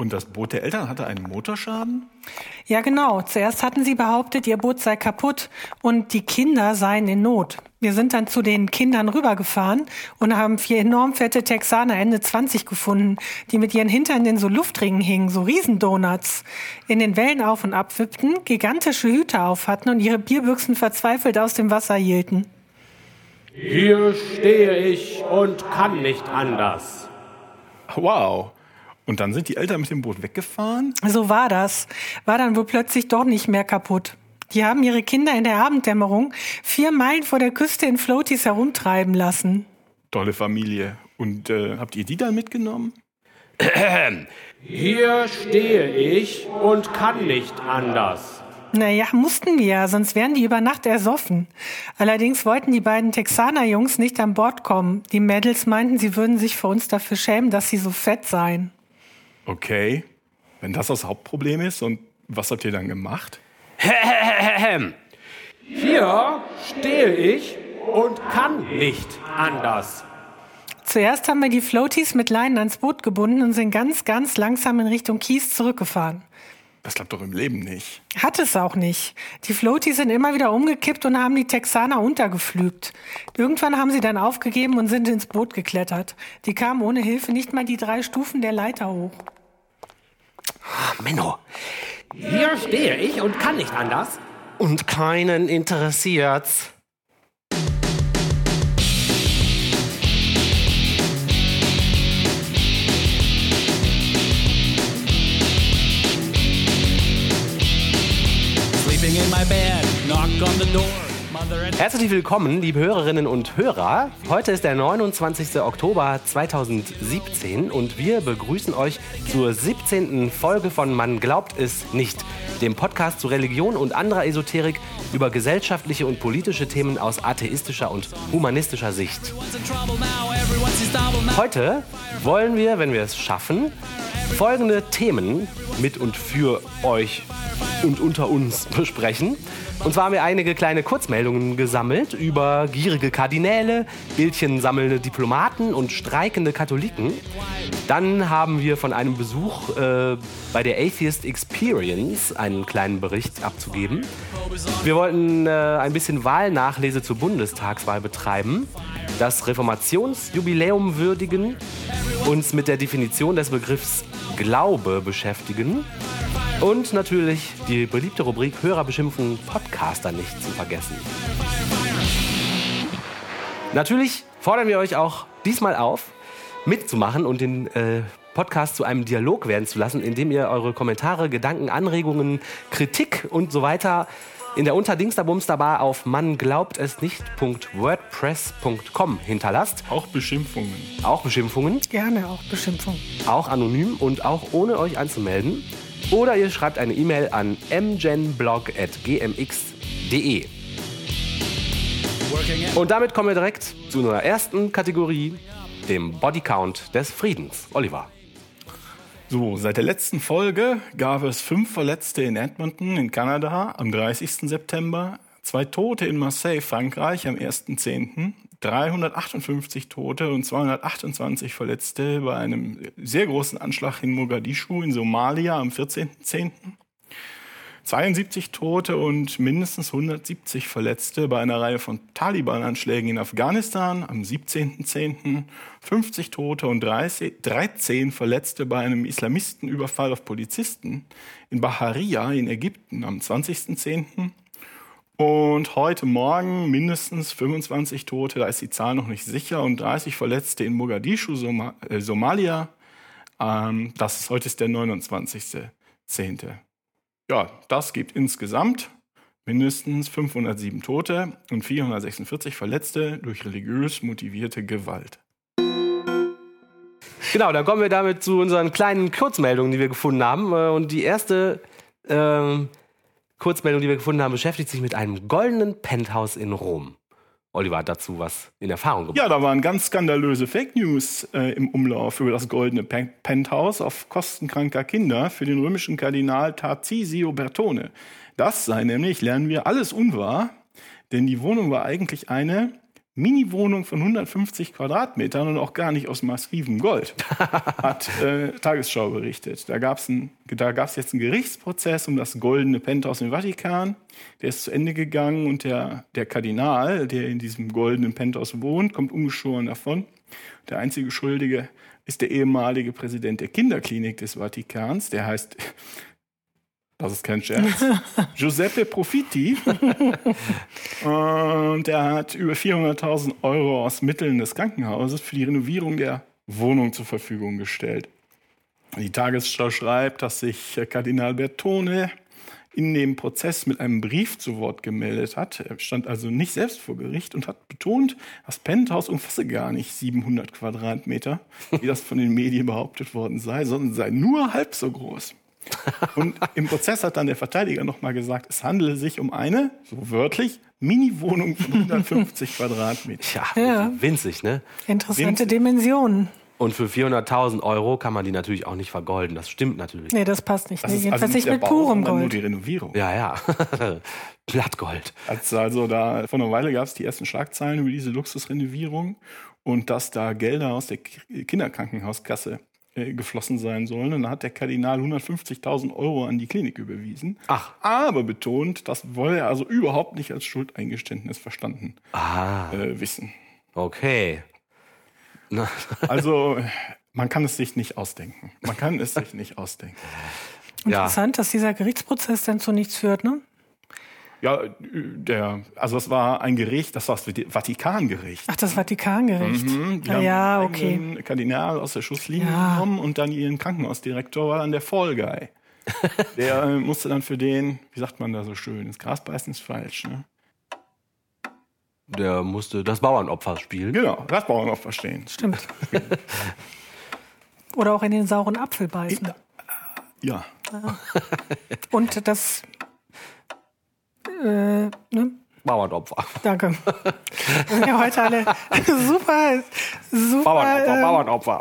Und das Boot der Eltern hatte einen Motorschaden? Ja, genau. Zuerst hatten sie behauptet, ihr Boot sei kaputt und die Kinder seien in Not. Wir sind dann zu den Kindern rübergefahren und haben vier enorm fette Texaner Ende 20 gefunden, die mit ihren Hintern in so Luftringen hingen, so Riesendonuts, in den Wellen auf und ab wippten, gigantische Hüte auf hatten und ihre Bierbüchsen verzweifelt aus dem Wasser hielten. Hier stehe ich und kann nicht anders. Wow. Und dann sind die Eltern mit dem Boot weggefahren? So war das. War dann wohl plötzlich doch nicht mehr kaputt. Die haben ihre Kinder in der Abenddämmerung vier Meilen vor der Küste in Floaties herumtreiben lassen. Tolle Familie. Und äh, habt ihr die dann mitgenommen? Hier stehe ich und kann nicht anders. Naja, mussten wir ja, sonst wären die über Nacht ersoffen. Allerdings wollten die beiden Texaner-Jungs nicht an Bord kommen. Die Mädels meinten, sie würden sich vor uns dafür schämen, dass sie so fett seien. Okay. Wenn das das Hauptproblem ist, und was habt ihr dann gemacht? Hier stehe ich und kann nicht anders. Zuerst haben wir die Floaties mit Leinen ans Boot gebunden und sind ganz, ganz langsam in Richtung Kies zurückgefahren. Das klappt doch im Leben nicht. Hat es auch nicht. Die Floaties sind immer wieder umgekippt und haben die Texaner untergeflügt. Irgendwann haben sie dann aufgegeben und sind ins Boot geklettert. Die kamen ohne Hilfe nicht mal die drei Stufen der Leiter hoch. Menno. Hier stehe ich und kann nicht anders. Und keinen interessiert's. In my bed, knock on the door. Herzlich willkommen, liebe Hörerinnen und Hörer. Heute ist der 29. Oktober 2017 und wir begrüßen euch zur 17. Folge von Man glaubt es nicht, dem Podcast zu Religion und anderer Esoterik über gesellschaftliche und politische Themen aus atheistischer und humanistischer Sicht. Heute wollen wir, wenn wir es schaffen, folgende Themen mit und für euch und unter uns besprechen. Und zwar haben wir einige kleine Kurzmeldungen gesammelt über gierige Kardinäle, Bildchen sammelnde Diplomaten und streikende Katholiken. Dann haben wir von einem Besuch äh, bei der Atheist Experience einen kleinen Bericht abzugeben. Wir wollten äh, ein bisschen Wahlnachlese zur Bundestagswahl betreiben, das Reformationsjubiläum würdigen, uns mit der Definition des Begriffs Glaube beschäftigen und natürlich die beliebte Rubrik Hörer beschimpfen Podcaster nicht zu vergessen. Natürlich fordern wir euch auch diesmal auf, mitzumachen und den äh, Podcast zu einem Dialog werden zu lassen, indem ihr eure Kommentare, Gedanken, Anregungen, Kritik und so weiter in der Unterdingsterbumsterbar auf man glaubt es nicht.wordpress.com hinterlasst. Auch Beschimpfungen. Auch Beschimpfungen, Gerne auch Beschimpfung. auch anonym und auch ohne euch anzumelden. Oder ihr schreibt eine E-Mail an mgenblog.gmx.de. Und damit kommen wir direkt zu unserer ersten Kategorie, dem Bodycount des Friedens. Oliver. So, seit der letzten Folge gab es fünf Verletzte in Edmonton in Kanada am 30. September, zwei Tote in Marseille, Frankreich am 1.10., 358 Tote und 228 Verletzte bei einem sehr großen Anschlag in Mogadischu in Somalia am 14.10., 72 Tote und mindestens 170 Verletzte bei einer Reihe von Taliban-Anschlägen in Afghanistan am 17.10., 50 Tote und 30, 13 Verletzte bei einem Islamistenüberfall auf Polizisten in Baharia in Ägypten am 20.10. Und heute Morgen mindestens 25 Tote, da ist die Zahl noch nicht sicher, und 30 Verletzte in Mogadischu, äh, Somalia. Ähm, das ist, heute ist der 29.10. Ja, das gibt insgesamt mindestens 507 Tote und 446 Verletzte durch religiös motivierte Gewalt. Genau, dann kommen wir damit zu unseren kleinen Kurzmeldungen, die wir gefunden haben. Äh, Und die erste ähm, Kurzmeldung, die wir gefunden haben, beschäftigt sich mit einem goldenen Penthouse in Rom. Oliver hat dazu was in Erfahrung gebracht. Ja, da waren ganz skandalöse Fake News äh, im Umlauf über das goldene Pen Penthouse auf Kosten kranker Kinder für den römischen Kardinal Tarcisio Bertone. Das sei nämlich, lernen wir, alles unwahr, denn die Wohnung war eigentlich eine Mini-Wohnung von 150 Quadratmetern und auch gar nicht aus massivem Gold, hat äh, Tagesschau berichtet. Da gab es jetzt einen Gerichtsprozess um das goldene Penthouse im Vatikan. Der ist zu Ende gegangen und der, der Kardinal, der in diesem goldenen Penthouse wohnt, kommt ungeschoren davon. Der einzige Schuldige ist der ehemalige Präsident der Kinderklinik des Vatikans. Der heißt das ist kein Scherz. Giuseppe Profitti. Und er hat über 400.000 Euro aus Mitteln des Krankenhauses für die Renovierung der Wohnung zur Verfügung gestellt. Die Tagesschau schreibt, dass sich Kardinal Bertone in dem Prozess mit einem Brief zu Wort gemeldet hat. Er stand also nicht selbst vor Gericht und hat betont, das Penthouse umfasse gar nicht 700 Quadratmeter, wie das von den Medien behauptet worden sei, sondern sei nur halb so groß. Und im Prozess hat dann der Verteidiger nochmal gesagt, es handele sich um eine, so wörtlich, Mini-Wohnung von 150 Quadratmetern. Ja, Ja. winzig, ne? Interessante Winzig. Dimensionen. Und für 400.000 Euro kann man die natürlich auch nicht vergolden. Das stimmt natürlich. Nee, das passt nicht. Das Nee, ist jedenfalls also nicht mit Bau, purem sondern nur Gold. die Renovierung. Ja, ja. Blattgold. Als also da vor einer Weile gab es die ersten Schlagzeilen über diese Luxusrenovierung und dass da Gelder aus der Kinderkrankenhauskasse äh, geflossen sein sollen. Und dann hat der Kardinal 150.000 Euro an die Klinik überwiesen. Ach. Aber betont, das wolle er also überhaupt nicht als Schuldeingeständnis verstanden Ah, äh, wissen. okay. Na, Also man kann es sich nicht ausdenken. Man kann es sich nicht ausdenken. ja. Interessant, dass dieser Gerichtsprozess dann zu nichts führt, ne? Ja, der, also das war ein Gericht, das war das Vatikangericht. Ach, das Vatikangericht. Mhm, die Ah, haben ja, okay. Kardinal aus der Schusslinie Ja. genommen und dann ihren Krankenhausdirektor war dann der Fall Guy. Der äh, musste dann für den, wie sagt man da so schön, das Gras beißen ist falsch, ne? Der musste das Bauernopfer spielen. Genau, das noch verstehen. Stimmt. Oder auch in den sauren Apfel beißen. Ja, Und das. Äh, ne? Bauernopfer. Danke. Wir sind ja heute alle super, super. Bauernopfer, äh, Bauernopfer.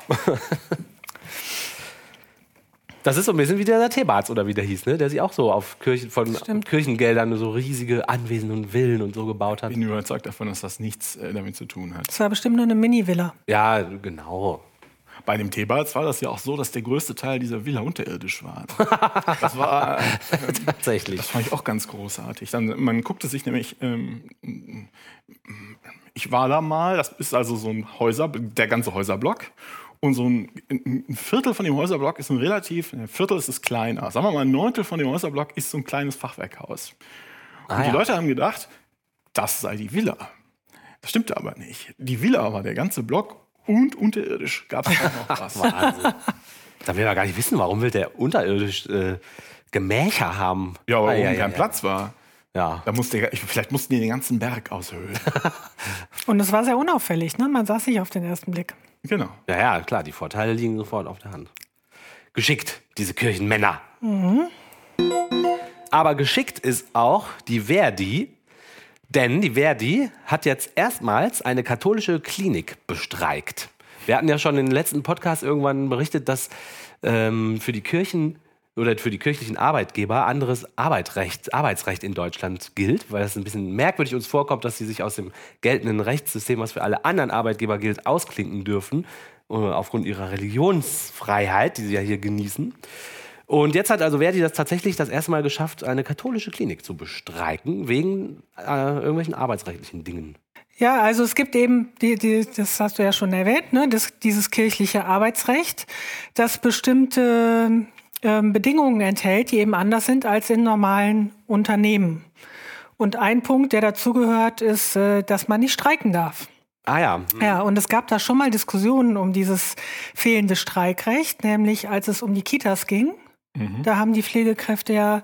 Das ist so ein bisschen wie der Thebarz oder wie der hieß, ne? Der sich auch so auf Kirchen, von Stimmt. Kirchengeldern so riesige Anwesen und Villen und so gebaut hat. bin überzeugt davon, dass das nichts äh, damit zu tun hat. Das war bestimmt nur eine Mini-Villa. Ja, genau. Bei dem Thebarts war das ja auch so, dass der größte Teil dieser Villa unterirdisch war. Das war, Tatsächlich. Das fand ich auch ganz großartig. Dann, man guckte sich nämlich, ähm, ich war da mal, das ist also so ein Häuser, der ganze Häuserblock. Und so ein, ein Viertel von dem Häuserblock ist ein relativ, ein Viertel ist es kleiner. Sagen wir mal, ein Neuntel von dem Häuserblock ist so ein kleines Fachwerkhaus. Und Ah, die ja. Leute haben gedacht, das sei die Villa. Das stimmte aber nicht. Die Villa war der ganze Block und unterirdisch gab es auch noch was. Wahnsinn. Da will man gar nicht wissen, warum will der unterirdisch äh, Gemächer haben. Ja, aber Ah, oben ja, kein ja. Platz war. Ja. Da musste, ich- vielleicht mussten die den ganzen Berg aushöhlen. Und es war sehr unauffällig, ne? Man sah es nicht auf den ersten Blick. genau. ja, ja, klar, die Vorteile liegen sofort auf der Hand. Geschickt, diese Kirchenmänner. Aber geschickt ist auch die Verdi, denn die Verdi hat jetzt erstmals eine katholische Klinik bestreikt. Wir hatten ja schon in den letzten Podcast irgendwann berichtet, dass ähm, für die Kirchen oder für die kirchlichen Arbeitgeber anderes Arbeitsrecht, Arbeitsrecht in Deutschland gilt, weil es ein bisschen merkwürdig uns vorkommt, dass sie sich aus dem geltenden Rechtssystem, was für alle anderen Arbeitgeber gilt, ausklinken dürfen, äh, aufgrund ihrer Religionsfreiheit, die sie ja hier genießen. Und jetzt hat also Verdi das tatsächlich das erste Mal geschafft, eine katholische Klinik zu bestreiken, wegen äh, irgendwelchen arbeitsrechtlichen Dingen. Ja, also es gibt eben, die, die, das hast du ja schon erwähnt, ne, das, dieses kirchliche Arbeitsrecht, das bestimmte ähm, Bedingungen enthält, die eben anders sind als in normalen Unternehmen. Und ein Punkt, der dazugehört, ist, äh, dass man nicht streiken darf. Ah ja, Ja, und es gab da schon mal Diskussionen um dieses fehlende Streikrecht, nämlich als es um die Kitas ging. Da haben die Pflegekräfte ja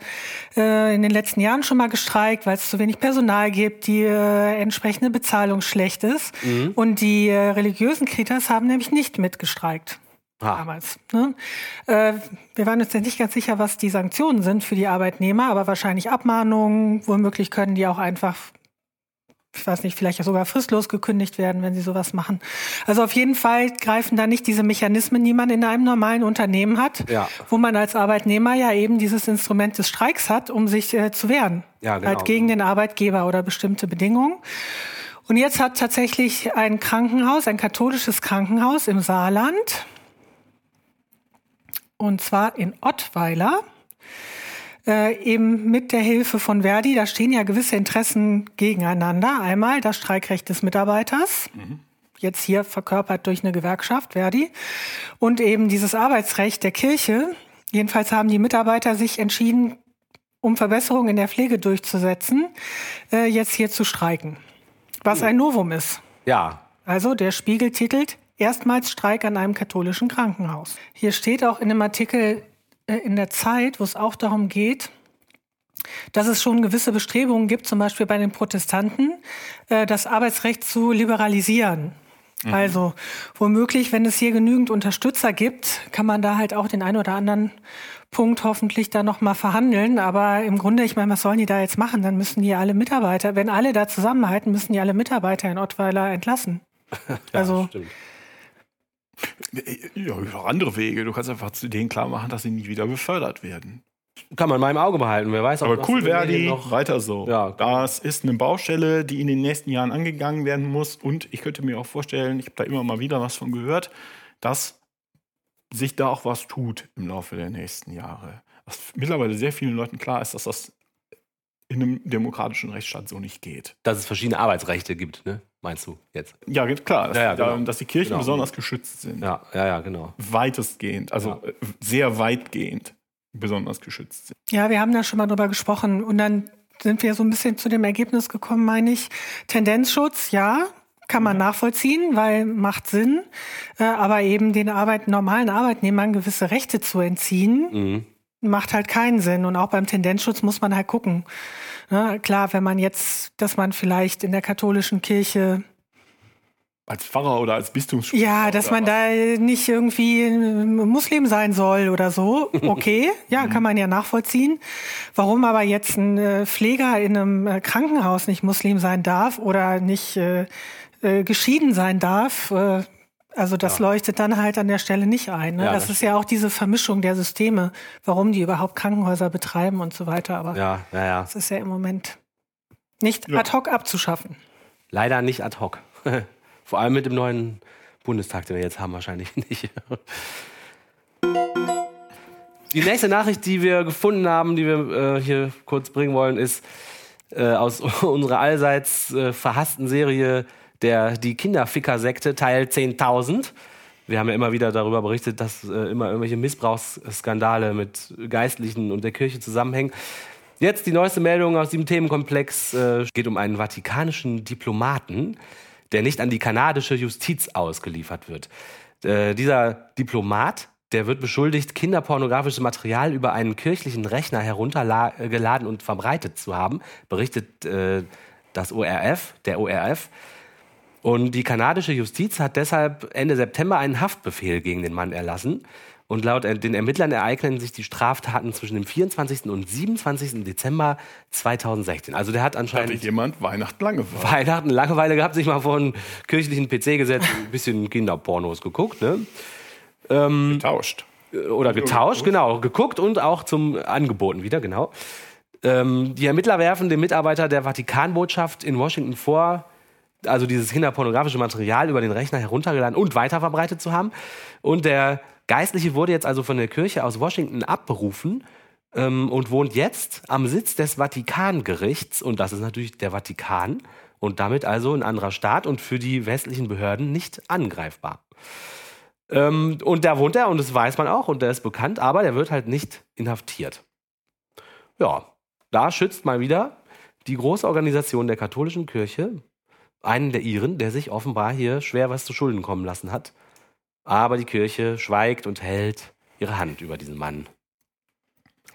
äh, in den letzten Jahren schon mal gestreikt, weil es zu wenig Personal gibt, die äh, entsprechende Bezahlung schlecht ist. Und die äh, religiösen Kitas haben nämlich nicht mitgestreikt. Ah. Damals. Ne? Äh, wir waren uns ja nicht ganz sicher, was die Sanktionen sind für die Arbeitnehmer, aber wahrscheinlich Abmahnungen. Womöglich können die auch einfach ich weiß nicht, vielleicht sogar fristlos gekündigt werden, wenn sie sowas machen. Also auf jeden Fall greifen da nicht diese Mechanismen, die man in einem normalen Unternehmen hat, Ja. wo man als Arbeitnehmer ja eben dieses Instrument des Streiks hat, um sich äh, zu wehren. Ja, genau. Halt gegen den Arbeitgeber oder bestimmte Bedingungen. Und jetzt hat tatsächlich ein Krankenhaus, ein katholisches Krankenhaus im Saarland, und zwar in Ottweiler, äh, eben mit der Hilfe von Verdi, da stehen ja gewisse Interessen gegeneinander. Einmal das Streikrecht des Mitarbeiters, jetzt hier verkörpert durch eine Gewerkschaft, Verdi, und eben dieses Arbeitsrecht der Kirche. Jedenfalls haben die Mitarbeiter sich entschieden, um Verbesserungen in der Pflege durchzusetzen, äh, jetzt hier zu streiken. Was ein Novum ist. Ja, Also der Spiegel titelt Erstmals Streik an einem katholischen Krankenhaus. Hier steht auch in einem Artikel in der Zeit, wo es auch darum geht, dass es schon gewisse Bestrebungen gibt, zum Beispiel bei den Protestanten, äh, das Arbeitsrecht zu liberalisieren. Also womöglich, wenn es hier genügend Unterstützer gibt, kann man da halt auch den einen oder anderen Punkt hoffentlich da noch mal verhandeln. Aber im Grunde, ich meine, was sollen die da jetzt machen? Dann müssen die alle Mitarbeiter, wenn alle da zusammenhalten, müssen die alle Mitarbeiter in Ottweiler entlassen. also stimmt. Ja, über andere Wege. Du kannst einfach zu denen klar machen, dass sie nie wieder befördert werden. Kann man mal im Auge behalten. Wer weiß, ob Aber cool, Verdi, Medien noch weiter so. Ja. Das ist eine Baustelle, die in den nächsten Jahren angegangen werden muss. Und ich könnte mir auch vorstellen, ich habe da immer mal wieder was von gehört, dass sich da auch was tut im Laufe der nächsten Jahre. Was mittlerweile sehr vielen Leuten klar ist, dass das in einem demokratischen Rechtsstaat so nicht geht. dass es verschiedene Arbeitsrechte gibt, ne? Meinst du jetzt? Ja, klar, dass, Ja, ja, genau. dass die Kirchen Genau. besonders geschützt sind. Ja, ja, ja, genau. Weitestgehend, also Ja. äh, sehr weitgehend besonders geschützt sind. Ja, wir haben da schon mal drüber gesprochen und dann sind wir so ein bisschen zu dem Ergebnis gekommen, meine ich. Tendenzschutz, ja, kann man nachvollziehen, weil macht Sinn, äh, aber eben den Arbeit, normalen Arbeitnehmern gewisse Rechte zu entziehen, Mhm. Macht halt keinen Sinn. Und auch beim Tendenzschutz muss man halt gucken. Ne, klar, wenn man jetzt, dass man vielleicht in der katholischen Kirche Als Pfarrer oder als Bistumssprecher. ja, dass man da nicht irgendwie ein Muslim sein soll oder so. Okay, ja, kann man ja nachvollziehen. Warum aber jetzt ein äh, Pfleger in einem äh, Krankenhaus nicht Muslim sein darf oder nicht äh, äh, geschieden sein darf, äh, also das leuchtet dann halt an der Stelle nicht ein. Ne? Ja, das das ist ja auch diese Vermischung der Systeme, warum die überhaupt Krankenhäuser betreiben und so weiter. Aber Ja, ja, ja. das ist ja im Moment nicht Ja. ad hoc abzuschaffen. Leider nicht ad hoc. Vor allem mit dem neuen Bundestag, den wir jetzt haben, wahrscheinlich nicht. Die nächste Nachricht, die wir gefunden haben, die wir äh, hier kurz bringen wollen, ist äh, aus unserer allseits äh, verhassten Serie der Die Kinderficker-Sekte Teil 10.000. Wir haben ja immer wieder darüber berichtet, dass äh, immer irgendwelche Missbrauchsskandale mit Geistlichen und der Kirche zusammenhängen. Jetzt die neueste Meldung aus diesem Themenkomplex äh, geht um einen vatikanischen Diplomaten, der nicht an die kanadische Justiz ausgeliefert wird. Äh, dieser Diplomat, der wird beschuldigt, kinderpornografisches Material über einen kirchlichen Rechner heruntergeladen und verbreitet zu haben, berichtet äh, das ORF, der ORF. Und die kanadische Justiz hat deshalb Ende September einen Haftbefehl gegen den Mann erlassen. Und laut den Ermittlern ereignen sich die Straftaten zwischen dem 24. und 27. Dezember 2016. Also der hat anscheinend hat jemand Weihnachten lange war. Weihnachten Langeweile gehabt, sich mal vor einen kirchlichen PC gesetzt, ein bisschen Kinderpornos geguckt, ne? Getauscht. Oder getauscht, genau, geguckt und auch zum Angeboten wieder, genau. Ähm, die Ermittler werfen dem Mitarbeiter der Vatikanbotschaft in Washington vor, also dieses kinderpornografische Material über den Rechner heruntergeladen und weiterverbreitet zu haben. Und der Geistliche wurde jetzt also von der Kirche aus Washington abberufen ähm, und wohnt jetzt am Sitz des Vatikangerichts. Und das ist natürlich der Vatikan und damit also ein anderer Staat und für die westlichen Behörden nicht angreifbar. Ähm, und da wohnt er und das weiß man auch und der ist bekannt, aber der wird halt nicht inhaftiert. Ja, da schützt mal wieder die große Organisation der katholischen Kirche einen der ihren, der sich offenbar hier schwer was zu Schulden kommen lassen hat. Aber die Kirche schweigt und hält ihre Hand über diesen Mann.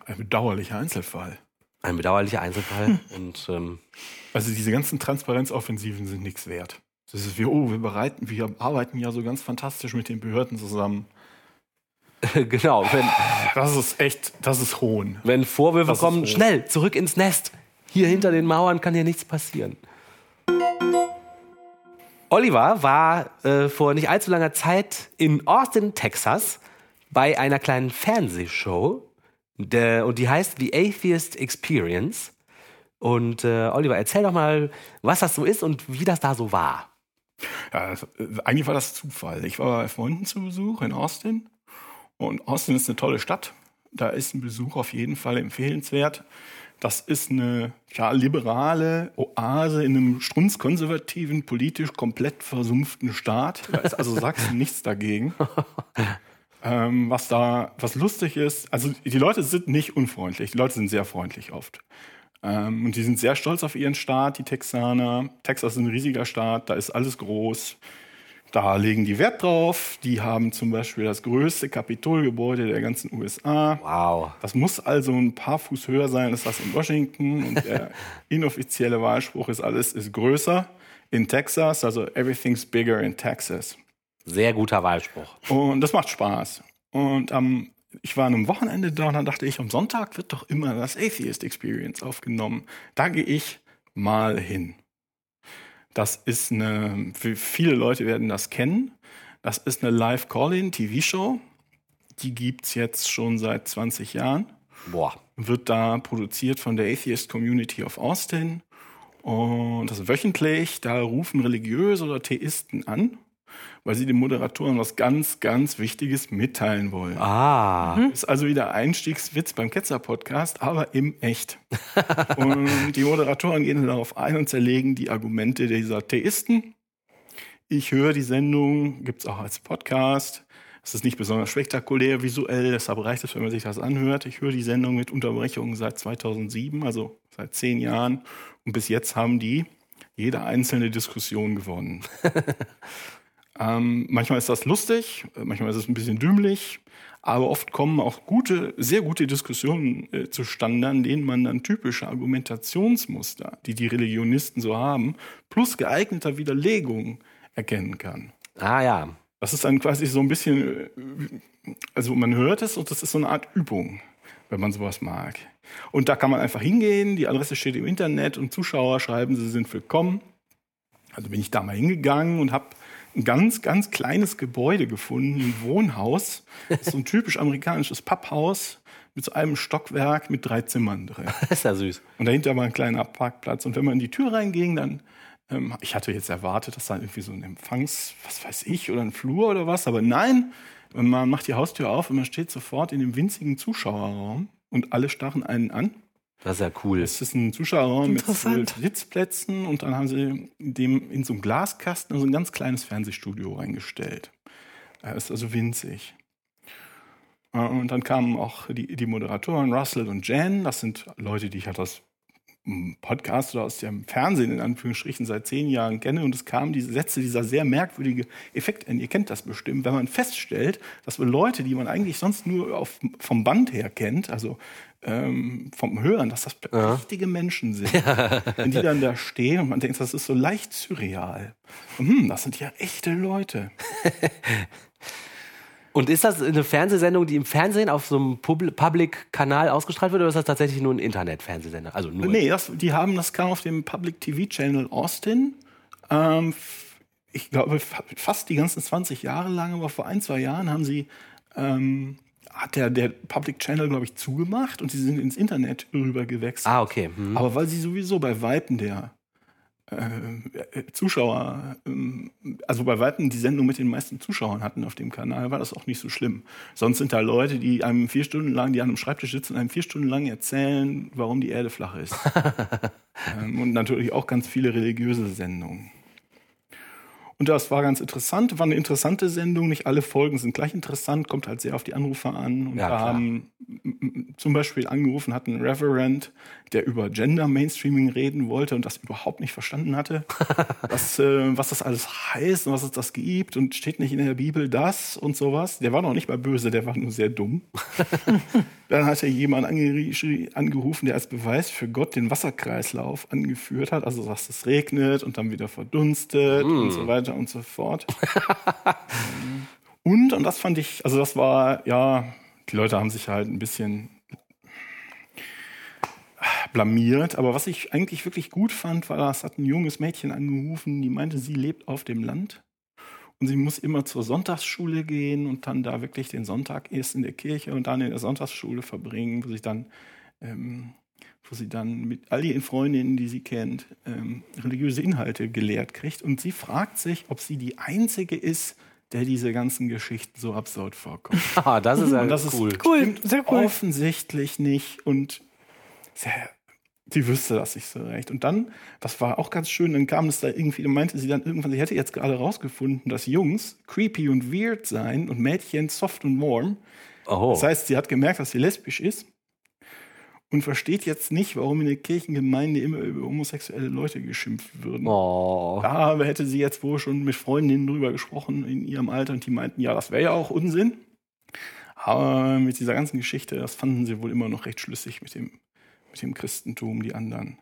Ein bedauerlicher Einzelfall. Ein bedauerlicher Einzelfall. Und ähm, Also diese ganzen Transparenzoffensiven sind nichts wert. Das ist wie, oh, wir bereiten, wir arbeiten ja so ganz fantastisch mit den Behörden zusammen. genau, wenn, Das ist echt, das ist Hohn. wenn Vorwürfe Das kommen, schnell, zurück ins Nest. Hier hinter den Mauern kann hier nichts passieren. Oliver war äh, vor nicht allzu langer Zeit in Austin, Texas, bei einer kleinen Fernsehshow, der, und die heißt The Atheist Experience. Und äh, Oliver, erzähl doch mal, was das so ist und wie das da so war. Ja, äh, eigentlich war das Zufall. Ich war bei Freunden zu Besuch in Austin. Und Austin ist eine tolle Stadt. Da ist ein Besuch auf jeden Fall empfehlenswert. Das ist eine ja, liberale Oase in einem strunzkonservativen, politisch komplett versumpften Staat. Da ist also Sachsen nichts dagegen. Ähm, was da, was lustig ist, also die Leute sind nicht unfreundlich, die Leute sind sehr freundlich oft. Ähm, und die sind sehr stolz auf ihren Staat, die Texaner. Texas ist ein riesiger Staat, da ist alles groß. Da legen die Wert drauf. Die haben zum Beispiel das größte Kapitolgebäude der ganzen USA. Wow. Das muss also ein paar Fuß höher sein als das in Washington. Und der inoffizielle Wahlspruch ist, alles ist größer in Texas. Also everything's bigger in Texas. Sehr guter Wahlspruch. Und das macht Spaß. Und ähm, ich war an einem Wochenende da und dann dachte ich, am Sonntag wird doch immer das Atheist Experience aufgenommen. Da gehe ich mal hin. Das ist eine, für viele Leute werden das kennen. Das ist eine Live-Call-In-TV-Show. Die gibt's jetzt schon seit 20 Jahren. Boah. Wird da produziert von der Atheist Community of Austin. Und das ist wöchentlich. Da rufen Religiöse oder Theisten an, weil sie den Moderatoren was ganz, ganz Wichtiges mitteilen wollen. Ah. Ist also wieder Einstiegswitz beim Ketzer-Podcast, aber im Echt. und die Moderatoren gehen darauf ein und zerlegen die Argumente dieser Theisten. Ich höre die Sendung, gibt's auch als Podcast. Es ist nicht besonders spektakulär visuell, deshalb reicht es, wenn man sich das anhört. Ich höre die Sendung mit Unterbrechungen seit 2007, also seit zehn Jahren. Und bis jetzt haben die jede einzelne Diskussion gewonnen. ähm, manchmal ist das lustig, manchmal ist es ein bisschen dümmlich, aber oft kommen auch gute, sehr gute Diskussionen äh, zustande, an denen man dann typische Argumentationsmuster, die die Religionisten so haben, plus geeigneter Widerlegung erkennen kann. Ah ja. Das ist dann quasi so ein bisschen, äh, also man hört es und das ist so eine Art Übung, wenn man sowas mag. Und da kann man einfach hingehen, die Adresse steht im Internet und Zuschauer schreiben, sie sind willkommen. Also bin ich da mal hingegangen und habe ein ganz, ganz kleines Gebäude gefunden, ein Wohnhaus. Das ist so ein typisch amerikanisches Papphaus mit so einem Stockwerk mit drei Zimmern drin. Das ist ja süß. Und dahinter war ein kleiner Parkplatz. Und wenn man in die Tür reinging, dann, ähm, ich hatte jetzt erwartet, dass da irgendwie so ein Empfangs, was weiß ich, oder ein Flur oder was, aber nein, man macht die Haustür auf und man steht sofort in dem winzigen Zuschauerraum und alle starren einen an. Das ist ja cool. Es ist ein Zuschauerraum mit Sitzplätzen und dann haben sie dem in so einem Glaskasten so ein ganz kleines Fernsehstudio reingestellt. Er ist also winzig. Äh, Und dann kamen auch die, die Moderatoren Russell und Jan. Das sind Leute, die ich halt aus Podcast oder aus dem Fernsehen in Anführungsstrichen seit zehn Jahren kenne. Und es kamen diese Sätze, dieser sehr merkwürdige Effekt. Und ihr kennt das bestimmt, wenn man feststellt, dass wir Leute, die man eigentlich sonst nur auf, vom Band her kennt, also ähm, vom Hören, dass das richtige Menschen sind. Wenn die dann da stehen und man denkt, das ist so leicht surreal. Hm, das sind ja echte Leute. Und ist das eine Fernsehsendung, die im Fernsehen auf so einem Pub- Public-Kanal ausgestrahlt wird, oder ist das tatsächlich nur ein Internet-Fernsehsender? Also nur. Nee, das, die haben, das kam auf dem Public TV Channel Austin. Ähm, ich glaube, fa- fast die ganzen 20 Jahre lang, aber vor ein, zwei Jahren haben sie, ähm, hat der, der Public Channel, glaube ich, zugemacht und sie sind ins Internet rüber gewechselt. Ah, okay. Hm. Aber weil sie sowieso bei Weitem der äh, Zuschauer, ähm, also bei Weitem die Sendung mit den meisten Zuschauern hatten auf dem Kanal, war das auch nicht so schlimm. Sonst sind da Leute, die einem vier Stunden lang, die an einem Schreibtisch sitzen und einem vier Stunden lang erzählen, warum die Erde flach ist. ähm, und natürlich auch ganz viele religiöse Sendungen. Und das war ganz interessant, war eine interessante Sendung. Nicht alle Folgen sind gleich interessant, kommt halt sehr auf die Anrufer an. Und Ja, da haben zum Beispiel angerufen hat ein Reverend, der über Gender Mainstreaming reden wollte und das überhaupt nicht verstanden hatte, was, äh, was das alles heißt und was es das gibt und steht nicht in der Bibel das und sowas. Der war noch nicht mal böse, der war nur sehr dumm. Dann hat er jemand angerufen, der als Beweis für Gott den Wasserkreislauf angeführt hat, also dass es regnet und dann wieder verdunstet und so weiter und so fort. und, und das fand ich, also das war, ja, die Leute haben sich halt ein bisschen blamiert, aber was ich eigentlich wirklich gut fand, war, das hat ein junges Mädchen angerufen, die meinte, sie lebt auf dem Land und sie muss immer zur Sonntagsschule gehen und dann da wirklich den Sonntag erst in der Kirche und dann in der Sonntagsschule verbringen, wo sich dann ähm, wo sie dann mit all ihren Freundinnen, die sie kennt, ähm, religiöse Inhalte gelehrt kriegt. Und sie fragt sich, ob sie die Einzige ist, der diese ganzen Geschichten so absurd vorkommen. Ah, das ist ja Und das cool. ist Cool, stimmt sehr cool. offensichtlich nicht. Und sie, sie wüsste das nicht so recht. Und dann, das war auch ganz schön, dann kam es da irgendwie, dann meinte sie dann irgendwann, sie hätte jetzt gerade rausgefunden, dass Jungs creepy und weird seien und Mädchen soft und warm. Oh. Das heißt, sie hat gemerkt, dass sie lesbisch ist und versteht jetzt nicht, warum in der Kirchengemeinde immer über homosexuelle Leute geschimpft würden. oh. Da hätte sie jetzt wohl schon mit Freundinnen drüber gesprochen in ihrem Alter und die meinten, ja, das wäre ja auch Unsinn. Aber mit dieser ganzen Geschichte, das fanden sie wohl immer noch recht schlüssig mit dem, mit dem Christentum, die anderen.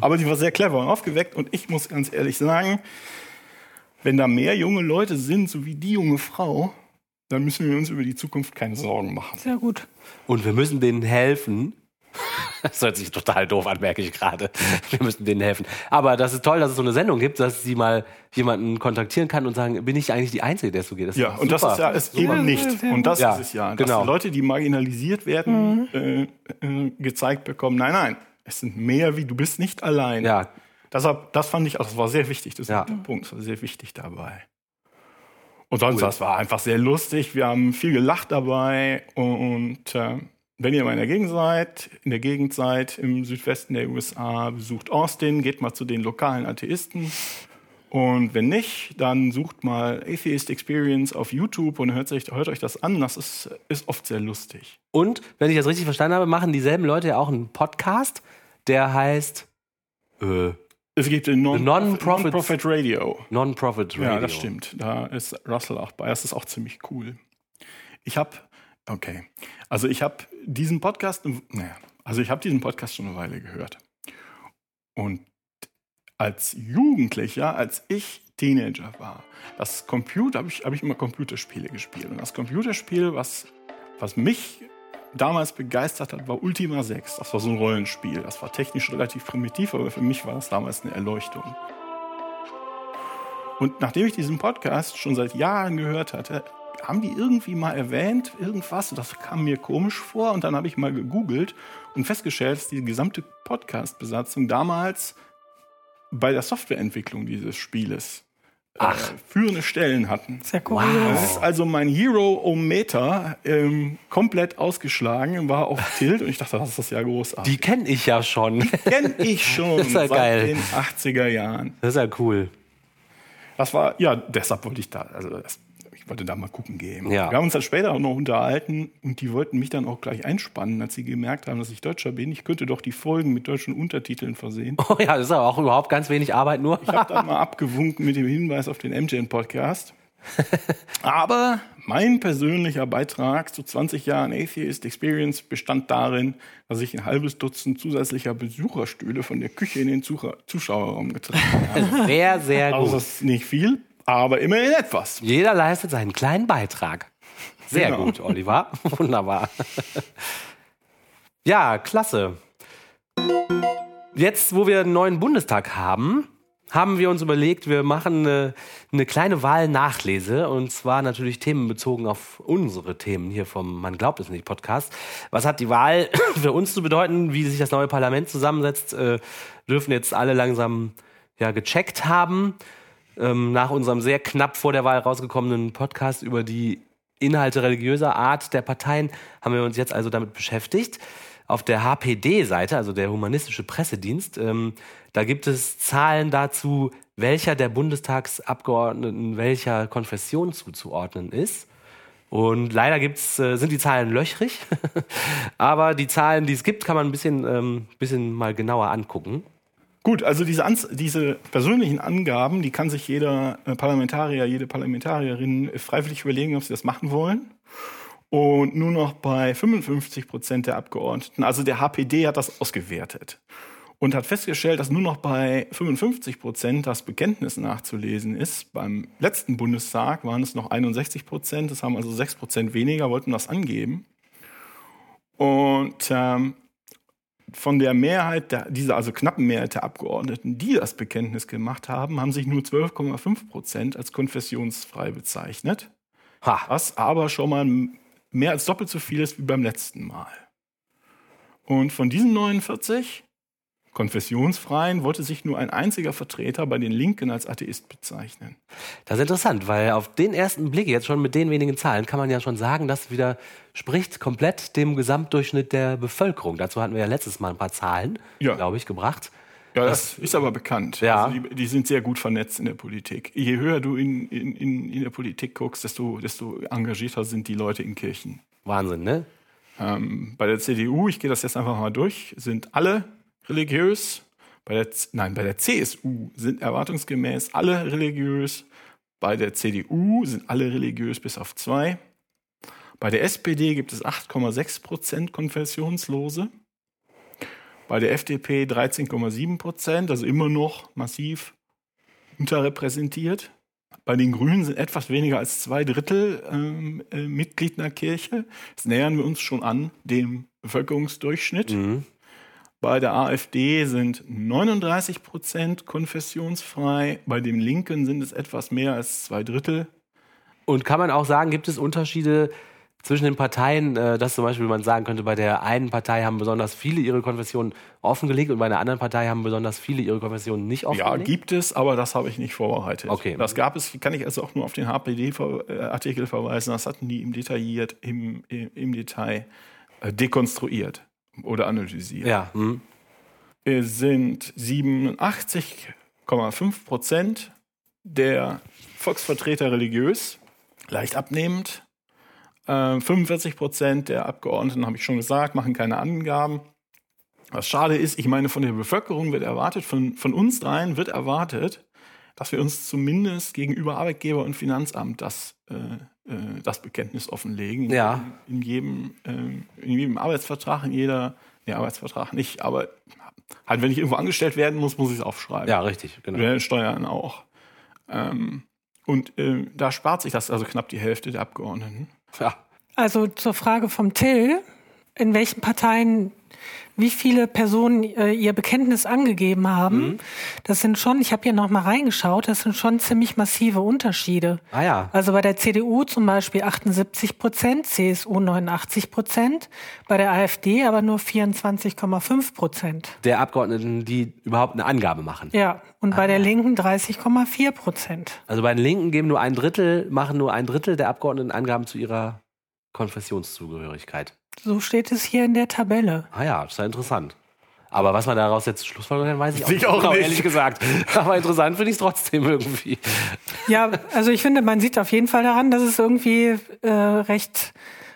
Aber die war sehr clever und aufgeweckt und ich muss ganz ehrlich sagen, wenn da mehr junge Leute sind, so wie die junge Frau, dann müssen wir uns über die Zukunft keine Sorgen machen. Sehr gut. Und wir müssen denen helfen. Das hört sich total doof an, merke ich gerade. Wir müssen denen helfen. Aber das ist toll, dass es so eine Sendung gibt, dass sie mal jemanden kontaktieren kann und sagen, bin ich eigentlich die Einzige, der es so geht? Das Ja, ist und das super. ist ja es Super. eben nicht. Und das gut. ist es ja. Ja, Dass genau. die Leute, die marginalisiert werden, äh, äh, gezeigt bekommen, nein, nein, es sind mehr wie du bist nicht allein. Ja, Deshalb, das fand ich, auch, das war sehr wichtig, das ist Ja. ein Punkt, das war sehr wichtig dabei. Und sonst, das war einfach sehr lustig. Wir haben viel gelacht dabei. Und äh, wenn ihr mal in der Gegend seid, in der Gegend seid, im Südwesten der USA, besucht Austin, geht mal zu den lokalen Atheisten. Und wenn nicht, dann sucht mal Atheist Experience auf YouTube und hört, sich, hört euch das an. Das ist, ist oft sehr lustig. Und, wenn ich das richtig verstanden habe, machen dieselben Leute ja auch einen Podcast, der heißt äh, Es gibt den Non- Non-Profit- Non-Profit Radio. Non-Profit Radio. Ja, das stimmt. Da ist Russell auch bei. Das ist auch ziemlich cool. Ich habe, okay, also ich habe diesen Podcast, naja, also ich habe diesen Podcast schon eine Weile gehört. Und als Jugendlicher, als ich Teenager war, das Computer, habe ich, hab ich immer Computerspiele gespielt. Und das Computerspiel, was, was mich damals begeistert hat, war Ultima 6. Das war so ein Rollenspiel. Das war technisch relativ primitiv, aber für mich war das damals eine Erleuchtung. Und nachdem ich diesen Podcast schon seit Jahren gehört hatte, haben die irgendwie mal erwähnt, irgendwas, das kam mir komisch vor. Und dann habe ich mal gegoogelt und festgestellt, dass die gesamte Podcast-Besatzung damals bei der Softwareentwicklung dieses Spieles äh, führende Stellen hatten. Sehr kurios. Das ist also mein Hero-O-Meter ähm, komplett ausgeschlagen, war auf Tilt und ich dachte, das ist das ja großartig. Die kenne ich ja schon. kenne ich schon Das ist ja seit geil. den 80er Jahren. Das ist ja cool. Das war, ja, deshalb wollte ich da, also das, ich wollte da mal gucken gehen. Ja. Wir haben uns dann später auch noch unterhalten und die wollten mich dann auch gleich einspannen, als sie gemerkt haben, dass ich Deutscher bin. Ich könnte doch die Folgen mit deutschen Untertiteln versehen. Oh ja, das ist aber auch überhaupt ganz wenig Arbeit nur. Ich habe dann mal abgewunken mit dem Hinweis auf den MGN-Podcast. Aber mein persönlicher Beitrag zu 20 Jahren Atheist Experience bestand darin, dass ich ein halbes Dutzend zusätzlicher Besucherstühle von der Küche in den Zuschauer- Zuschauerraum getragen habe. Sehr, sehr Also gut. das ist nicht viel, aber immerhin etwas. Jeder leistet seinen kleinen Beitrag. Sehr Genau. gut, Oliver. Wunderbar. Ja, klasse. Jetzt, wo wir einen neuen Bundestag haben, haben wir uns überlegt, wir machen eine, eine kleine Wahlnachlese und zwar natürlich themenbezogen auf unsere Themen hier vom Man glaubt es nicht Podcast. Was hat die Wahl für uns zu bedeuten? Wie sich das neue Parlament zusammensetzt, äh, dürfen jetzt alle langsam ja gecheckt haben ähm, nach unserem sehr knapp vor der Wahl rausgekommenen Podcast über die Inhalte religiöser Art der Parteien haben wir uns jetzt also damit beschäftigt. Auf der HPD-Seite, also der Humanistische Pressedienst, ähm, da gibt es Zahlen dazu, welcher der Bundestagsabgeordneten welcher Konfession zuzuordnen ist. Und leider gibt's, äh, sind die Zahlen löchrig, aber die Zahlen, die es gibt, kann man ein bisschen, ähm, bisschen mal genauer angucken. Gut, also diese, Anz diese persönlichen Angaben, die kann sich jeder äh, Parlamentarier, jede Parlamentarierin äh, freiwillig überlegen, ob sie das machen wollen. Und nur noch bei 55 Prozent der Abgeordneten, also der HPD hat das ausgewertet und hat festgestellt, dass nur noch bei 55 Prozent das Bekenntnis nachzulesen ist. Beim letzten Bundestag waren es noch 61 Prozent, das haben also 6 Prozent weniger, wollten das angeben. Und ähm, von der Mehrheit, der, dieser also knappen Mehrheit der Abgeordneten, die das Bekenntnis gemacht haben, haben sich nur 12,5 Prozent als konfessionsfrei bezeichnet. Ha. Was aber schon mal mehr als doppelt so viel ist wie beim letzten Mal. Und von diesen 49 Konfessionsfreien wollte sich nur ein einziger Vertreter bei den Linken als Atheist bezeichnen. Das ist interessant, weil auf den ersten Blick jetzt schon mit den wenigen Zahlen kann man ja schon sagen, das widerspricht komplett dem Gesamtdurchschnitt der Bevölkerung. Dazu hatten wir ja letztes Mal ein paar Zahlen, Ja. glaube ich, gebracht. Ja, das, ist aber bekannt. Ja. Also die, die sind sehr gut vernetzt in der Politik. Je höher du in, in, in, der Politik guckst, desto, desto engagierter sind die Leute in Kirchen. Wahnsinn, ne? Ähm, bei der CDU, ich gehe das jetzt einfach mal durch, sind alle religiös. Bei der, nein, bei der CSU sind erwartungsgemäß alle religiös. Bei der CDU sind alle religiös bis auf zwei. Bei der SPD gibt es 8,6 Prozent Konfessionslose. Bei der FDP 13,7 Prozent, also immer noch massiv unterrepräsentiert. Bei den Grünen sind etwas weniger als zwei Drittel ähm, äh, Mitglied einer Kirche. Jetzt nähern wir uns schon an dem Bevölkerungsdurchschnitt. Bei der AfD sind 39 Prozent konfessionsfrei. Bei den Linken sind es etwas mehr als zwei Drittel. Und kann man auch sagen, gibt es Unterschiede zwischen den Parteien, äh, dass zum Beispiel man sagen könnte, bei der einen Partei haben besonders viele ihre Konfession offengelegt und bei der anderen Partei haben besonders viele ihre Konfession nicht Ja, offengelegt? gibt es, aber das habe ich nicht vorbereitet. Okay. Das gab es, kann ich also auch nur auf den HPD-Artikel verweisen. Das hatten die im detailliert, im, im, im Detail äh, dekonstruiert oder analysiert. Ja, hm. Es sind 87,5 Prozent der Volksvertreter religiös, leicht abnehmend. Äh, 45 Prozent der Abgeordneten, habe ich schon gesagt, machen keine Angaben. Was schade ist, ich meine, von der Bevölkerung wird erwartet, von, von uns dreien wird erwartet, dass wir uns zumindest gegenüber Arbeitgeber und Finanzamt das, äh, äh, das Bekenntnis offenlegen. Ja. In, in, jedem, ähm, in jedem Arbeitsvertrag, in jeder, nee, Arbeitsvertrag nicht, aber halt, wenn ich irgendwo angestellt werden muss, muss ich es aufschreiben. ja, richtig, genau. Ja, Steuern auch. Ähm, und äh, da spart sich das also knapp die Hälfte der Abgeordneten. Ja. Also zur Frage vom Till, in welchen Parteien wie viele Personen äh, ihr Bekenntnis angegeben haben. Das sind schon, ich habe hier noch mal reingeschaut, das sind schon ziemlich massive Unterschiede. Ah ja. Also bei der CDU zum Beispiel 78 Prozent, CSU 89 Prozent, bei der AfD aber nur 24,5 Prozent. Der Abgeordneten, die überhaupt eine Angabe machen. Ja, und bei der Linken 30,4 Prozent. Also bei den Linken geben nur ein Drittel, machen nur ein Drittel der Abgeordneten Angaben zu ihrer Konfessionszugehörigkeit. So steht es hier in der Tabelle. Ah ja, das ist ja interessant. Aber was man daraus jetzt schlussfolgern kann, weiß ich auch, Ich auch genau, nicht. ehrlich gesagt. Aber interessant finde ich es trotzdem irgendwie. Ja, also ich finde, man sieht auf jeden Fall daran, dass es irgendwie äh, recht,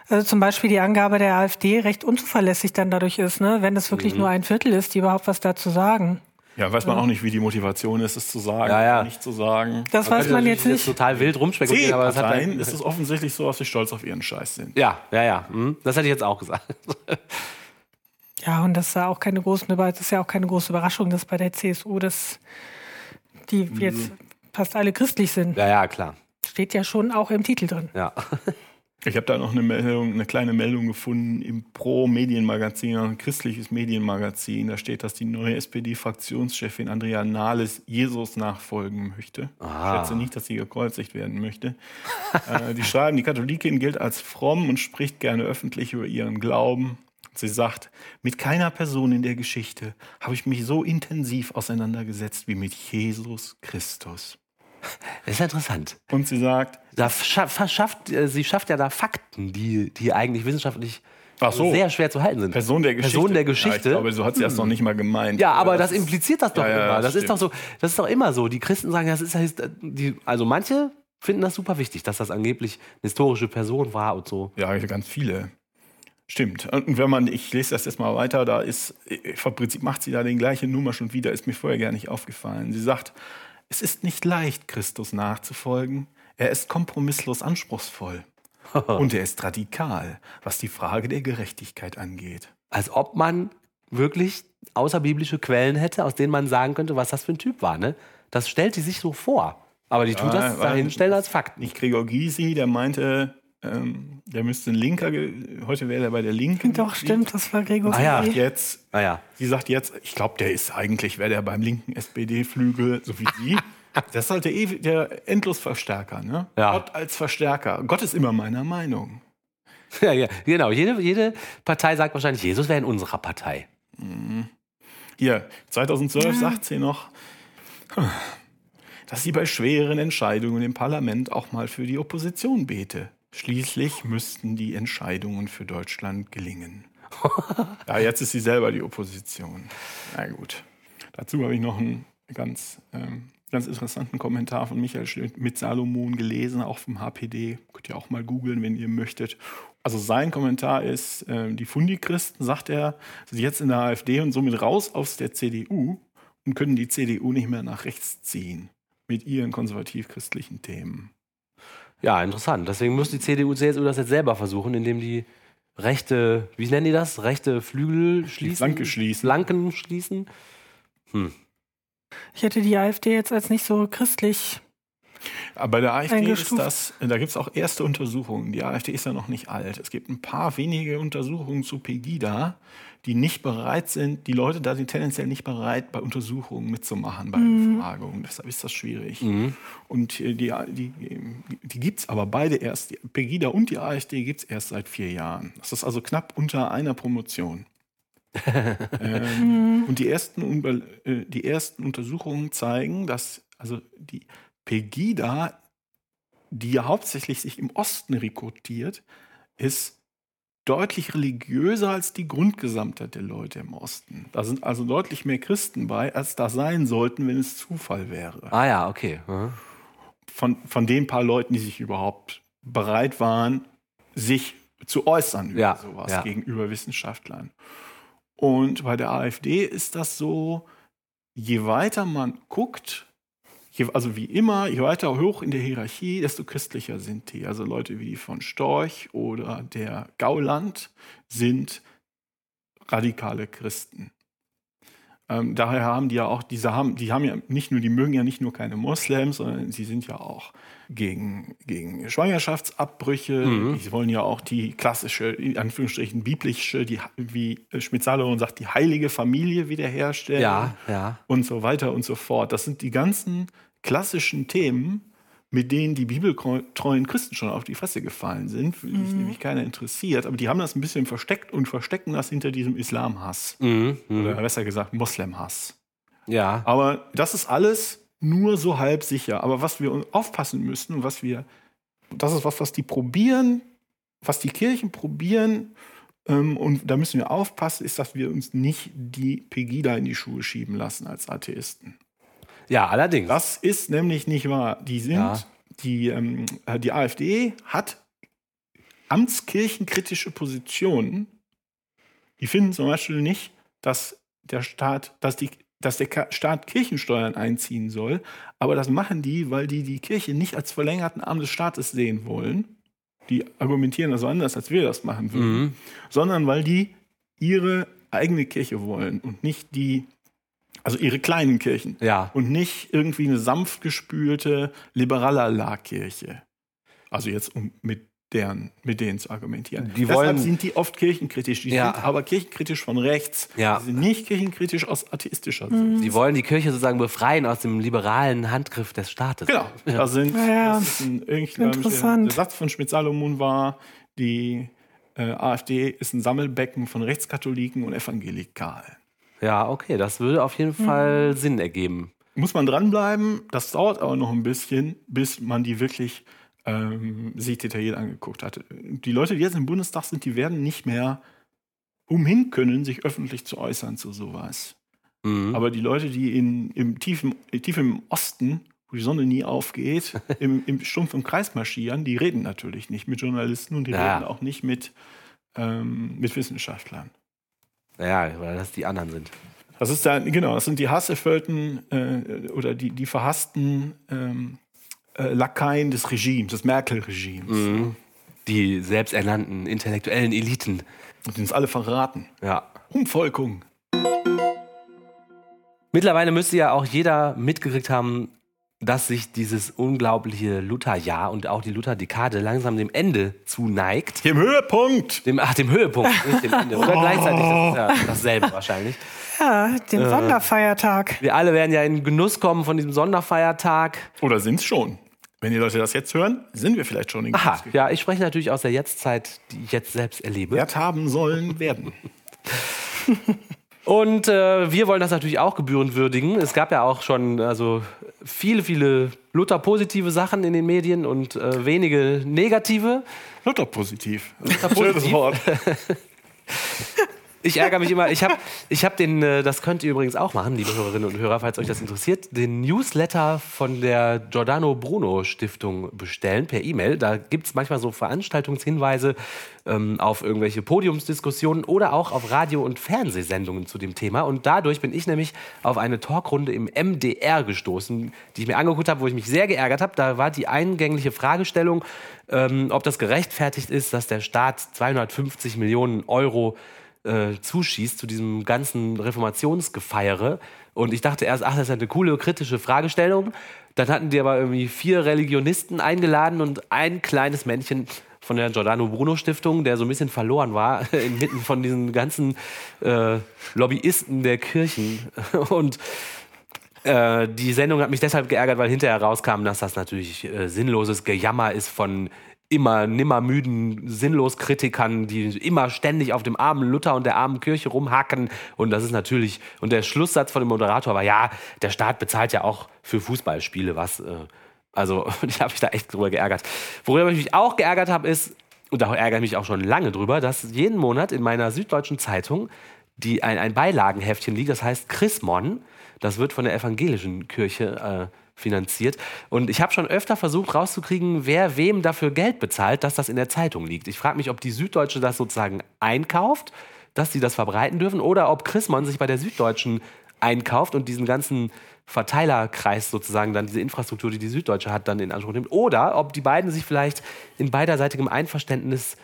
also zum Beispiel die Angabe der AfD recht unzuverlässig dann dadurch ist, ne? wenn es wirklich nur ein Viertel ist, die überhaupt was dazu sagen. Ja, weiß man auch nicht, wie die Motivation ist, es zu sagen Ja, ja. oder nicht zu sagen. Das weiß Könnte man jetzt nicht. total wild rumspekulieren, aber das hat ist es offensichtlich so, dass sie stolz auf ihren Scheiß sind. Ja, ja, ja. hm, Das hätte ich jetzt auch gesagt. Ja, und das ist ja auch keine große, das ist ja auch keine große Überraschung, dass bei der CSU, dass die jetzt fast alle christlich sind. Ja, ja, klar. Steht ja schon auch im Titel drin. Ja. Ich habe da noch eine Meldung, eine kleine Meldung gefunden im Pro-Medienmagazin, ein christliches Medienmagazin. Da steht, dass die neue SPD-Fraktionschefin Andrea Nahles Jesus nachfolgen möchte. Ich schätze nicht, dass sie gekreuzigt werden möchte. äh, die schreiben, die Katholikin gilt als fromm und spricht gerne öffentlich über ihren Glauben. Sie sagt, mit keiner Person in der Geschichte habe ich mich so intensiv auseinandergesetzt wie mit Jesus Christus. Das ist ja interessant. Und sie sagt, Da scha- verschafft, äh, sie schafft ja da Fakten, die, die eigentlich wissenschaftlich so. sehr schwer zu halten sind. Person der Geschichte. Person der Ja, ich Geschichte. glaube, so hat sie das noch nicht mal gemeint. Ja, aber das impliziert das doch Ja, ja, immer. Das das ist doch so, das ist doch immer so. Die Christen sagen, das ist die, also manche finden das super wichtig, dass das angeblich eine historische Person war und so. Ja, ganz viele. Stimmt. Und wenn man, ich lese das jetzt mal weiter, da ist, vom Prinzip macht sie da den gleichen Nummer schon wieder, ist mir vorher gar nicht aufgefallen. Sie sagt, es ist nicht leicht, Christus nachzufolgen. Er ist kompromisslos anspruchsvoll. Und er ist radikal, was die Frage der Gerechtigkeit angeht. Als ob man wirklich außerbiblische Quellen hätte, aus denen man sagen könnte, was das für ein Typ war. Ne? Das stellt sie sich so vor. Aber die tut das dahinstellen als Fakt. Nicht Gregor Gysi, der meinte, ähm, der müsste ein Linker, heute wäre er bei der Linken. Doch, stimmt, das war Gregor. Ah ja. Jetzt Ah ja. Sie sagt jetzt, ich glaube, der ist eigentlich, wäre der beim linken SPD-Flügel, so wie Sie. Das ist halt der, ewig- der Endlosverstärker, ne? Ja. Gott als Verstärker. Gott ist immer meiner Meinung. Ja, ja, genau. Jede, jede Partei sagt wahrscheinlich, Jesus wäre in unserer Partei. Hier, 2012 sagt sie noch, dass sie bei schweren Entscheidungen im Parlament auch mal für die Opposition bete. Schließlich müssten die Entscheidungen für Deutschland gelingen. ja, jetzt ist sie selber die Opposition. Na gut. Dazu habe ich noch einen ganz, ähm, ganz interessanten Kommentar von Michael Schmidt mit Salomon gelesen, auch vom HPD. Könnt ihr auch mal googeln, wenn ihr möchtet. Also sein Kommentar ist, äh, die Fundichristen, sagt er, sind jetzt in der AfD und somit raus aus der CDU und können die CDU nicht mehr nach rechts ziehen mit ihren konservativ-christlichen Themen. Ja, interessant. Deswegen muss die CDU, CSU das jetzt selber versuchen, indem die rechte, wie nennen die das? Rechte Flügel schließen? Flanke schließen. Flanken schließen. Ich hätte die AfD jetzt als nicht so christlich. Aber bei der AfD ist das, da gibt es auch erste Untersuchungen. Die AfD ist ja noch nicht alt. Es gibt ein paar wenige Untersuchungen zu Pegida, die nicht bereit sind, die Leute da sind tendenziell nicht bereit, bei Untersuchungen mitzumachen, bei Befragungen. Deshalb ist das schwierig. Und äh, die, die, die gibt es aber beide erst, die Pegida und die AfD gibt es erst seit vier Jahren. Das ist also knapp unter einer Promotion. ähm, und die ersten, äh, die ersten Untersuchungen zeigen, dass also die Pegida, die ja hauptsächlich sich im Osten rekrutiert, ist deutlich religiöser als die Grundgesamtheit der Leute im Osten. Da sind also deutlich mehr Christen bei, als da sein sollten, wenn es Zufall wäre. Ah ja, okay. Mhm. Von, von den paar Leuten, die sich überhaupt bereit waren, sich zu äußern über Ja, sowas ja. gegenüber Wissenschaftlern. Und bei der AfD ist das so, je weiter man guckt, also wie immer, je weiter hoch in der Hierarchie, desto christlicher sind die. Also Leute wie die von Storch oder der Gauland sind radikale Christen. Ähm, daher haben die ja auch, diese haben, die haben ja nicht nur, die mögen ja nicht nur keine Moslems, sondern sie sind ja auch gegen, gegen Schwangerschaftsabbrüche. Sie wollen ja auch die klassische, in Anführungsstrichen biblische, die, wie Schmidt-Salomon sagt, die heilige Familie wiederherstellen Ja, ja. und so weiter und so fort. Das sind die ganzen klassischen Themen, mit denen die bibeltreuen Christen schon auf die Fresse gefallen sind, für die sich nämlich keiner interessiert. Aber die haben das ein bisschen versteckt und verstecken das hinter diesem Islamhass. Oder besser gesagt Moslemhass. Ja. Aber das ist alles nur so halb sicher. Aber was wir aufpassen müssen und was wir, das ist was, was die probieren, was die Kirchen probieren, ähm, und da müssen wir aufpassen, ist, dass wir uns nicht die Pegida in die Schuhe schieben lassen als Atheisten. Ja, allerdings. Das ist nämlich nicht wahr. Die sind, Ja. die, ähm, äh, die AfD hat amtskirchenkritische Positionen. Die finden zum Beispiel nicht, dass der Staat, dass die, dass der Staat Kirchensteuern einziehen soll. Aber das machen die, weil die die Kirche nicht als verlängerten Arm des Staates sehen wollen. Die argumentieren also anders, als wir das machen würden. Mhm. Sondern weil die ihre eigene Kirche wollen und nicht die, also ihre kleinen Kirchen Ja. und nicht irgendwie eine sanft gespülte Liberala-Kirche. Also jetzt um mit deren, mit denen zu argumentieren. Die Deshalb wollen- sind die oft kirchenkritisch. Die Ja. sind aber kirchenkritisch von rechts. Ja. Die sind nicht kirchenkritisch aus atheistischer Sicht. Sie wollen die Kirche sozusagen befreien aus dem liberalen Handgriff des Staates. Genau. Da sind, Ja, ja. das ist ein, Interessant. Der, der Satz von Schmidt-Salomon war, die äh, AfD ist ein Sammelbecken von Rechtskatholiken und Evangelikalen. Ja, okay, das würde auf jeden Mhm. Fall Sinn ergeben. muss man dranbleiben. Das dauert aber noch ein bisschen, bis man die wirklich ähm, sich detailliert angeguckt hat. Die Leute, die jetzt im Bundestag sind, die werden nicht mehr umhin können, sich öffentlich zu äußern zu sowas. Mhm. Aber die Leute, die in, im tiefen, tief im Osten, wo die Sonne nie aufgeht, im, im Stumpf im Kreis marschieren, die reden natürlich nicht mit Journalisten und die Ja. reden auch nicht mit, ähm, mit Wissenschaftlern. Ja, weil das die anderen sind. Das ist dann, genau, das sind die hasserfüllten äh, oder die, die verhassten ähm, äh, Lakaien des Regimes, des Merkel-Regimes. Mhm. Die selbsternannten intellektuellen Eliten. Und die uns alle verraten. Ja. Umvolkung. Mittlerweile müsste ja auch jeder mitgekriegt haben, dass sich dieses unglaubliche Lutherjahr und auch die Lutherdekade langsam dem Ende zuneigt. Dem Höhepunkt! Dem, ach, dem Höhepunkt, nicht dem Ende. Oder gleichzeitig, das ist ja dasselbe wahrscheinlich. Ja, den Sonderfeiertag. Wir alle werden ja in Genuss kommen von diesem Sonderfeiertag. Oder sind es schon? Wenn die Leute das jetzt hören, sind wir vielleicht schon in Aha, ja, ich spreche natürlich aus der Jetztzeit, die ich jetzt selbst erlebe. Wert haben sollen werden. Und äh, wir wollen das natürlich auch gebührend würdigen. Es gab ja auch schon also viele, viele Luther positive Sachen in den Medien und äh, wenige negative. Luther positiv. positiv. Schönes Wort. Ich ärgere mich immer. Ich habe ich hab den, äh, das könnt ihr übrigens auch machen, liebe Hörerinnen und Hörer, falls euch das interessiert, den Newsletter von der Giordano Bruno Stiftung bestellen per E-Mail. Da gibt es manchmal so Veranstaltungshinweise ähm, auf irgendwelche Podiumsdiskussionen oder auch auf Radio- und Fernsehsendungen zu dem Thema. Und dadurch bin ich nämlich auf eine Talkrunde im MDR gestoßen, die ich mir angeguckt habe, wo ich mich sehr geärgert habe. Da war die eingängliche Fragestellung, ähm, ob das gerechtfertigt ist, dass der Staat 250 Millionen Euro äh, zuschießt zu diesem ganzen Reformationsgefeiere. Und ich dachte erst, ach, das ist eine coole kritische Fragestellung. Dann hatten die aber irgendwie vier Religionisten eingeladen und ein kleines Männchen von der Giordano Bruno Stiftung, der so ein bisschen verloren war inmitten von diesen ganzen äh, Lobbyisten der Kirchen. Und äh, die Sendung hat mich deshalb geärgert, weil hinterher rauskam, dass das natürlich äh, sinnloses Gejammer ist von immer nimmer müden Sinnloskritikern, die immer ständig auf dem armen Luther und der armen Kirche rumhacken. Und das ist natürlich, und der Schlusssatz von dem Moderator war, ja, der Staat bezahlt ja auch für Fußballspiele was. Äh, also ich habe mich da echt drüber geärgert. Worüber ich mich auch geärgert habe, ist, und da ärgere ich mich auch schon lange drüber, dass jeden Monat in meiner Süddeutschen Zeitung die, ein, ein Beilagenheftchen liegt, das heißt Chrismon. Das wird von der evangelischen Kirche äh, finanziert. Und ich habe schon öfter versucht rauszukriegen, wer wem dafür Geld bezahlt, dass das in der Zeitung liegt. Ich frage mich, ob die Süddeutsche das sozusagen einkauft, dass sie das verbreiten dürfen, oder ob Chrismon sich bei der Süddeutschen einkauft und diesen ganzen Verteilerkreis sozusagen dann diese Infrastruktur, die die Süddeutsche hat, dann in Anspruch nimmt. Oder ob die beiden sich vielleicht in beiderseitigem Einverständnis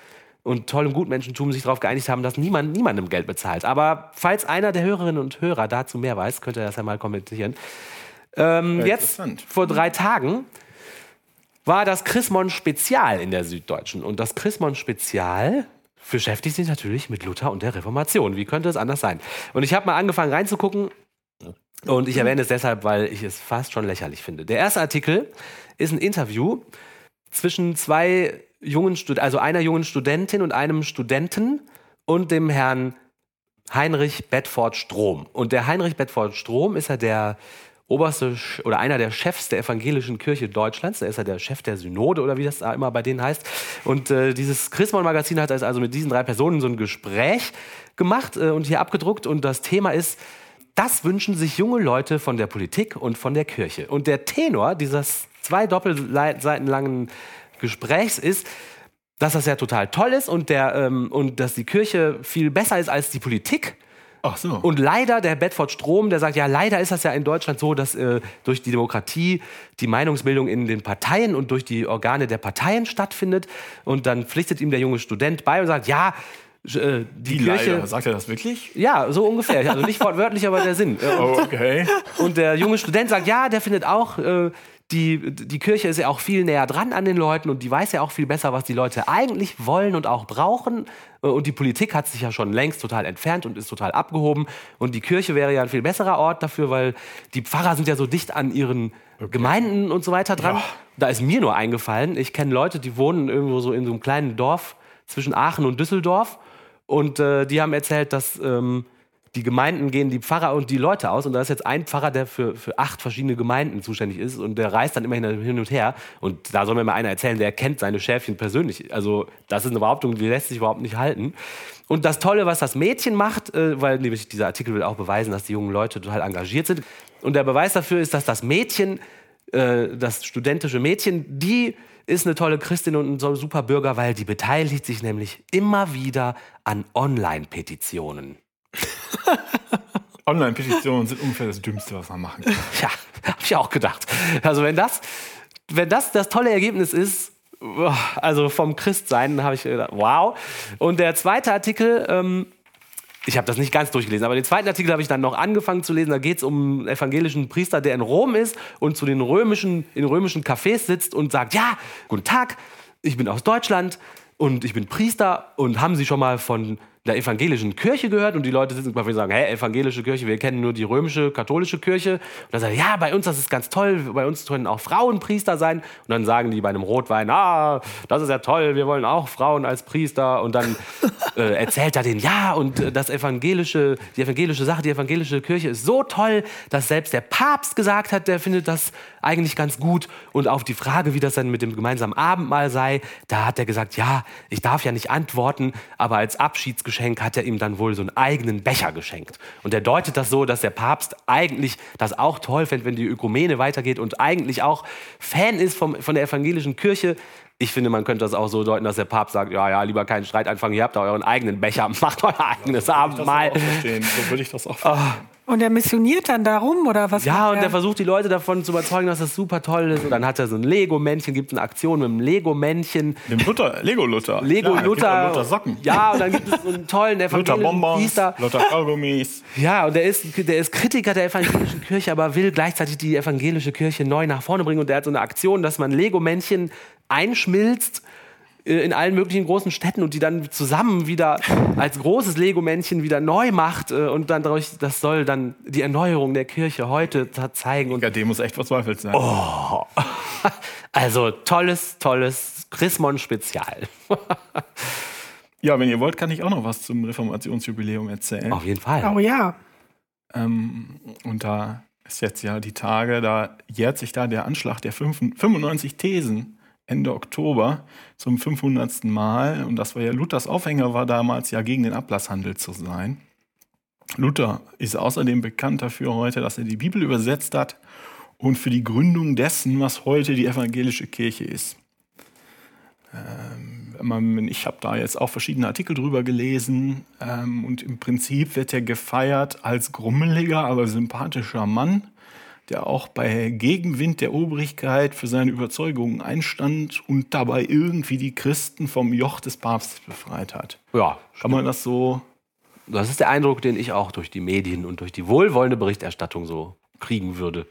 und tollem Gutmenschentum sich darauf geeinigt haben, dass niemand niemandem Geld bezahlt. Aber falls einer der Hörerinnen und Hörer dazu mehr weiß, könnt ihr das ja mal kommentieren. Ähm, jetzt, vor drei Tagen, war das Chrismon Spezial in der Süddeutschen. Und das Chrismon Spezial beschäftigt sich natürlich mit Luther und der Reformation. Wie könnte es anders sein? Und ich habe mal angefangen reinzugucken. Und ich erwähne es deshalb, weil ich es fast schon lächerlich finde. Der erste Artikel ist ein Interview zwischen zwei jungen Stud also einer jungen Studentin und einem Studenten und dem Herrn Heinrich Bedford Strom. Und der Heinrich Bedford Strom ist ja der oberste oder einer der Chefs der evangelischen Kirche Deutschlands. Der ist ja der Chef der Synode oder wie das da immer bei denen heißt. Und äh, dieses Chrismon-Magazin hat also mit diesen drei Personen so ein Gespräch gemacht äh, und hier abgedruckt. Und das Thema ist, das wünschen sich junge Leute von der Politik und von der Kirche. Und der Tenor dieses zwei Doppelseiten langen Gesprächs ist, dass das ja total toll ist und, der, ähm, und dass die Kirche viel besser ist als die Politik. Ach so. Und leider, der Bedford Strom, der sagt, ja, leider ist das ja in Deutschland so, dass äh, durch die Demokratie die Meinungsbildung in den Parteien und durch die Organe der Parteien stattfindet. Und dann pflichtet ihm der junge Student bei und sagt, ja, äh, die, Die Kirche. leider. Sagt er das wirklich? Ja, so ungefähr. Also nicht wortwörtlich, aber der Sinn. Äh, Oh, okay. und der junge Student sagt, ja, der findet auch, äh, die, die Kirche ist ja auch viel näher dran an den Leuten und die weiß ja auch viel besser, was die Leute eigentlich wollen und auch brauchen. Äh, Und die Politik hat sich ja schon längst total entfernt und ist total abgehoben. Und die Kirche wäre ja ein viel besserer Ort dafür, weil die Pfarrer sind ja so dicht an ihren Gemeinden und so weiter dran. Ja. Da ist mir nur eingefallen, ich kenne Leute, die wohnen irgendwo so in so einem kleinen Dorf zwischen Aachen und Düsseldorf. Und äh, die haben erzählt, dass ähm, die Gemeinden gehen die Pfarrer und die Leute aus. Und da ist jetzt ein Pfarrer, der für, für acht verschiedene Gemeinden zuständig ist. Und der reist dann immer hin und her. Und da soll mir mal einer erzählen, der kennt seine Schäfchen persönlich. Also das ist eine Behauptung, die lässt sich überhaupt nicht halten. Und das Tolle, was das Mädchen macht, äh, weil nämlich dieser Artikel will auch beweisen, dass die jungen Leute total engagiert sind. Und der Beweis dafür ist, dass das Mädchen äh, das studentische Mädchen, die ist eine tolle Christin und ein super Bürger, weil die beteiligt sich nämlich immer wieder an Online-Petitionen. Online-Petitionen sind ungefähr das Dümmste, was man machen kann. Ja, habe ich auch gedacht. Also wenn das, wenn das das tolle Ergebnis ist, also vom Christsein, habe ich gedacht, wow. Und der zweite Artikel, ähm, ich habe das nicht ganz durchgelesen, aber den zweiten Artikel habe ich dann noch angefangen zu lesen. Da geht es um einen evangelischen Priester, der in Rom ist und zu den römischen, in römischen Cafés sitzt und sagt, ja, guten Tag, ich bin aus Deutschland und ich bin Priester und haben Sie schon mal von der evangelischen Kirche gehört und die Leute sitzen quasi und sagen, hey, evangelische Kirche, wir kennen nur die römische, katholische Kirche. Und dann sagen, ja, bei uns das ist ganz toll, bei uns können auch Frauen Priester sein. Und dann sagen die bei einem Rotwein, ah, das ist ja toll, wir wollen auch Frauen als Priester. Und dann äh, erzählt er denen, ja, und äh, das evangelische, die evangelische Sache, die evangelische Kirche ist so toll, dass selbst der Papst gesagt hat, der findet das eigentlich ganz gut. Und auf die Frage, wie das dann mit dem gemeinsamen Abendmahl sei, da hat er gesagt, ja, ich darf ja nicht antworten, aber als Abschiedsgeschenk hat er ihm dann wohl so einen eigenen Becher geschenkt. Und er deutet das so, dass der Papst eigentlich das auch toll fände, wenn die Ökumene weitergeht und eigentlich auch Fan ist vom, von der evangelischen Kirche. Ich finde, man könnte das auch so deuten, dass der Papst sagt, ja, ja, lieber keinen Streit anfangen, ihr habt da euren eigenen Becher, macht euer eigenes Abendmahl. Das auch verstehen. So würde ich das auch verstehen. Und er missioniert dann darum oder was? Ja, und er? er versucht die Leute davon zu überzeugen, dass das super toll ist. Und dann hat er so ein Lego-Männchen, gibt es eine Aktion mit einem Lego-Männchen. Dem Luther, Lego Luther. Lego Ja, Luther. Luther Socken. Ja, und dann gibt es so einen tollen Luther evangelischen Bonbons, Priester. Luther Kaugummis. Ja, und der ist, der ist Kritiker der evangelischen Kirche, aber will gleichzeitig die evangelische Kirche neu nach vorne bringen. Und der hat so eine Aktion, dass man Lego-Männchen einschmilzt in allen möglichen großen Städten und die dann zusammen wieder als großes Lego-Männchen wieder neu macht. äh, Und dann dadurch, das soll dann die Erneuerung der Kirche heute zeigen. Und Ja, dem muss echt verzweifelt sein. also tolles, tolles Chrismon-Spezial. Ja, wenn ihr wollt, kann ich auch noch was zum Reformationsjubiläum erzählen. Auf jeden Fall. Oh ja. Ähm, und da ist jetzt ja die Tage, da jährt sich da der Anschlag der fünf- 95 Thesen Ende Oktober zum 500. Mal. Und das war ja Luthers Aufhänger, war damals ja gegen den Ablasshandel zu sein. Luther ist außerdem bekannt dafür heute, dass er die Bibel übersetzt hat und für die Gründung dessen, was heute die evangelische Kirche ist. Ähm, ich habe da jetzt auch verschiedene Artikel drüber gelesen ähm, und im Prinzip wird er gefeiert als grummeliger, aber sympathischer Mann, der auch bei Gegenwind der Obrigkeit für seine Überzeugungen einstand und dabei irgendwie die Christen vom Joch des Papstes befreit hat. Ja, Kann man das so das ist der Eindruck, den ich auch durch die Medien und durch die wohlwollende Berichterstattung so kriegen würde.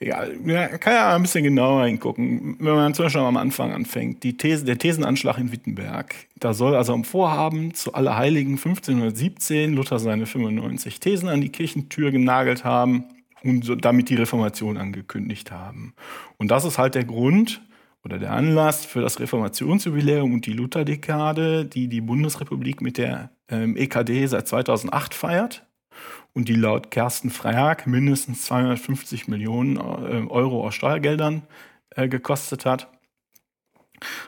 Ja, ja, kann ja ein bisschen genauer hingucken. Wenn man zum Beispiel am Anfang anfängt, die These, der Thesenanschlag in Wittenberg, da soll also am Vorhaben zu Allerheiligen 1517 Luther seine 95 Thesen an die Kirchentür genagelt haben und damit die Reformation angekündigt haben. Und das ist halt der Grund oder der Anlass für das Reformationsjubiläum und die Lutherdekade, die die Bundesrepublik mit der ähm, EKD seit 2008 feiert und die laut Kersten Freyag mindestens 250 Millionen äh, Euro aus Steuergeldern äh, gekostet hat.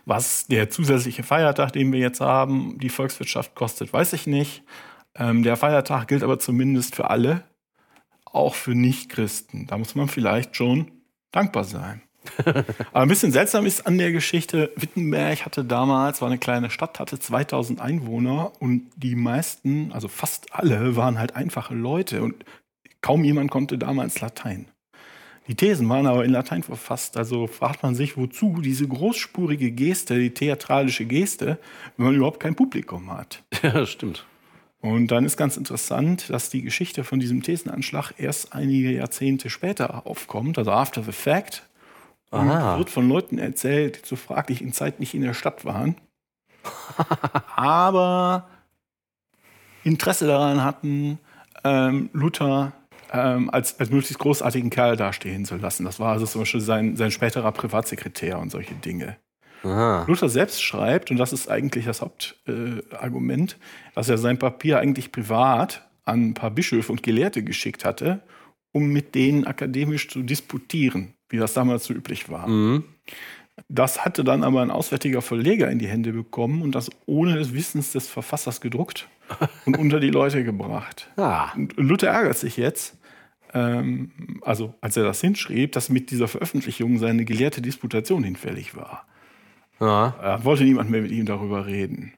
Was der zusätzliche Feiertag, den wir jetzt haben, die Volkswirtschaft kostet, weiß ich nicht. Ähm, der Feiertag gilt aber zumindest für alle, auch für Nichtchristen. Da muss man vielleicht schon dankbar sein. Aber ein bisschen seltsam ist an der Geschichte, Wittenberg hatte damals, war eine kleine Stadt, hatte 2000 Einwohner und die meisten, also fast alle, waren halt einfache Leute und kaum jemand konnte damals Latein. Die Thesen waren aber in Latein verfasst, also fragt man sich, wozu diese großspurige Geste, die theatralische Geste, wenn man überhaupt kein Publikum hat. Ja, stimmt. Und dann ist ganz interessant, dass die Geschichte von diesem Thesenanschlag erst einige Jahrzehnte später aufkommt, also after the fact. Und Aha. wird von Leuten erzählt, die zur fraglichen Zeit nicht in der Stadt waren, aber Interesse daran hatten, ähm, Luther ähm, als, als möglichst großartigen Kerl dastehen zu lassen. Das war also zum Beispiel sein, sein späterer Privatsekretär und solche Dinge. Aha. Luther selbst schreibt, und das ist eigentlich das Hauptargument, äh, dass er sein Papier eigentlich privat an ein paar Bischöfe und Gelehrte geschickt hatte, um mit denen akademisch zu disputieren, wie das damals so üblich war. Mhm. Das hatte dann aber ein auswärtiger Verleger in die Hände bekommen und das ohne des Wissens des Verfassers gedruckt und unter die Leute gebracht. Ah. Und Luther ärgert sich jetzt, ähm, also als er das hinschrieb, dass mit dieser Veröffentlichung seine gelehrte Disputation hinfällig war. Ja. Er wollte niemand mehr mit ihm darüber reden.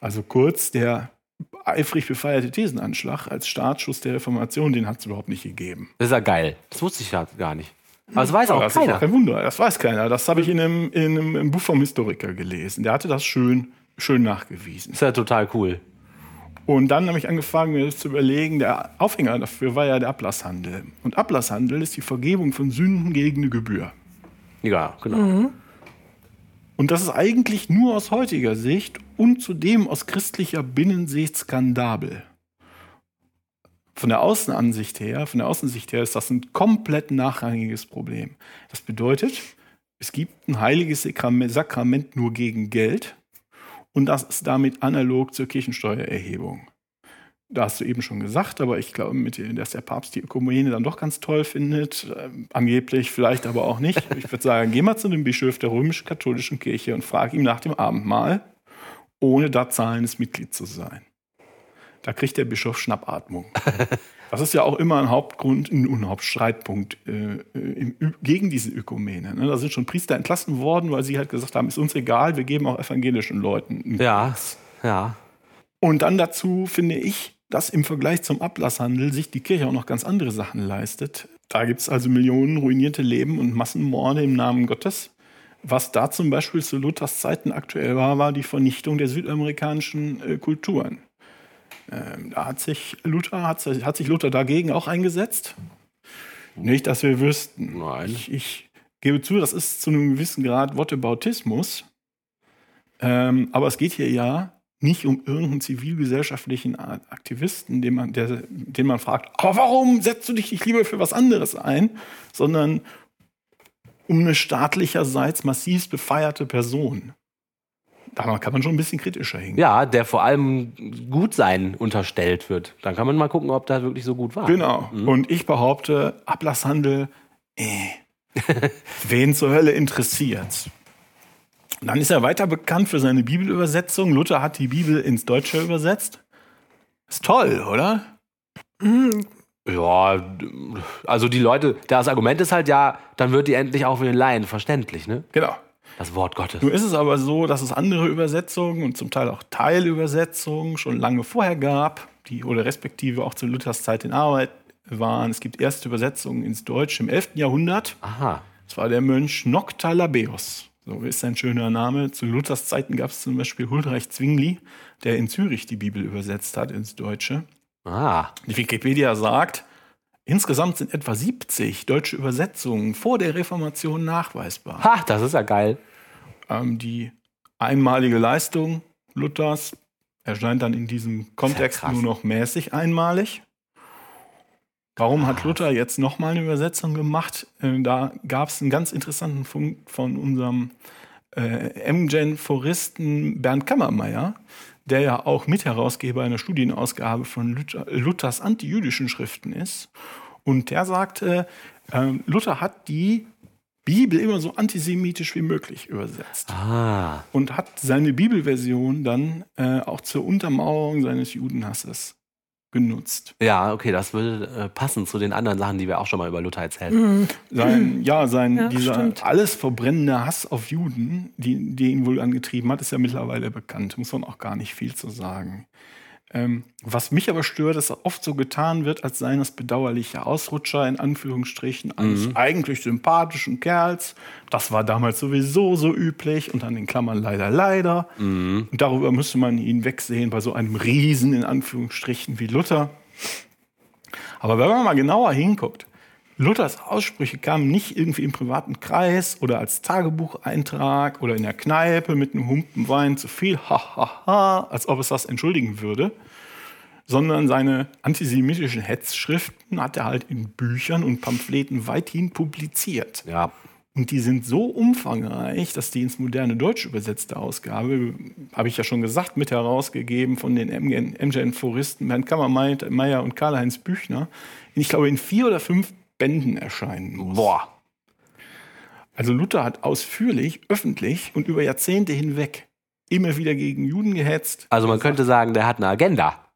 Also kurz, der eifrig befeierte Thesenanschlag als Startschuss der Reformation, den hat es überhaupt nicht gegeben. Das ist ja geil. Das wusste ich ja gar nicht. Aber das weiß auch das ist keiner. auch kein Wunder, das weiß keiner. Das habe ich in einem, in einem, im Buch vom Historiker gelesen. Der hatte das schön, schön nachgewiesen. ist ja total cool. Und dann habe ich angefangen, mir das zu überlegen, der Aufhänger dafür war ja der Ablasshandel. Und Ablasshandel ist die Vergebung von Sünden gegen eine Gebühr. Ja, genau. Und das ist eigentlich nur aus heutiger Sicht und zudem aus christlicher Binnensicht skandabel. Von der Außenansicht her, von der Außensicht her ist das ein komplett nachrangiges Problem. Das bedeutet, es gibt ein heiliges Sakrament, Sakrament nur gegen Geld und das ist damit analog zur Kirchensteuererhebung. Da hast du eben schon gesagt, aber ich glaube, mit, dass der Papst die Ökumene dann doch ganz toll findet. Äh, angeblich, vielleicht aber auch nicht. Ich würde sagen, geh mal zu dem Bischof der römisch-katholischen Kirche und frag ihm nach dem Abendmahl, ohne da zahlendes Mitglied zu sein. Da kriegt der Bischof Schnappatmung. Das ist ja auch immer ein Hauptgrund, ein Hauptstreitpunkt äh, im, gegen diese Ökumene. Ne? Da sind schon Priester entlassen worden, weil sie halt gesagt haben, ist uns egal, wir geben auch evangelischen Leuten. Ja, ja. und dann dazu finde ich, dass im Vergleich zum Ablasshandel sich die Kirche auch noch ganz andere Sachen leistet. Da gibt es also Millionen ruinierte Leben und Massenmorde im Namen Gottes. Was da zum Beispiel zu Luthers Zeiten aktuell war, war die Vernichtung der südamerikanischen äh, Kulturen. Ähm, da hat sich Luther, hat, sich- hat sich Luther dagegen auch eingesetzt. Nicht, dass wir wüssten. Nein. Ich, ich gebe zu, das ist zu einem gewissen Grad Whataboutismus. Ähm, aber es geht hier ja nicht um irgendeinen zivilgesellschaftlichen Aktivisten, den man, der, den man fragt, aber warum setzt du dich nicht lieber für was anderes ein, sondern um eine staatlicherseits massiv befeierte Person. Da kann man schon ein bisschen kritischer hingehen. Ja, der vor allem gut sein unterstellt wird. Dann kann man mal gucken, ob das wirklich so gut war. Genau. Und ich behaupte, Ablasshandel, äh, wen zur Hölle interessiert? Und dann ist er weiter bekannt für seine Bibelübersetzung. Luther hat die Bibel ins Deutsche übersetzt. Ist toll, oder? Ja, also die Leute, das Argument ist halt ja, dann wird die endlich auch für den Laien verständlich, ne? Genau. Das Wort Gottes. Nun ist es aber so, dass es andere Übersetzungen und zum Teil auch Teilübersetzungen schon lange vorher gab, die oder respektive auch zu Luthers Zeit in Arbeit waren. Es gibt erste Übersetzungen ins Deutsche im 11. Jahrhundert. Aha. Das war der Mönch Noctalabeus. So ist sein schöner Name. Zu Luthers Zeiten gab es zum Beispiel Huldreich Zwingli, der in Zürich die Bibel übersetzt hat ins Deutsche. Ah. Die Wikipedia sagt, insgesamt sind etwa 70 deutsche Übersetzungen vor der Reformation nachweisbar. Ha, das ist ja geil. Ähm, die einmalige Leistung Luthers erscheint dann in diesem Kontext krass. nur noch mäßig einmalig. Warum hat Luther jetzt nochmal eine Übersetzung gemacht? Äh, Da gab es einen ganz interessanten Funk von unserem äh, MGen-Foristen Bernd Kammermeier, der ja auch Mitherausgeber einer Studienausgabe von Luther, Luthers antijüdischen Schriften ist. Und der sagte, äh, Luther hat die Bibel immer so antisemitisch wie möglich übersetzt Ah. und hat seine Bibelversion dann äh, auch zur Untermauerung seines Judenhasses genutzt. Ja, okay, das würde äh, passen zu den anderen Sachen, die wir auch schon mal über Luther erzählt haben. Sein, ja, sein, Ja, dieser stimmt. alles verbrennende Hass auf Juden, die, die ihn wohl angetrieben hat, ist ja mittlerweile bekannt. Muss man auch gar nicht viel zu sagen. Ähm, was mich aber stört, ist, dass oft so getan wird, als seien das bedauerliche Ausrutscher in Anführungsstrichen eines eigentlich sympathischen Kerls. Das war damals sowieso so üblich und an den Klammern leider, leider. Und darüber müsste man ihn wegsehen bei so einem Riesen in Anführungsstrichen wie Luther. Aber wenn man mal genauer hinguckt, Luthers Aussprüche kamen nicht irgendwie im privaten Kreis oder als Tagebucheintrag oder in der Kneipe mit einem Humpen Wein zu viel, ha, ha, ha, als ob es das entschuldigen würde, sondern seine antisemitischen Hetzschriften hat er halt in Büchern und Pamphleten weithin publiziert. Ja. Und die sind so umfangreich, dass die ins moderne Deutsch übersetzte Ausgabe, habe ich ja schon gesagt, mit herausgegeben von den MGN-Foristen Bernd Kammermeier und Karl-Heinz Büchner, ich glaube in vier oder fünf Bänden erscheinen muss. Boah. Also Luther hat ausführlich, öffentlich und über Jahrzehnte hinweg immer wieder gegen Juden gehetzt. Also man könnte sagen, der hat eine Agenda.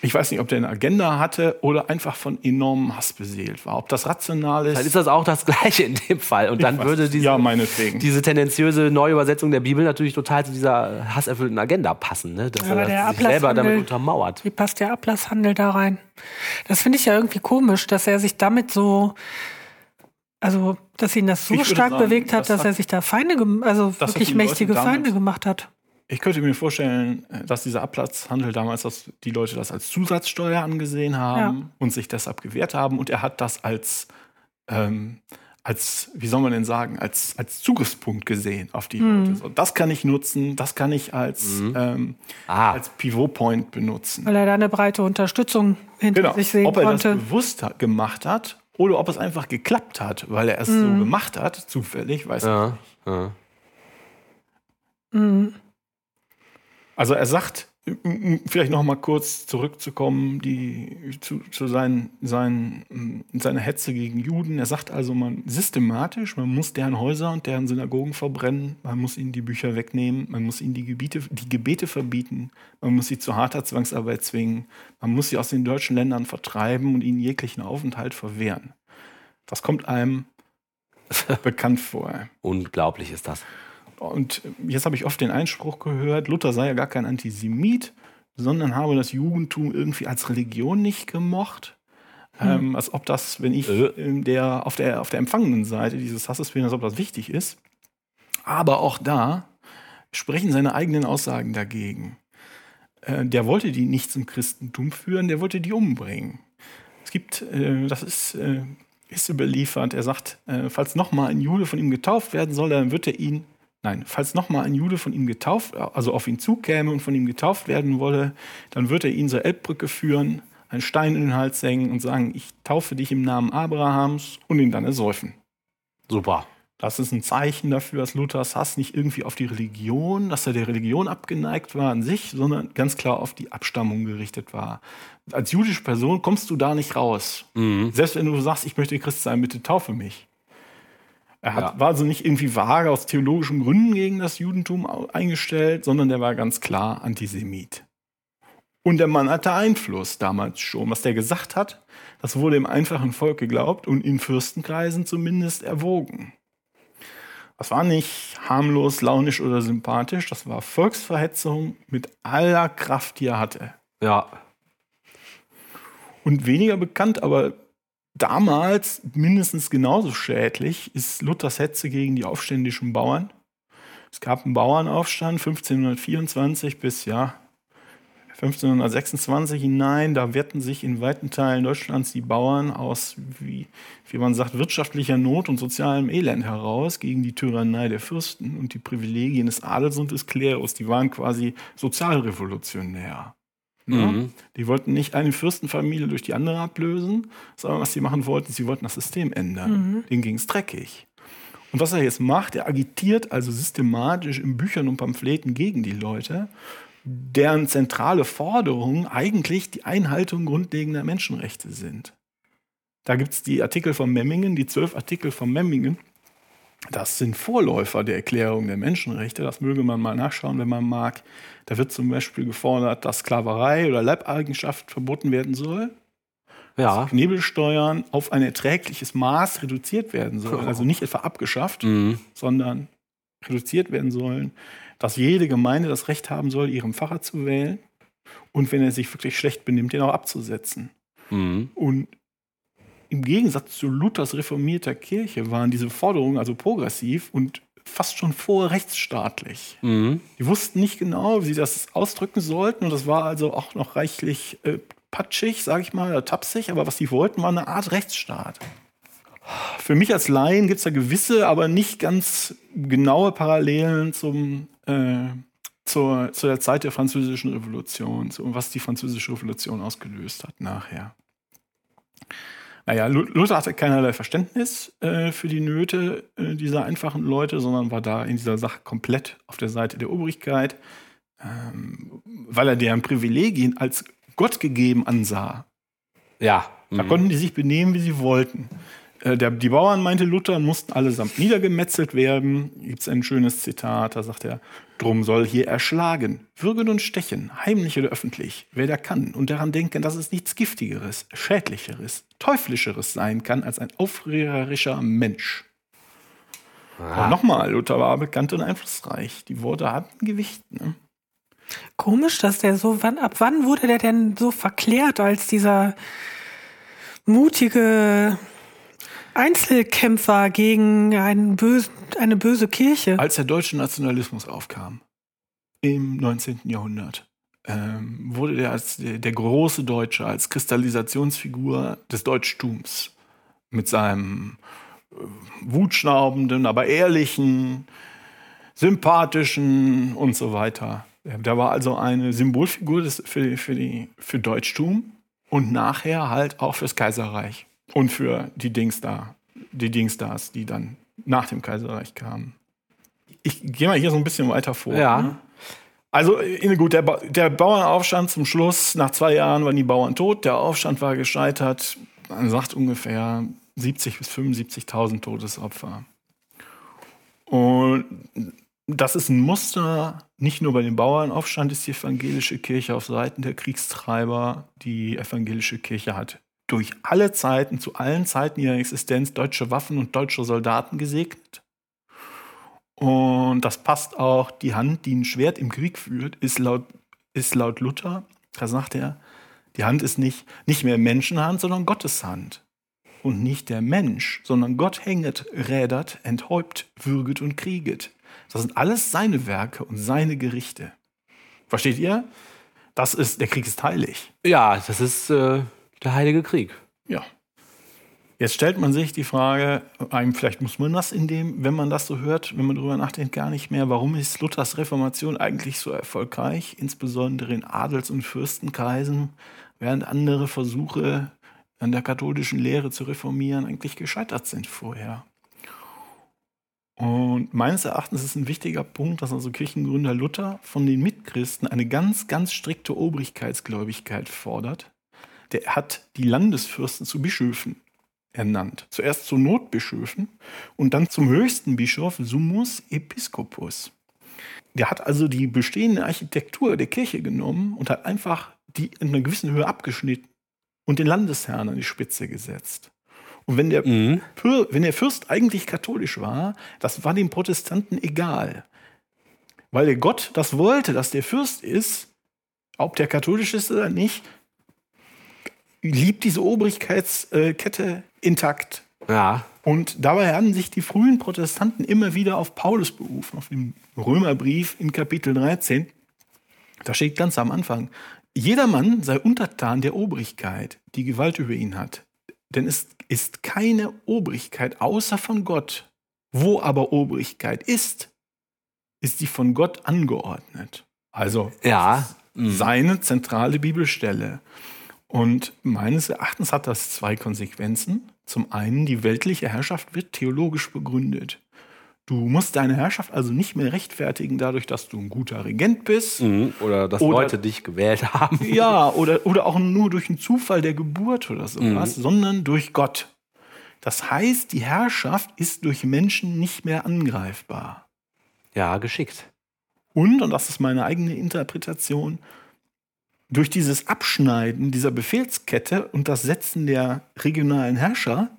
Ich weiß nicht, ob der eine Agenda hatte oder einfach von enormem Hass beseelt war. Ob das rational ist. Dann ist das auch das Gleiche in dem Fall. Und dann würde es. diese, Ja, diese tendenziöse Neuübersetzung der Bibel natürlich total zu dieser hasserfüllten Agenda passen. Ne? Dass Aber er der sich selber damit untermauert. Wie passt der Ablasshandel da rein? Das finde ich ja irgendwie komisch, dass er sich damit so, also, dass ihn das so stark sagen, bewegt hat, das dass hat- er sich da Feinde, also wirklich Leute mächtige Feinde gemacht hat. Ich könnte mir vorstellen, dass dieser Abplatzhandel damals, dass die Leute das als Zusatzsteuer angesehen haben Ja. und sich deshalb gewehrt haben. Und er hat das als, ähm, als, wie soll man denn sagen, als, als Zugriffspunkt gesehen auf die Leute. So, das kann ich nutzen, das kann ich als, ähm, Ah. als Pivot-Point benutzen. Weil er da eine breite Unterstützung hinter Genau. sich sehen Ob er konnte. das bewusst gemacht hat oder ob es einfach geklappt hat, weil er es so gemacht hat, zufällig, weiß ich Ja, nicht. ja. Also er sagt, vielleicht noch mal kurz zurückzukommen, die, zu, zu seinen, seinen, m, seiner Hetze gegen Juden. Er sagt also, man systematisch, man muss deren Häuser und deren Synagogen verbrennen, man muss ihnen die Bücher wegnehmen, man muss ihnen die, Gebiete, die Gebete verbieten, man muss sie zu harter Zwangsarbeit zwingen, man muss sie aus den deutschen Ländern vertreiben und ihnen jeglichen Aufenthalt verwehren. Das kommt einem bekannt vor. Unglaublich ist das. Und jetzt habe ich oft den Einspruch gehört, Luther sei ja gar kein Antisemit, sondern habe das Judentum irgendwie als Religion nicht gemocht. Ähm, als ob das, wenn ich Äh. in der, auf, der, auf der empfangenen Seite dieses Hasses bin, als ob das wichtig ist. Aber auch da sprechen seine eigenen Aussagen dagegen. Äh, der wollte die nicht zum Christentum führen, der wollte die umbringen. Es gibt, äh, das ist, äh, ist überliefert, er sagt, äh, falls nochmal ein Jude von ihm getauft werden soll, dann wird er ihn, nein, falls nochmal ein Jude von ihm getauft, also auf ihn zukäme und von ihm getauft werden wolle, dann wird er ihn zur Elbbrücke führen, einen Stein in den Hals hängen und sagen, ich taufe dich im Namen Abrahams und ihn dann ersäufen. Super. Das ist ein Zeichen dafür, dass Luthers Hass nicht irgendwie auf die Religion, dass er der Religion abgeneigt war an sich, sondern ganz klar auf die Abstammung gerichtet war. Als jüdische Person kommst du da nicht raus. Selbst wenn du sagst, ich möchte Christ sein, bitte taufe mich. Er hat, Ja. war also nicht irgendwie vage aus theologischen Gründen gegen das Judentum eingestellt, sondern der war ganz klar Antisemit. Und der Mann hatte Einfluss damals schon. Was der gesagt hat, das wurde im einfachen Volk geglaubt und in Fürstenkreisen zumindest erwogen. Das war nicht harmlos, launisch oder sympathisch, das war Volksverhetzung mit aller Kraft, die er hatte. Ja. Und weniger bekannt, aber damals mindestens genauso schädlich ist Luthers Hetze gegen die aufständischen Bauern. Es gab einen Bauernaufstand 1524 bis ja 1526 hinein. Da wehrten sich in weiten Teilen Deutschlands die Bauern aus, wie, wie man sagt, wirtschaftlicher Not und sozialem Elend heraus gegen die Tyrannei der Fürsten und die Privilegien des Adels und des Klerus. Die waren quasi sozialrevolutionär. Ne? Die wollten nicht eine Fürstenfamilie durch die andere ablösen, sondern was sie machen wollten, sie wollten das System ändern. Denen ging es dreckig. Und was er jetzt macht, er agitiert also systematisch in Büchern und Pamphleten gegen die Leute, deren zentrale Forderungen eigentlich die Einhaltung grundlegender Menschenrechte sind. Da gibt es die Artikel von Memmingen, die zwölf Artikel von Memmingen. Das sind Vorläufer der Erklärung der Menschenrechte. Das möge man mal nachschauen, wenn man mag. Da wird zum Beispiel gefordert, dass Sklaverei oder Leibeigenschaft verboten werden soll. Ja. Knebelsteuern auf ein erträgliches Maß reduziert werden sollen. Also nicht etwa abgeschafft, Mhm. sondern reduziert werden sollen. Dass jede Gemeinde das Recht haben soll, ihren Pfarrer zu wählen. Und wenn er sich wirklich schlecht benimmt, den auch abzusetzen. Mhm. Und im Gegensatz zu Luthers reformierter Kirche waren diese Forderungen also progressiv und fast schon vorrechtsstaatlich. Mhm. Die wussten nicht genau, wie sie das ausdrücken sollten. Und das war also auch noch reichlich äh, patschig, sage ich mal, oder tapsig. Aber was sie wollten, war eine Art Rechtsstaat. Für mich als Laien gibt es da gewisse, aber nicht ganz genaue Parallelen zum, äh, zur, zu der Zeit der Französischen Revolution, zu was die Französische Revolution ausgelöst hat nachher. Naja, Lu- Luther hatte keinerlei Verständnis äh, für die Nöte äh, dieser einfachen Leute, sondern war da in dieser Sache komplett auf der Seite der Obrigkeit, ähm, weil er deren Privilegien als Gott gegeben ansah. Ja. Da Mhm. konnten die sich benehmen, wie sie wollten. Äh, der, die Bauern, meinte Luther, mussten allesamt niedergemetzelt werden. Gibt es ein schönes Zitat, da sagt er, drum soll hier erschlagen, würgen und stechen, heimlich oder öffentlich, wer da kann und daran denken, dass es nichts Giftigeres, Schädlicheres, Teuflischeres sein kann als ein aufrührerischer Mensch. Und nochmal, Luther war bekannt und einflussreich. Die Worte hatten Gewicht. Ne? Komisch, dass der so, wann, ab wann wurde der denn so verklärt als dieser mutige Einzelkämpfer gegen einen bösen, eine böse Kirche? Als der deutsche Nationalismus aufkam im 19. Jahrhundert, ähm, wurde der als der, der große Deutsche, als Kristallisationsfigur des Deutschtums mit seinem wutschnaubenden, aber ehrlichen, sympathischen und so weiter. Der war also eine Symbolfigur des, für, für, die, für Deutschtum und nachher halt auch fürs Kaiserreich und für die Dings da, die Dingstars, die dann nach dem Kaiserreich kamen. Ich gehe mal hier so ein bisschen weiter vor. Ja. Ne? Also, äh, gut, der, Ba- der Bauernaufstand zum Schluss, nach zwei Jahren waren die Bauern tot, der Aufstand war gescheitert. Man sagt ungefähr 70.000 bis 75.000 Todesopfer. Und das ist ein Muster, nicht nur bei dem Bauernaufstand ist die evangelische Kirche auf Seiten der Kriegstreiber. Die evangelische Kirche hat durch alle Zeiten, zu allen Zeiten ihrer Existenz deutsche Waffen und deutsche Soldaten gesegnet. Und das passt auch, die Hand, die ein Schwert im Krieg führt, ist laut, ist laut Luther, da sagt er, die Hand ist nicht, nicht mehr Menschenhand, sondern Gottes Hand. Und nicht der Mensch, sondern Gott hänget, rädert, enthäupt, würget und krieget. Das sind alles seine Werke und seine Gerichte. Versteht ihr? Das ist, der Krieg ist heilig. Ja, das ist äh, der Heilige Krieg. Ja. Jetzt stellt man sich die Frage, vielleicht muss man das in dem, wenn man das so hört, wenn man darüber nachdenkt, gar nicht mehr, warum ist Luthers Reformation eigentlich so erfolgreich, insbesondere in Adels- und Fürstenkreisen, während andere Versuche an der katholischen Lehre zu reformieren eigentlich gescheitert sind vorher. Und meines Erachtens ist ein wichtiger Punkt, dass also Kirchengründer Luther von den Mitchristen eine ganz, ganz strikte Obrigkeitsgläubigkeit fordert. Der hat die Landesfürsten zu Bischöfen ernannt. Zuerst zu Notbischöfen und dann zum höchsten Bischof Summus Episcopus. Der hat also die bestehende Architektur der Kirche genommen und hat einfach die in einer gewissen Höhe abgeschnitten und den Landesherrn an die Spitze gesetzt. Und wenn der, Pür- wenn der Fürst eigentlich katholisch war, das war den Protestanten egal. Weil der Gott das wollte, dass der Fürst ist, ob der katholisch ist oder nicht, liebt diese Obrigkeitskette intakt. Ja. Und dabei haben sich die frühen Protestanten immer wieder auf Paulus berufen, auf den Römerbrief in Kapitel 13. Da steht ganz am Anfang, jeder Mann sei untertan der Obrigkeit, die Gewalt über ihn hat. Denn es ist keine Obrigkeit außer von Gott. Wo aber Obrigkeit ist, ist die von Gott angeordnet. Also Ja. seine zentrale Bibelstelle. Und meines Erachtens hat das zwei Konsequenzen. Zum einen, die weltliche Herrschaft wird theologisch begründet. Du musst deine Herrschaft also nicht mehr rechtfertigen dadurch, dass du ein guter Regent bist. Mhm. Oder dass Oder- Leute dich gewählt haben. Ja, oder, oder auch nur durch einen Zufall der Geburt oder sowas, sondern durch Gott. Das heißt, die Herrschaft ist durch Menschen nicht mehr angreifbar. Ja, geschickt. Und, und das ist meine eigene Interpretation, durch dieses Abschneiden dieser Befehlskette und das Setzen der regionalen Herrscher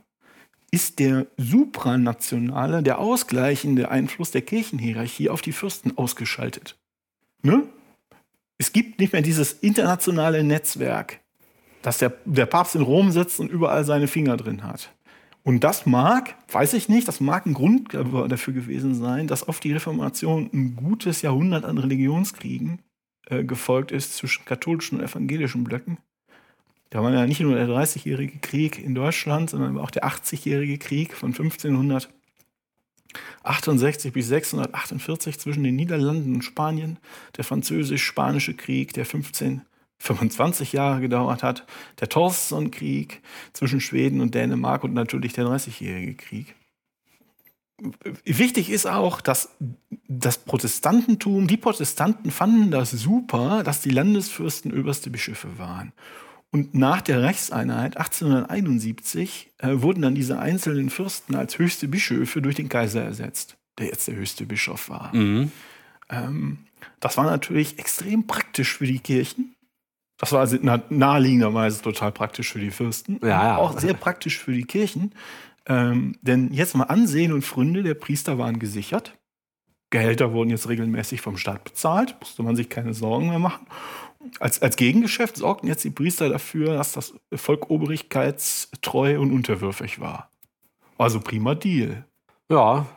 ist der supranationale, der ausgleichende Einfluss der Kirchenhierarchie auf die Fürsten ausgeschaltet. Ne? Es gibt nicht mehr dieses internationale Netzwerk, dass der, der Papst in Rom sitzt und überall seine Finger drin hat. Und das mag, weiß ich nicht, das mag ein Grund dafür gewesen sein, dass auf die Reformation ein gutes Jahrhundert an Religionskriegen äh, gefolgt ist zwischen katholischen und evangelischen Blöcken. Da war ja nicht nur der 30-jährige Krieg in Deutschland, sondern auch der 80-jährige Krieg von 1568 bis 648 zwischen den Niederlanden und Spanien, der französisch-spanische Krieg, der 15 25 Jahre gedauert hat, der Torstenson-Krieg zwischen Schweden und Dänemark und natürlich der 30-jährige Krieg. Wichtig ist auch, dass das Protestantentum, die Protestanten fanden das super, dass die Landesfürsten oberste Bischöfe waren. Und nach der Reichseinheit 1871 äh, wurden dann diese einzelnen Fürsten als höchste Bischöfe durch den Kaiser ersetzt, der jetzt der höchste Bischof war. Ähm, das war natürlich extrem praktisch für die Kirchen. Das war also na- naheliegenderweise total praktisch für die Fürsten. Ja, ja. Auch sehr praktisch für die Kirchen. Ähm, denn jetzt mal Ansehen und Pfründe der Priester waren gesichert. Gehälter wurden jetzt regelmäßig vom Staat bezahlt, musste man sich keine Sorgen mehr machen. Als, als Gegengeschäft sorgten jetzt die Priester dafür, dass das Volk obrigkeitstreu und unterwürfig war. Also prima Deal. Ja,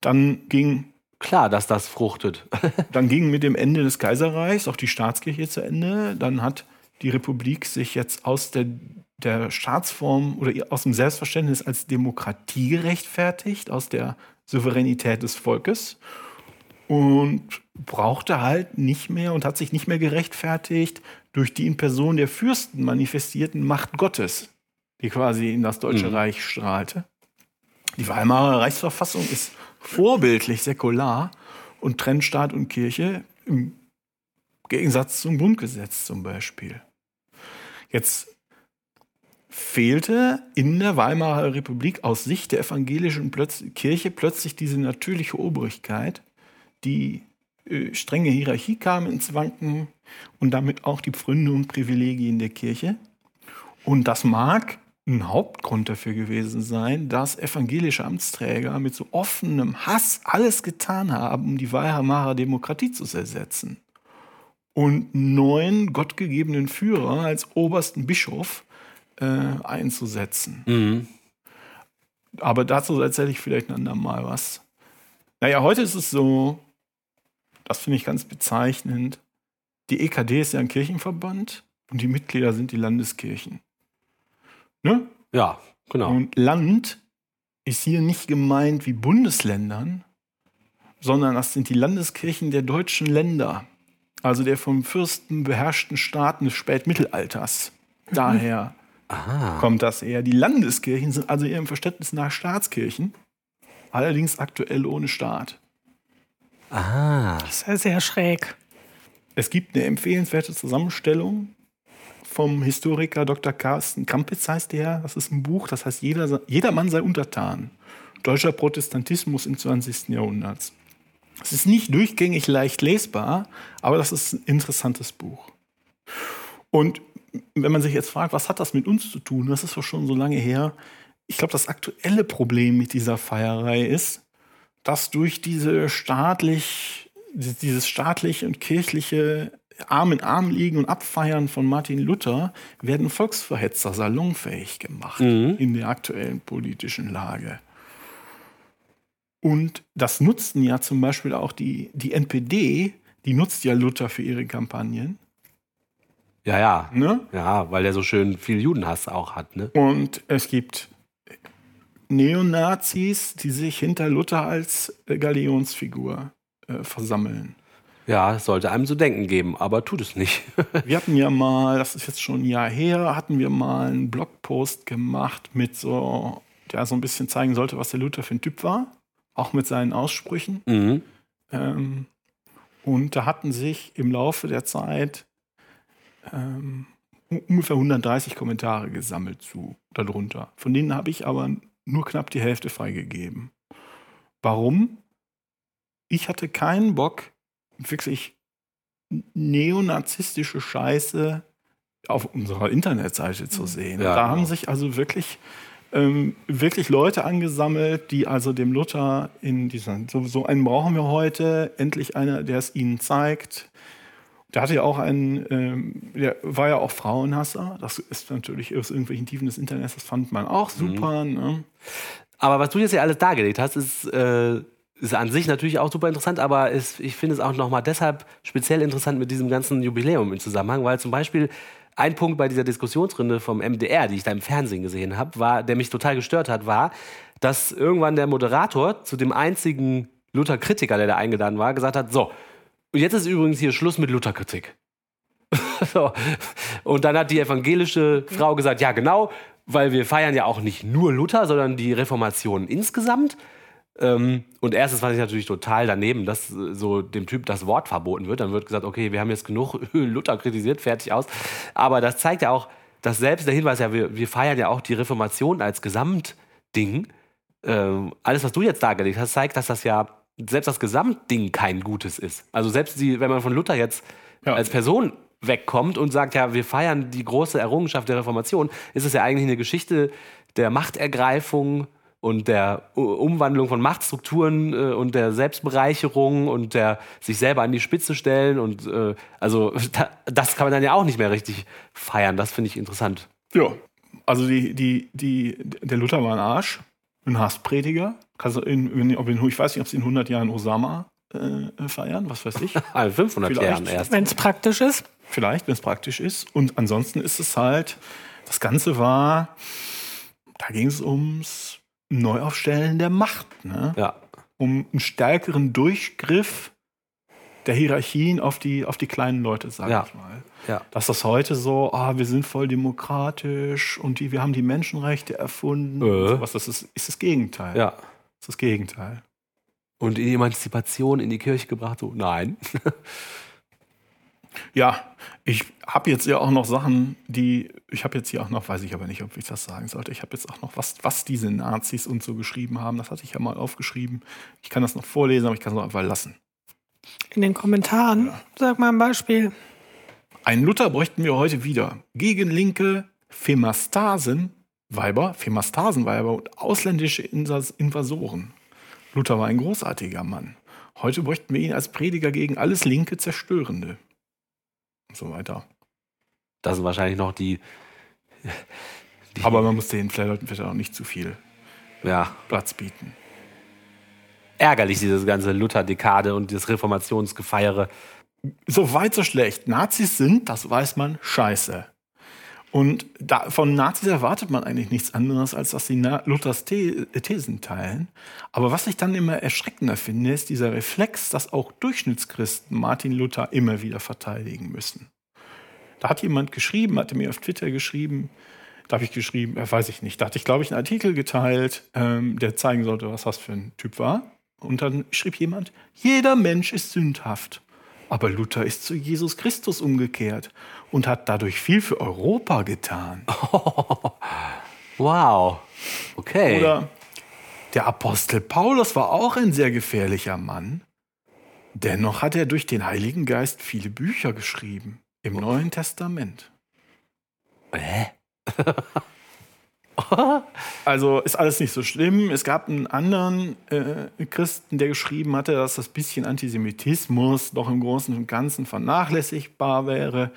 Dann ging klar, dass das fruchtet. dann ging mit dem Ende des Kaiserreichs auch die Staatskirche zu Ende. Dann hat die Republik sich jetzt aus der der Staatsform oder aus dem Selbstverständnis als Demokratie gerechtfertigt, aus der Souveränität des Volkes und brauchte halt nicht mehr und hat sich nicht mehr gerechtfertigt durch die in Person der Fürsten manifestierten Macht Gottes, die quasi in das Deutsche Mhm. Reich strahlte. Die Weimarer Reichsverfassung ist vorbildlich säkular und trennt Staat und Kirche im Gegensatz zum Grundgesetz zum Beispiel. Jetzt fehlte in der Weimarer Republik aus Sicht der evangelischen Plötz Kirche plötzlich diese natürliche Obrigkeit, die äh, strenge Hierarchie kam ins Wanken und damit auch die Pfründe und Privilegien der Kirche. Und das mag ein Hauptgrund dafür gewesen sein, dass evangelische Amtsträger mit so offenem Hass alles getan haben, um die Weimarer Demokratie zu ersetzen. Und neuen gottgegebenen Führer als obersten Bischof äh, einzusetzen. Mhm. Aber dazu erzähle ich vielleicht ein andermal was. Naja, heute ist es so, das finde ich ganz bezeichnend, die EKD ist ja ein Kirchenverband und die Mitglieder sind die Landeskirchen. Ne? Ja, genau. Und Land ist hier nicht gemeint wie Bundesländern, sondern das sind die Landeskirchen der deutschen Länder, also der vom Fürsten beherrschten Staaten des Spätmittelalters. Daher kommt das eher. Die Landeskirchen sind also ihrem Verständnis nach Staatskirchen, allerdings aktuell ohne Staat. Ah. Das ist ja sehr schräg. Es gibt eine empfehlenswerte Zusammenstellung vom Historiker Dr. Carsten Kampitz heißt der. Das ist ein Buch, das heißt Jeder, Jedermann sei untertan. Deutscher Protestantismus im 20. Jahrhundert. Es ist nicht durchgängig leicht lesbar, aber das ist ein interessantes Buch. Und wenn man sich jetzt fragt, was hat das mit uns zu tun, das ist doch schon so lange her. Ich glaube, das aktuelle Problem mit dieser Feierei ist, dass durch diese staatlich, dieses staatliche und kirchliche Arm in Arm liegen und abfeiern von Martin Luther werden Volksverhetzer salonfähig gemacht in der aktuellen politischen Lage. Und das nutzten ja zum Beispiel auch die, die NPD, die nutzt ja Luther für ihre Kampagnen. Ja, ja. Ne? Ja, weil der so schön viel Judenhass auch hat, ne? Und es gibt Neonazis, die sich hinter Luther als Galionsfigur äh, versammeln. Ja, es sollte einem zu denken geben, aber tut es nicht. Wir hatten ja mal, das ist jetzt schon ein Jahr her, hatten wir mal einen Blogpost gemacht mit so, der so ein bisschen zeigen sollte, was der Luther für ein Typ war, auch mit seinen Aussprüchen. mhm. Ähm, und da hatten sich im Laufe der Zeit ähm, ungefähr 130 Kommentare gesammelt zu darunter. Von denen habe ich aber nur knapp die Hälfte freigegeben. Warum? Ich hatte keinen Bock, wirklich neonazistische Scheiße auf unserer Internetseite zu sehen. Ja, da genau. haben sich also wirklich ähm, wirklich Leute angesammelt, die also dem Luther in dieser, so, so einen brauchen wir heute, endlich einer, der es ihnen zeigt. Der hatte ja auch einen, ähm, der war ja auch Frauenhasser. Das ist natürlich aus irgendwelchen Tiefen des Internets, das fand man auch super. Ne? Aber was du jetzt hier alles dargelegt hast, ist, äh, ist an sich natürlich auch super interessant, aber ist, ich finde es auch nochmal deshalb speziell interessant mit diesem ganzen Jubiläum im Zusammenhang, weil zum Beispiel ein Punkt bei dieser Diskussionsrunde vom MDR, die ich da im Fernsehen gesehen habe, war, der mich total gestört hat, war, dass irgendwann der Moderator zu dem einzigen Luther-Kritiker, der da eingeladen war, gesagt hat, so, und jetzt ist übrigens hier Schluss mit Luther-Kritik. so. Und dann hat die evangelische Frau gesagt, ja genau, weil wir feiern ja auch nicht nur Luther, sondern die Reformation insgesamt. Ähm, und erstes fand ich natürlich total daneben, dass äh, so dem Typ das Wort verboten wird. Dann wird gesagt, okay, wir haben jetzt genug Luther kritisiert, fertig aus. Aber das zeigt ja auch, dass selbst der Hinweis, ja, wir, wir feiern ja auch die Reformation als Gesamtding. Ähm, alles, was du jetzt dargelegt hast, zeigt, dass das ja selbst das Gesamtding kein Gutes ist. Also selbst die, wenn man von Luther jetzt Ja. als Person wegkommt und sagt, ja, wir feiern die große Errungenschaft der Reformation, ist es ja eigentlich eine Geschichte der Machtergreifung und der Umwandlung von Machtstrukturen äh, und der Selbstbereicherung und der sich selber an die Spitze stellen und äh, also da, das kann man dann ja auch nicht mehr richtig feiern. Das finde ich interessant. Ja, also die, die, die, der Luther war ein Arsch, ein Hassprediger. Kannst du in, in, ob in, ich weiß nicht, ob sie in 100 Jahren Osama äh, feiern, was weiß ich. Also 500 Vielleicht. Jahren erst. Wenn es praktisch ist. Vielleicht, wenn es praktisch ist. Und ansonsten ist es halt, Das Ganze war, da ging es ums Neuaufstellen der Macht, ne? Ja. um einen stärkeren Durchgriff der Hierarchien auf die, auf die kleinen Leute, sag Ja. ich mal. Ja. Dass das heute so, ah, wir sind voll demokratisch und die, wir haben die Menschenrechte erfunden. Äh. sowas. Das ist, ist das Gegenteil. Ja. Das ist das Gegenteil. Und die Emanzipation in die Kirche gebracht? So, nein. Ja, ich habe jetzt ja auch noch Sachen, die, ich habe jetzt hier auch noch, weiß ich aber nicht, ob ich das sagen sollte, ich habe jetzt auch noch, was, was diese Nazis und so geschrieben haben, das hatte ich ja mal aufgeschrieben. Ich kann das noch vorlesen, aber ich kann es auch einfach lassen. In den Kommentaren. Sag mal ein Beispiel. Ein Luther bräuchten wir heute wieder. Gegen linke Phemastasen, Weiber, Phemastasenweiber und ausländische Invasoren. Luther war ein großartiger Mann. Heute bräuchten wir ihn als Prediger gegen alles linke Zerstörende. Und so weiter. Das sind wahrscheinlich noch die. die Aber man muss den Leuten vielleicht auch nicht zu viel ja, Platz bieten. ärgerlich, diese ganze Luther-Dekade und das Reformationsgefeiere. So weit, so schlecht. Nazis sind, das weiß man, scheiße. Und da, von Nazis erwartet man eigentlich nichts anderes, als dass sie Na Luthers The Thesen teilen. Aber was ich dann immer erschreckender finde, ist dieser Reflex, dass auch Durchschnittschristen Martin Luther immer wieder verteidigen müssen. Da hat jemand geschrieben, hatte mir auf Twitter geschrieben, da habe ich geschrieben, äh, weiß ich nicht, da hatte ich, glaube ich, einen Artikel geteilt, ähm, der zeigen sollte, was das für ein Typ war. Und dann schrieb jemand, jeder Mensch ist sündhaft. Aber Luther ist zu Jesus Christus umgekehrt und hat dadurch viel für Europa getan. Wow. Okay. Oder der Apostel Paulus war auch ein sehr gefährlicher Mann. Dennoch hat er durch den Heiligen Geist viele Bücher geschrieben im Neuen Testament. Hä? Also ist alles nicht so schlimm. Es gab einen anderen äh, Christen, der geschrieben hatte, dass das bisschen Antisemitismus doch im Großen und Ganzen vernachlässigbar wäre.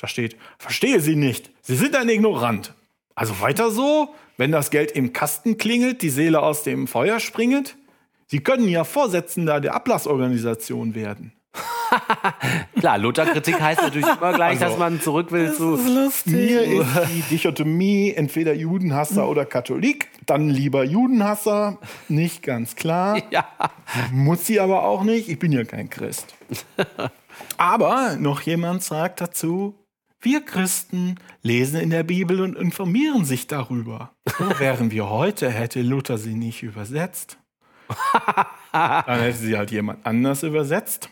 Da steht, verstehe Sie nicht, Sie sind ein Ignorant. Also weiter so, wenn das Geld im Kasten klingelt, die Seele aus dem Feuer springet. Sie können ja Vorsitzender der Ablassorganisation werden. Klar, Luther-Kritik heißt natürlich immer gleich, dass man zurück will zu. lustig. Mir ist die Dichotomie entweder Judenhasser oder Katholik, dann lieber Judenhasser, nicht ganz klar. Ja. Muss sie aber auch nicht, ich bin ja kein Christ. Aber noch jemand sagt dazu, wir Christen lesen in der Bibel und informieren sich darüber. Wo wären wir heute, hätte Luther sie nicht übersetzt. Dann hätte sie halt jemand anders übersetzt.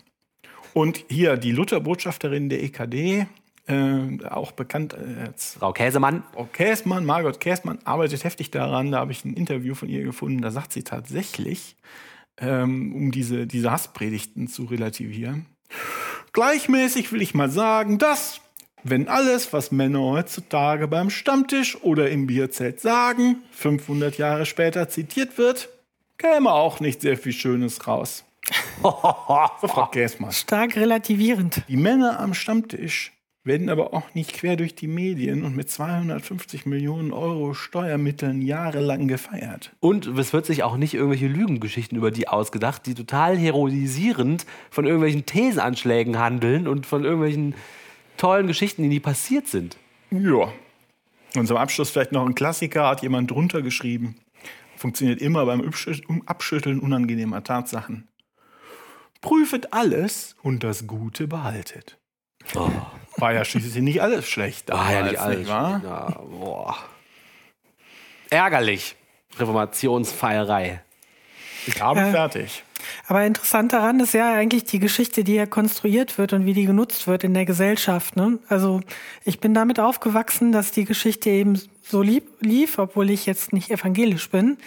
Und hier die Luther-Botschafterin der EKD, äh, auch bekannt als Frau Käsemann. Frau Käßmann, Margot Käßmann, arbeitet heftig daran. Da habe ich ein Interview von ihr gefunden. Da sagt sie tatsächlich, ähm, um diese, diese Hasspredigten zu relativieren. Gleichmäßig will ich mal sagen, dass, wenn alles, was Männer heutzutage beim Stammtisch oder im Bierzelt sagen, 500 Jahre später zitiert wird, käme auch nicht sehr viel Schönes raus. So, Frau Käßmann. Stark relativierend. Die Männer am Stammtisch werden aber auch nicht quer durch die Medien und mit 250 Millionen Euro Steuermitteln jahrelang gefeiert. Und es wird sich auch nicht irgendwelche Lügengeschichten über die ausgedacht, die total heroisierend von irgendwelchen Thesenanschlägen handeln und von irgendwelchen tollen Geschichten, die nie passiert sind. Ja. Und zum Abschluss vielleicht noch ein Klassiker, hat jemand drunter geschrieben. Funktioniert immer beim Abschü- Abschütteln unangenehmer Tatsachen. Prüfet alles und das Gute behaltet. War ja schließlich nicht alles schlecht. Ah, ja, nicht alles. nicht? Ja, boah. Ärgerlich. Reformationsfeierei. Ich habe Ja. fertig. Aber interessant daran ist ja eigentlich die Geschichte, die ja konstruiert wird und wie die genutzt wird in der Gesellschaft. Ne? Also ich bin damit aufgewachsen, dass die Geschichte eben so lieb, lief, obwohl ich jetzt nicht evangelisch bin,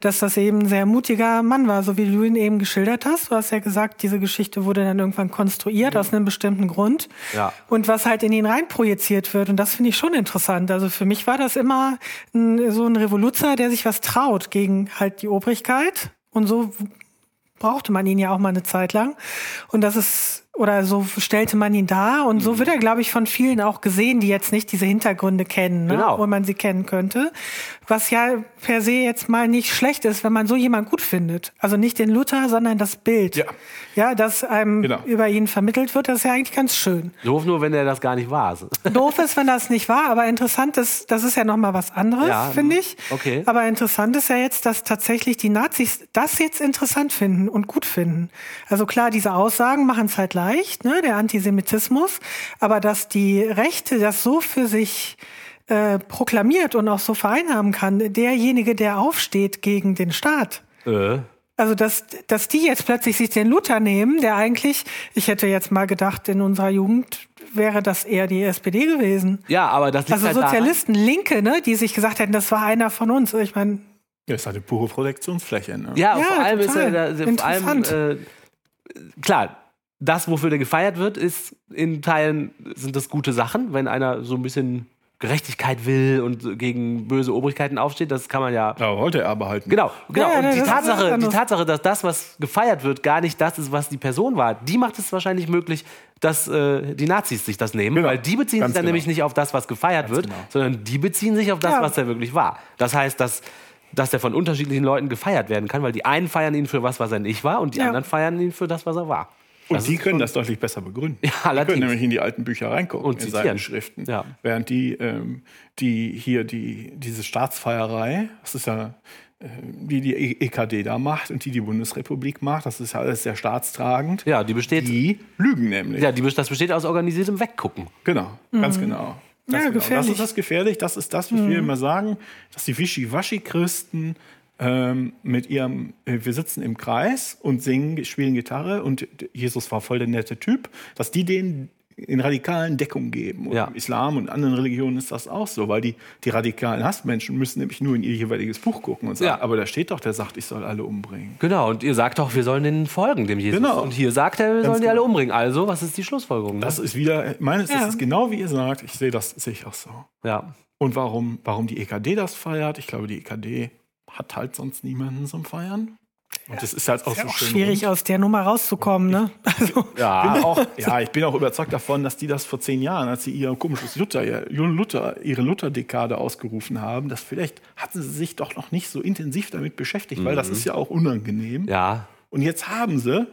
dass das eben ein sehr mutiger Mann war, so wie du ihn eben geschildert hast. Du hast ja gesagt, diese Geschichte wurde dann irgendwann konstruiert aus einem bestimmten Grund. Ja. Und was halt in ihn reinprojiziert wird. Und das finde ich schon interessant. Also für mich war das immer ein, so ein Revoluzer, der sich was traut gegen halt die Obrigkeit. Und so brauchte man ihn ja auch mal eine Zeit lang. Und das ist Oder so stellte man ihn dar. Und Mhm. so wird er, glaube ich, von vielen auch gesehen, die jetzt nicht diese Hintergründe kennen, ne? Genau. wo man sie kennen könnte. Was ja per se jetzt mal nicht schlecht ist, wenn man so jemand gut findet. Also nicht den Luther, sondern das Bild. Ja. Ja, das einem Genau. über ihn vermittelt wird, das ist ja eigentlich ganz schön. Doof nur, wenn er das gar nicht war. Doof ist, wenn das nicht war, aber interessant ist, das ist ja nochmal was anderes, Ja, finde ich. okay. Aber interessant ist ja jetzt, dass tatsächlich die Nazis das jetzt interessant finden und gut finden. Also klar, diese Aussagen machen es halt leicht, ne, der Antisemitismus, aber dass die Rechte das so für sich äh, proklamiert und auch so vereinnahmen kann, derjenige, der aufsteht gegen den Staat. äh. Also, dass, dass die jetzt plötzlich sich den Luther nehmen, der eigentlich, ich hätte jetzt mal gedacht, in unserer Jugend wäre das eher die SPD gewesen. Ja, aber das liegt Also halt daran- Sozialisten, Linke, ne, die sich gesagt hätten, das war einer von uns. Ich meine, Ja, ist halt eine pure Projektionsfläche. Ne? Ja, Ja, vor allem ist total. er, da- vor allem, Interessant. äh, klar, das, wofür der gefeiert wird, ist in Teilen sind das gute Sachen, wenn einer so ein bisschen Gerechtigkeit will und gegen böse Obrigkeiten aufsteht, das kann man ja. Da wollte er aber halt nicht. Genau, genau. Ja, und das die Tatsache, die. Tatsache, dass das, was gefeiert wird, gar nicht das ist, was die Person war, die macht es wahrscheinlich möglich, dass äh, die Nazis sich das nehmen, Genau. weil die beziehen Ganz sich dann genau. nämlich nicht auf das, was gefeiert wird, genau. sondern die beziehen sich auf das, Ja. was er wirklich war. Das heißt, dass dass er von unterschiedlichen Leuten gefeiert werden kann, weil die einen feiern ihn für was, was er nicht war, und die Ja. anderen feiern ihn für das, was er war. Und Das die ist können das deutlich besser begründen. Ja, die allerdings. können nämlich in die alten Bücher reingucken Und in seinen Schriften. Ja. Während die, ähm, die hier die, diese Staatsfeierei, das ist ja äh, die die EKD da macht und die die Bundesrepublik macht, das ist ja alles sehr staatstragend. Ja, die besteht, Die lügen nämlich. ja, die, das besteht aus organisiertem Weggucken. Genau, ganz genau. Ganz Ja, genau. Das gefährlich. ist das gefährlich. Das ist das, was wir immer sagen, dass die Wischiwaschi-Christen ähm, mit ihrem, äh, wir sitzen im Kreis und singen, spielen Gitarre und Jesus war voll der nette Typ, dass die denen in radikalen Deckung geben. Und Ja. im Islam und anderen Religionen ist das auch so, weil die, die radikalen Hassmenschen müssen nämlich nur in ihr jeweiliges Buch gucken und sagen, Ja. aber da steht doch, der sagt, ich soll alle umbringen. Genau, und ihr sagt doch, wir sollen den folgen, dem Jesus. Genau. Und hier sagt er, wir sollen die genau. alle umbringen. Also, was ist die Schlussfolgerung? Ne? Das ist wieder, meines Ja. ist genau wie ihr sagt, ich sehe das, sehe ich auch so. ja. Und warum, warum die EKD das feiert? Ich glaube, die EKD hat halt sonst niemanden zum Feiern. Und das ist halt auch so auch schön. schwierig aus der Nummer rauszukommen, ne? Also, Ja, auch, ja, ich bin auch überzeugt davon, dass die das vor zehn Jahren, als sie ihr komisches Luther, ihr Luther, ihre Luther-Dekade ausgerufen haben, dass vielleicht hatten sie sich doch noch nicht so intensiv damit beschäftigt, weil das ist ja auch unangenehm. ja. Und jetzt haben sie,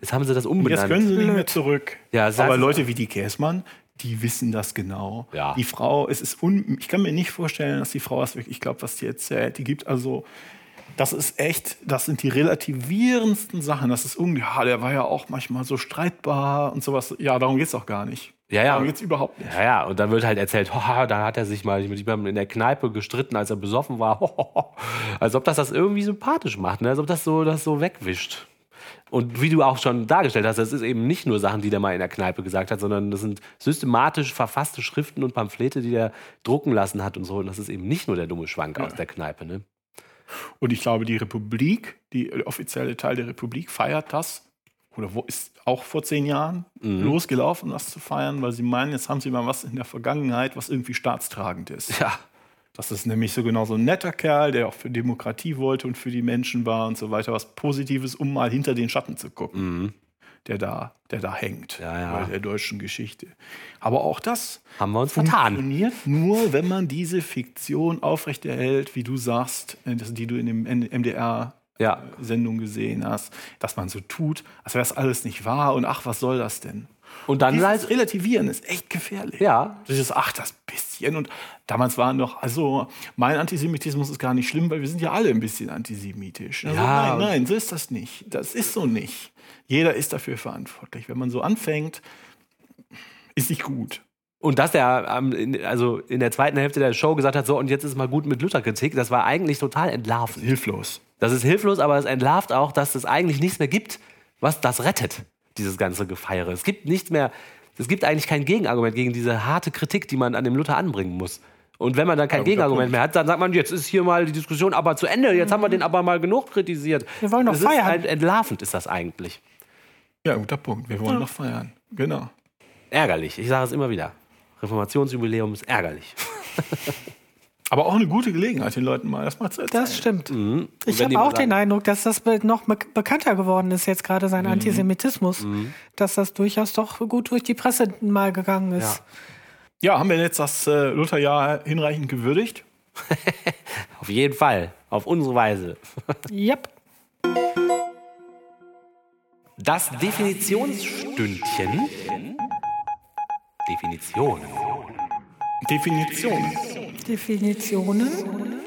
Jetzt haben sie das und jetzt umbenannt. können sie nicht mehr zurück. Ja, Aber Leute wie die Käsmann, die wissen das genau. Ja. Die Frau, es ist un, ich kann mir nicht vorstellen, dass die Frau das wirklich glaubt, was die erzählt. Die gibt also, das ist echt, das sind die relativierendsten Sachen. Das ist irgendwie, ja, der war ja auch manchmal so streitbar und sowas. Ja, darum geht's auch gar nicht. Ja, ja. Darum geht's überhaupt nicht. Ja, ja, und dann wird halt erzählt, haha, da hat er sich mal mit jemandem in der Kneipe gestritten, als er besoffen war. Als ob das das irgendwie sympathisch macht, ne? als ob das so, das so wegwischt. Und wie du auch schon dargestellt hast, das ist eben nicht nur Sachen, die der mal in der Kneipe gesagt hat, sondern das sind systematisch verfasste Schriften und Pamphlete, die der drucken lassen hat und so. Und das ist eben nicht nur der dumme Schwank aus der Kneipe. Ne? Und ich glaube, die Republik, die offizielle Teil der Republik feiert das. Oder wo ist auch vor zehn Jahren Mhm. losgelaufen, das zu feiern, weil sie meinen, jetzt haben sie mal was in der Vergangenheit, was irgendwie staatstragend ist. Ja, Das ist nämlich so genau so ein netter Kerl, der auch für Demokratie wollte und für die Menschen war und so weiter, was Positives, um mal hinter den Schatten zu gucken, der, da, der da hängt Mhm. Ja, ja. bei der deutschen Geschichte. Aber auch das haben wir uns vertan. funktioniert nur, wenn man diese Fiktion aufrechterhält, wie du sagst, äh, die du in dem MDR Ja. Sendung gesehen hast, dass man so tut, als wäre das alles nicht wahr und ach, was soll das denn? Und dann Dieses halt, Relativieren ist echt gefährlich. ja, Dieses, ach, das bisschen. Und damals waren doch, also mein Antisemitismus ist gar nicht schlimm, weil wir sind ja alle ein bisschen antisemitisch. Also, Ja, nein, nein, so ist das nicht. Das ist so nicht. Jeder ist dafür verantwortlich. Wenn man so anfängt, ist nicht gut. Und dass er ähm, in, also in der zweiten Hälfte der Show gesagt hat, so und jetzt ist mal gut mit Lutherkritik, das war eigentlich total entlarvend. Hilflos. Das ist hilflos, aber es entlarvt auch, dass es eigentlich nichts mehr gibt, was das rettet, dieses ganze Gefeiere. Es gibt nichts mehr, es gibt eigentlich kein Gegenargument gegen diese harte Kritik, die man an dem Luther anbringen muss. Und wenn man dann kein Ja, Gegenargument mehr hat, dann sagt man, jetzt ist hier mal die Diskussion aber zu Ende, jetzt haben wir den aber mal genug kritisiert. Wir wollen doch das feiern. Ist halt entlarvend ist das eigentlich. Ja, guter Punkt. Wir wollen noch feiern. Genau. Ärgerlich, ich sage es immer wieder. Reformationsjubiläum ist ärgerlich. Aber auch eine gute Gelegenheit, den Leuten mal das mal zu erzählen. Das stimmt. Und Ich habe auch den Eindruck, dass das noch be bekannter geworden ist, jetzt gerade Mhm. sein Antisemitismus. Dass das durchaus doch gut durch die Presse mal gegangen ist. Ja, haben wir jetzt das äh, Lutherjahr hinreichend gewürdigt? Auf jeden Fall. Auf unsere Weise. Yep. Das Definitionsstündchen. Definitionen. Definition. Definitionen.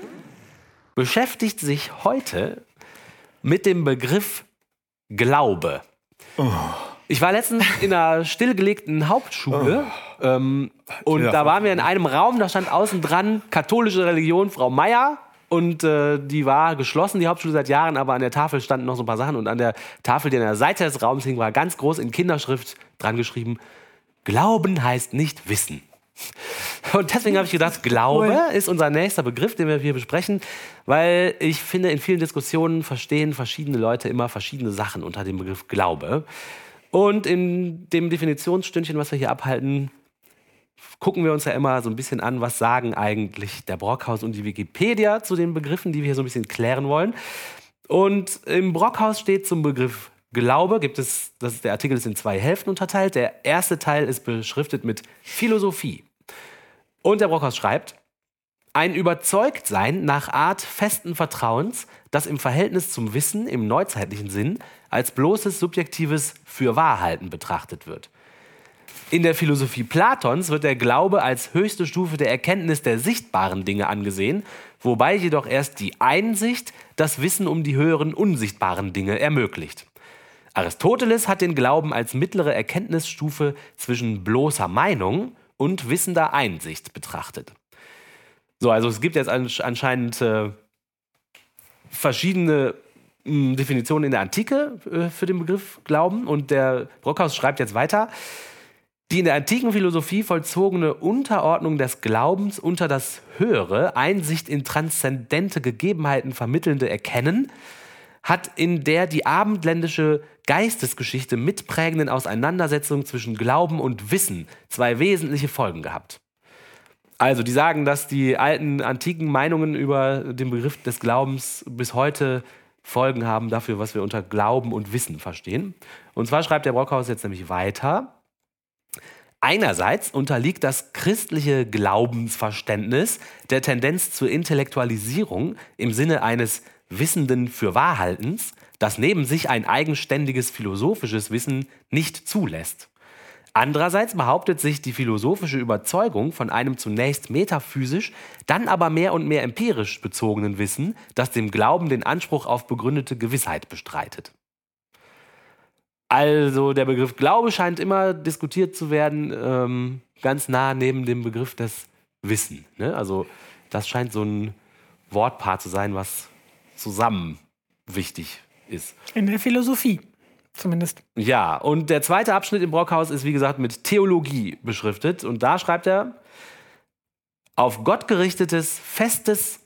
Beschäftigt sich heute mit dem Begriff Glaube. Ich war letztens in einer stillgelegten Hauptschule ähm, und Ja, da waren wir in einem Raum, da stand außen dran katholische Religion Frau Meier und äh, die war geschlossen, die Hauptschule seit Jahren, aber an der Tafel standen noch so ein paar Sachen und an der Tafel, die an der Seite des Raums hing, war ganz groß in Kinderschrift dran geschrieben, Glauben heißt nicht Wissen. Und deswegen habe ich gedacht, Glaube Cool. ist unser nächster Begriff, den wir hier besprechen, weil ich finde, in vielen Diskussionen verstehen verschiedene Leute immer verschiedene Sachen unter dem Begriff Glaube. Und in dem Definitionsstündchen, was wir hier abhalten, gucken wir uns ja immer so ein bisschen an, was sagen eigentlich der Brockhaus und die Wikipedia zu den Begriffen, die wir hier so ein bisschen klären wollen. Und im Brockhaus steht zum Begriff Glaube, gibt es, das ist, der Artikel ist in zwei Hälften unterteilt. Der erste Teil ist beschriftet mit Philosophie. Und der Brockhaus schreibt, ein Überzeugtsein nach Art festen Vertrauens, das im Verhältnis zum Wissen im neuzeitlichen Sinn als bloßes subjektives Fürwahrhalten betrachtet wird. In der Philosophie Platons wird der Glaube als höchste Stufe der Erkenntnis der sichtbaren Dinge angesehen, wobei jedoch erst die Einsicht das Wissen um die höheren unsichtbaren Dinge ermöglicht. Aristoteles hat den Glauben als mittlere Erkenntnisstufe zwischen bloßer Meinung und wissender Einsicht betrachtet. So, also es gibt jetzt ansch- anscheinend äh, verschiedene mh, Definitionen in der Antike äh, für den Begriff Glauben und der Brockhaus schreibt jetzt weiter. Die in der antiken Philosophie vollzogene Unterordnung des Glaubens unter das Höhere, Einsicht in transzendente Gegebenheiten vermittelnde Erkennen, hat in der die abendländische Geistesgeschichte mitprägenden Auseinandersetzung zwischen Glauben und Wissen zwei wesentliche Folgen gehabt. Also, die sagen, dass die alten antiken Meinungen über den Begriff des Glaubens bis heute Folgen haben dafür, was wir unter Glauben und Wissen verstehen. Und zwar schreibt der Brockhaus jetzt nämlich weiter. Einerseits unterliegt das christliche Glaubensverständnis der Tendenz zur Intellektualisierung im Sinne eines Wissenden für Wahrhaltens, das neben sich ein eigenständiges philosophisches Wissen nicht zulässt. Andererseits behauptet sich die philosophische Überzeugung von einem zunächst metaphysisch, dann aber mehr und mehr empirisch bezogenen Wissen, das dem Glauben den Anspruch auf begründete Gewissheit bestreitet. Also der Begriff Glaube scheint immer diskutiert zu werden, ähm, ganz nah neben dem Begriff des Wissen. Ne? Also das scheint so ein Wortpaar zu sein, was zusammen wichtig ist. In der Philosophie zumindest. Ja, und der zweite Abschnitt im Brockhaus ist, wie gesagt, mit Theologie beschriftet. Und da schreibt er, auf Gott gerichtetes, festes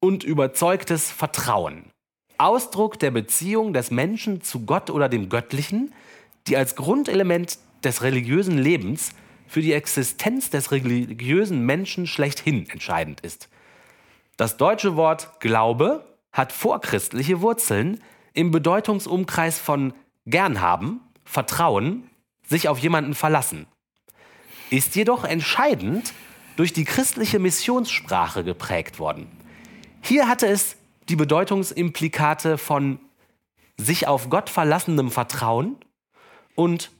und überzeugtes Vertrauen. Ausdruck der Beziehung des Menschen zu Gott oder dem Göttlichen, die als Grundelement des religiösen Lebens für die Existenz des religiösen Menschen schlechthin entscheidend ist. Das deutsche Wort Glaube hat vorchristliche Wurzeln im Bedeutungsumkreis von gern haben, vertrauen, sich auf jemanden verlassen. Ist jedoch entscheidend durch die christliche Missionssprache geprägt worden. Hier hatte es die Bedeutungsimplikate von sich auf Gott verlassenem Vertrauen und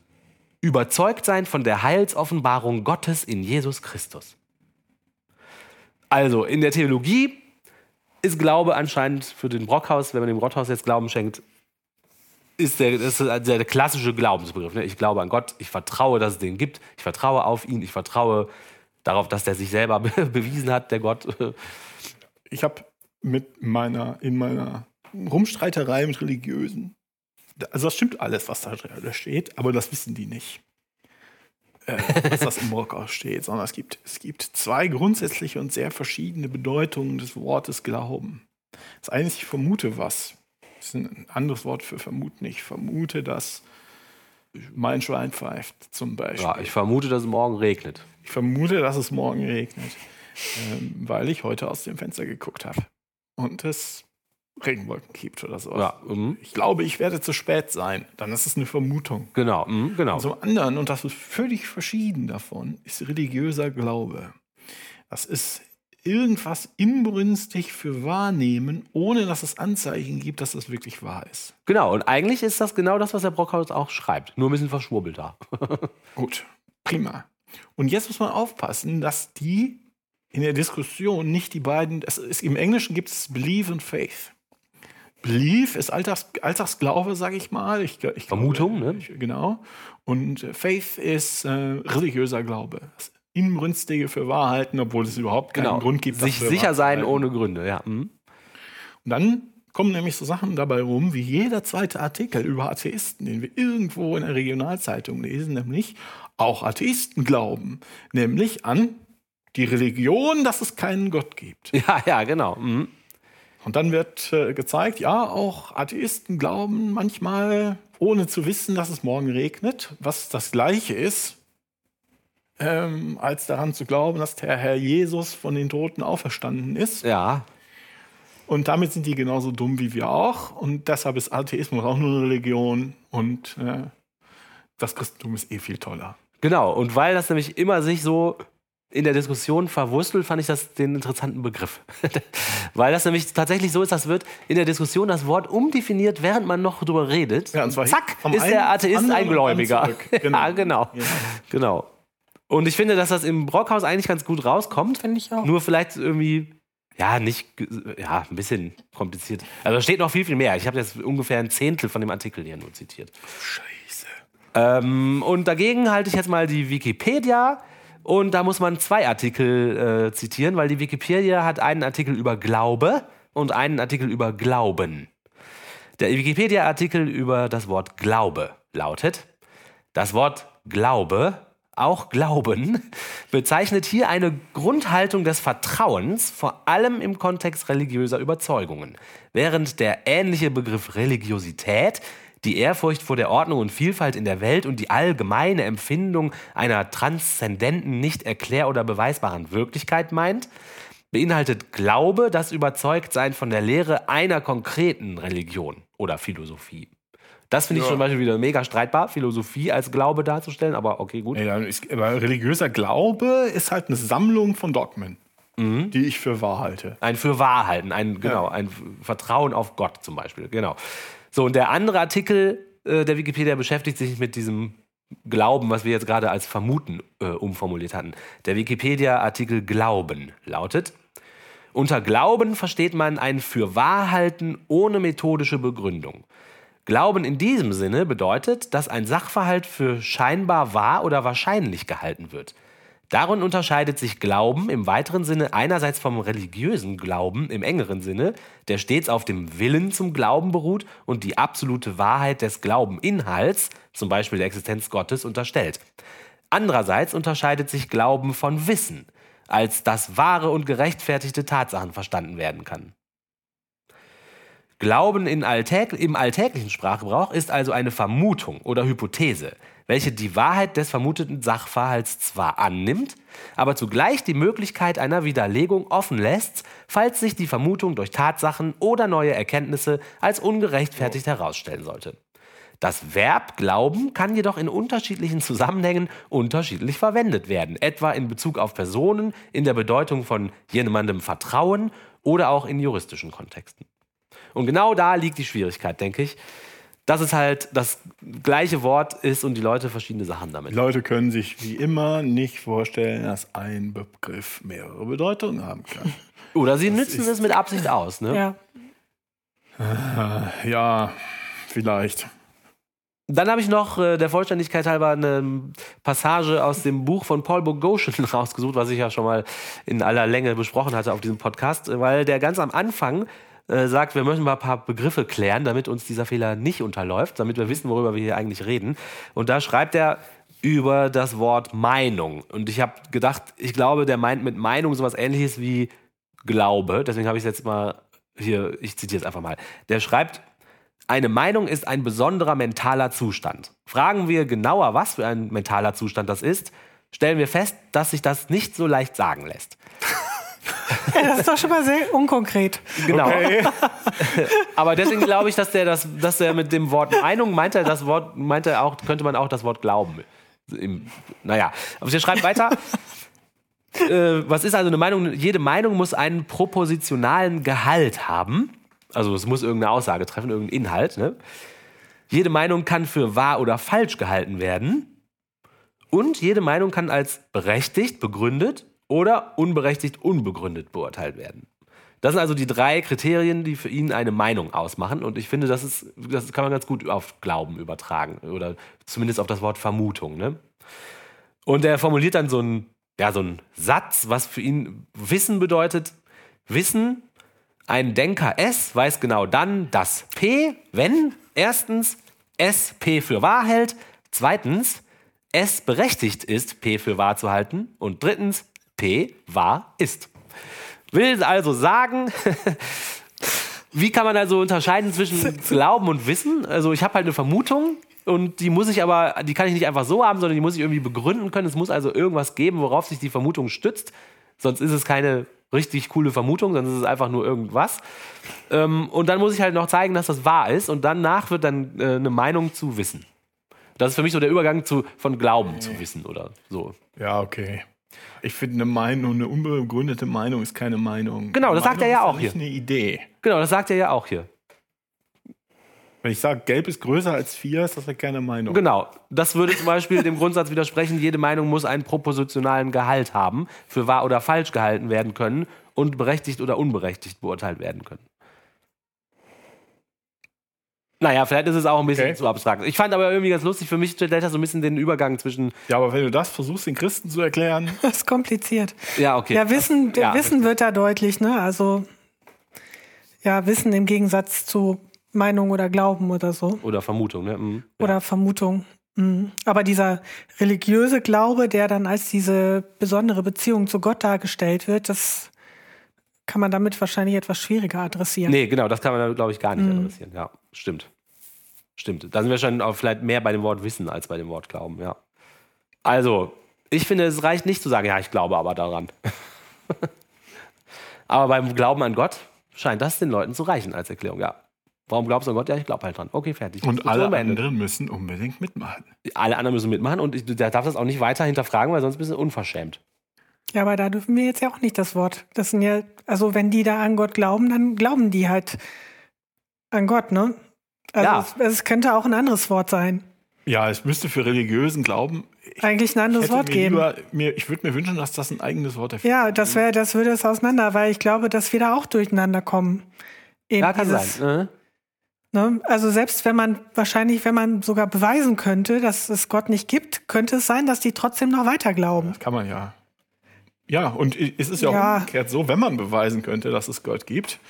überzeugt sein von der Heilsoffenbarung Gottes in Jesus Christus. Also in der Theologie ist Glaube anscheinend für den Brockhaus, wenn man dem Brockhaus jetzt Glauben schenkt, ist der, ist der klassische Glaubensbegriff. Ne? Ich glaube an Gott, ich vertraue, dass es den gibt, ich vertraue auf ihn, ich vertraue darauf, dass der sich selber bewiesen hat, der Gott. Ich habe mit meiner, in meiner Rumstreiterei mit Religiösen, also das stimmt alles, was da steht, aber das wissen die nicht. Äh, was das im Brockhaus steht, sondern es gibt, es gibt zwei grundsätzliche und sehr verschiedene Bedeutungen des Wortes Glauben. Das eine ist, ich vermute was. Das ist ein anderes Wort für vermuten. Ich vermute, dass mein Schwein pfeift, zum Beispiel. Ja, ich vermute, dass es morgen regnet. Ich vermute, dass es morgen regnet. ähm, weil ich heute aus dem Fenster geguckt habe und es Regenwolken gibt oder so. Ja, mhm. Ich glaube, ich werde zu spät sein. Dann ist es eine Vermutung. genau, mhm, genau. Zum anderen, und das ist völlig verschieden davon, ist religiöser Glaube. Das ist irgendwas inbrünstig für wahrnehmen, ohne dass es Anzeichen gibt, dass das wirklich wahr ist. Genau, und eigentlich ist das genau das, was der Brockhaus auch schreibt. Nur ein bisschen verschwurbelter. Gut, prima. Und jetzt muss man aufpassen, dass die in der Diskussion nicht die beiden, es ist, im Englischen gibt es Belief und Faith. Belief ist Alltags, Alltagsglaube, sage ich mal. Ich, ich Vermutung, glaube, ne? Ich, genau. Und Faith ist äh, religiöser Glaube. Das Inbrünstige für Wahrhalten, obwohl es überhaupt keinen Genau. Grund gibt. Sich sicher sein ohne Gründe, ja. Mhm. Und dann kommen nämlich so Sachen dabei rum, wie jeder zweite Artikel über Atheisten, den wir irgendwo in der Regionalzeitung lesen, nämlich auch Atheisten glauben, nämlich an die Religion, dass es keinen Gott gibt. Ja, ja, genau. Mhm. Und dann wird äh, gezeigt, ja, auch Atheisten glauben manchmal, ohne zu wissen, dass es morgen regnet, was das Gleiche ist, ähm, als daran zu glauben, dass der Herr Jesus von den Toten auferstanden ist. Ja, Und damit sind die genauso dumm wie wir auch. Und deshalb ist Atheismus auch nur eine Religion. Und äh, das Christentum ist eh viel toller. genau. Und weil das nämlich immer sich so in der Diskussion verwurstelt, fand ich das den interessanten Begriff. weil das nämlich tatsächlich so ist, das wird in der Diskussion das Wort umdefiniert, während man noch drüber redet. Ja, und zwar Zack, ist der Atheist ein Gläubiger. Genau. ja, genau. Ja. Genau. Und ich finde, dass das im Brockhaus eigentlich ganz gut rauskommt. Finde ich auch. Nur vielleicht irgendwie, ja, nicht, ja, ein bisschen kompliziert. Also da steht noch viel, viel mehr. Ich habe jetzt ungefähr ein Zehntel von dem Artikel hier nur zitiert. Scheiße. Ähm, und dagegen halte ich jetzt mal die Wikipedia. Und da muss man zwei Artikel äh, zitieren, weil die Wikipedia hat einen Artikel über Glaube und einen Artikel über Glauben. Der Wikipedia-Artikel über das Wort Glaube lautet, das Wort Glaube, auch Glauben, bezeichnet hier eine Grundhaltung des Vertrauens, vor allem im Kontext religiöser Überzeugungen, während der ähnliche Begriff Religiosität die Ehrfurcht vor der Ordnung und Vielfalt in der Welt und die allgemeine Empfindung einer transzendenten, nicht erklär- oder beweisbaren Wirklichkeit meint, beinhaltet Glaube das Überzeugtsein von der Lehre einer konkreten Religion oder Philosophie. Das finde ich Ja. zum Beispiel wieder mega streitbar, Philosophie als Glaube darzustellen, aber okay, gut. Ja, ist, aber religiöser Glaube ist halt eine Sammlung von Dogmen, die ich für wahr halte. Ein für wahr halten, ein, genau, ein Vertrauen auf Gott zum Beispiel, genau. So, und der andere Artikel äh, der Wikipedia beschäftigt sich mit diesem Glauben, was wir jetzt gerade als Vermuten äh, umformuliert hatten. Der Wikipedia-Artikel Glauben lautet, unter Glauben versteht man ein Fürwahrhalten ohne methodische Begründung. Glauben in diesem Sinne bedeutet, dass ein Sachverhalt für scheinbar wahr oder wahrscheinlich gehalten wird. Darin unterscheidet sich Glauben im weiteren Sinne einerseits vom religiösen Glauben im engeren Sinne, der stets auf dem Willen zum Glauben beruht und die absolute Wahrheit des Glaubeninhalts, zum Beispiel der Existenz Gottes, unterstellt. Andererseits unterscheidet sich Glauben von Wissen, als das wahre und gerechtfertigte Tatsachen verstanden werden kann. Glauben in alltäg im alltäglichen Sprachgebrauch ist also eine Vermutung oder Hypothese, welche die Wahrheit des vermuteten Sachverhalts zwar annimmt, aber zugleich die Möglichkeit einer Widerlegung offen lässt, falls sich die Vermutung durch Tatsachen oder neue Erkenntnisse als ungerechtfertigt herausstellen sollte. Das Verb glauben kann jedoch in unterschiedlichen Zusammenhängen unterschiedlich verwendet werden, etwa in Bezug auf Personen, in der Bedeutung von jemandem Vertrauen oder auch in juristischen Kontexten. Und genau da liegt die Schwierigkeit, denke ich, dass es halt das gleiche Wort ist und die Leute verschiedene Sachen damit. Die Leute können sich wie immer nicht vorstellen, dass ein Begriff mehrere Bedeutungen haben kann. Oder sie nützen es mit Absicht aus. Ne? Ja. ja, vielleicht. Dann habe ich noch äh, der Vollständigkeit halber eine Passage aus dem Buch von Paul Boghossian rausgesucht, was ich ja schon mal in aller Länge besprochen hatte auf diesem Podcast, weil der ganz am Anfang äh, sagt, wir möchten mal ein paar Begriffe klären, damit uns dieser Fehler nicht unterläuft, damit wir wissen, worüber wir hier eigentlich reden. Und da schreibt er über das Wort Meinung. Und ich habe gedacht, ich glaube, der meint mit Meinung sowas ähnliches wie Glaube. Deswegen habe ich es jetzt mal hier, ich zitiere es einfach mal. Der schreibt, eine Meinung ist ein besonderer mentaler Zustand. Fragen wir genauer, was für ein mentaler Zustand das ist, stellen wir fest, dass sich das nicht so leicht sagen lässt. Das ist doch schon mal sehr unkonkret. Genau. Okay. Aber deswegen glaube ich, dass der das, dass der mit dem Wort Meinung meint er das Wort, meint er auch, könnte man auch das Wort Glauben. Im, naja, aber wir schreiben weiter. äh, was ist also eine Meinung? Jede Meinung muss einen propositionalen Gehalt haben. Also es muss irgendeine Aussage treffen, irgendeinen Inhalt. Ne? Jede Meinung kann für wahr oder falsch gehalten werden. Und jede Meinung kann als berechtigt, begründet oder unberechtigt, unbegründet beurteilt werden. Das sind also die drei Kriterien, die für ihn eine Meinung ausmachen. Und ich finde, das, ist, das kann man ganz gut auf Glauben übertragen. Oder zumindest auf das Wort Vermutung. Ne? Und er formuliert dann so einen, ja, so einen Satz, was für ihn Wissen bedeutet. Wissen, ein Denker S weiß genau dann, dass P, wenn erstens S P für wahr hält, zweitens S berechtigt ist, P für wahr zu halten und drittens P wahr ist. Will also sagen, wie kann man also unterscheiden zwischen Glauben und Wissen? Also ich habe halt eine Vermutung und die muss ich aber, die kann ich nicht einfach so haben, sondern die muss ich irgendwie begründen können. Es muss also irgendwas geben, worauf sich die Vermutung stützt. Sonst ist es keine richtig coole Vermutung, sonst ist es einfach nur irgendwas. Ähm, und dann muss ich halt noch zeigen, dass das wahr ist und danach wird dann äh, eine Meinung zu Wissen. Das ist für mich so der Übergang zu, von Glauben zu Wissen oder so. Ja, okay. Ich finde eine Meinung, eine unbegründete Meinung ist keine Meinung. Genau, das sagt er ja Meinung auch ist nicht eine Idee. Genau, das sagt er ja auch hier. Wenn ich sage, gelb ist größer als vier, ist das ja keine Meinung. Genau. Das würde zum Beispiel dem Grundsatz widersprechen, jede Meinung muss einen propositionalen Gehalt haben, für wahr oder falsch gehalten werden können und berechtigt oder unberechtigt beurteilt werden können. Naja, vielleicht ist es auch ein bisschen Okay. zu abstrakt. Ich fand aber irgendwie ganz lustig, für mich stellt das so ein bisschen den Übergang zwischen. Ja, aber wenn du das versuchst, den Christen zu erklären, Das ist kompliziert. Ja, okay. Ja, Wissen, Ja. Wissen wird da deutlich, ne? Also, ja, Wissen im Gegensatz zu Meinung oder Glauben oder so. Oder Vermutung, ne? Mhm. Oder Vermutung. Mhm. Aber dieser religiöse Glaube, der dann als diese besondere Beziehung zu Gott dargestellt wird, das kann man damit wahrscheinlich etwas schwieriger adressieren. Nee, genau, das kann man, glaube ich, gar nicht Mhm. adressieren. Ja, stimmt. Stimmt. Da sind wir schon auch vielleicht mehr bei dem Wort Wissen als bei dem Wort Glauben, ja. Also, ich finde, es reicht nicht zu sagen, ja, ich glaube aber daran. aber beim Glauben an Gott scheint das den Leuten zu reichen als Erklärung, ja. Warum glaubst du an Gott? Ja, ich glaube halt dran. Okay, fertig. und alle anderen müssen unbedingt mitmachen. Alle anderen müssen mitmachen und ich, der darf das auch nicht weiter hinterfragen, weil sonst bist du unverschämt. Ja, aber da dürfen wir jetzt ja auch nicht das Wort. Das sind ja, also wenn die da an Gott glauben, dann glauben die halt an Gott, ne? Also Ja. es, es könnte auch ein anderes Wort sein. Ja, es müsste für religiösen Glauben. Ich, Eigentlich ein anderes Wort mir geben. lieber, mir, ich würde mir wünschen, dass das ein eigenes Wort dafür Ja, das wäre, das würde es auseinander, weil ich glaube, dass wir da auch durcheinander kommen. Eben Ja, kann dieses, sein. Äh? Ne? Also selbst wenn man wahrscheinlich, wenn man sogar beweisen könnte, dass es Gott nicht gibt, könnte es sein, dass die trotzdem noch weiter glauben. Das kann man ja. Ja, und es ist ja auch Ja. umgekehrt so, wenn man beweisen könnte, dass es Gott gibt,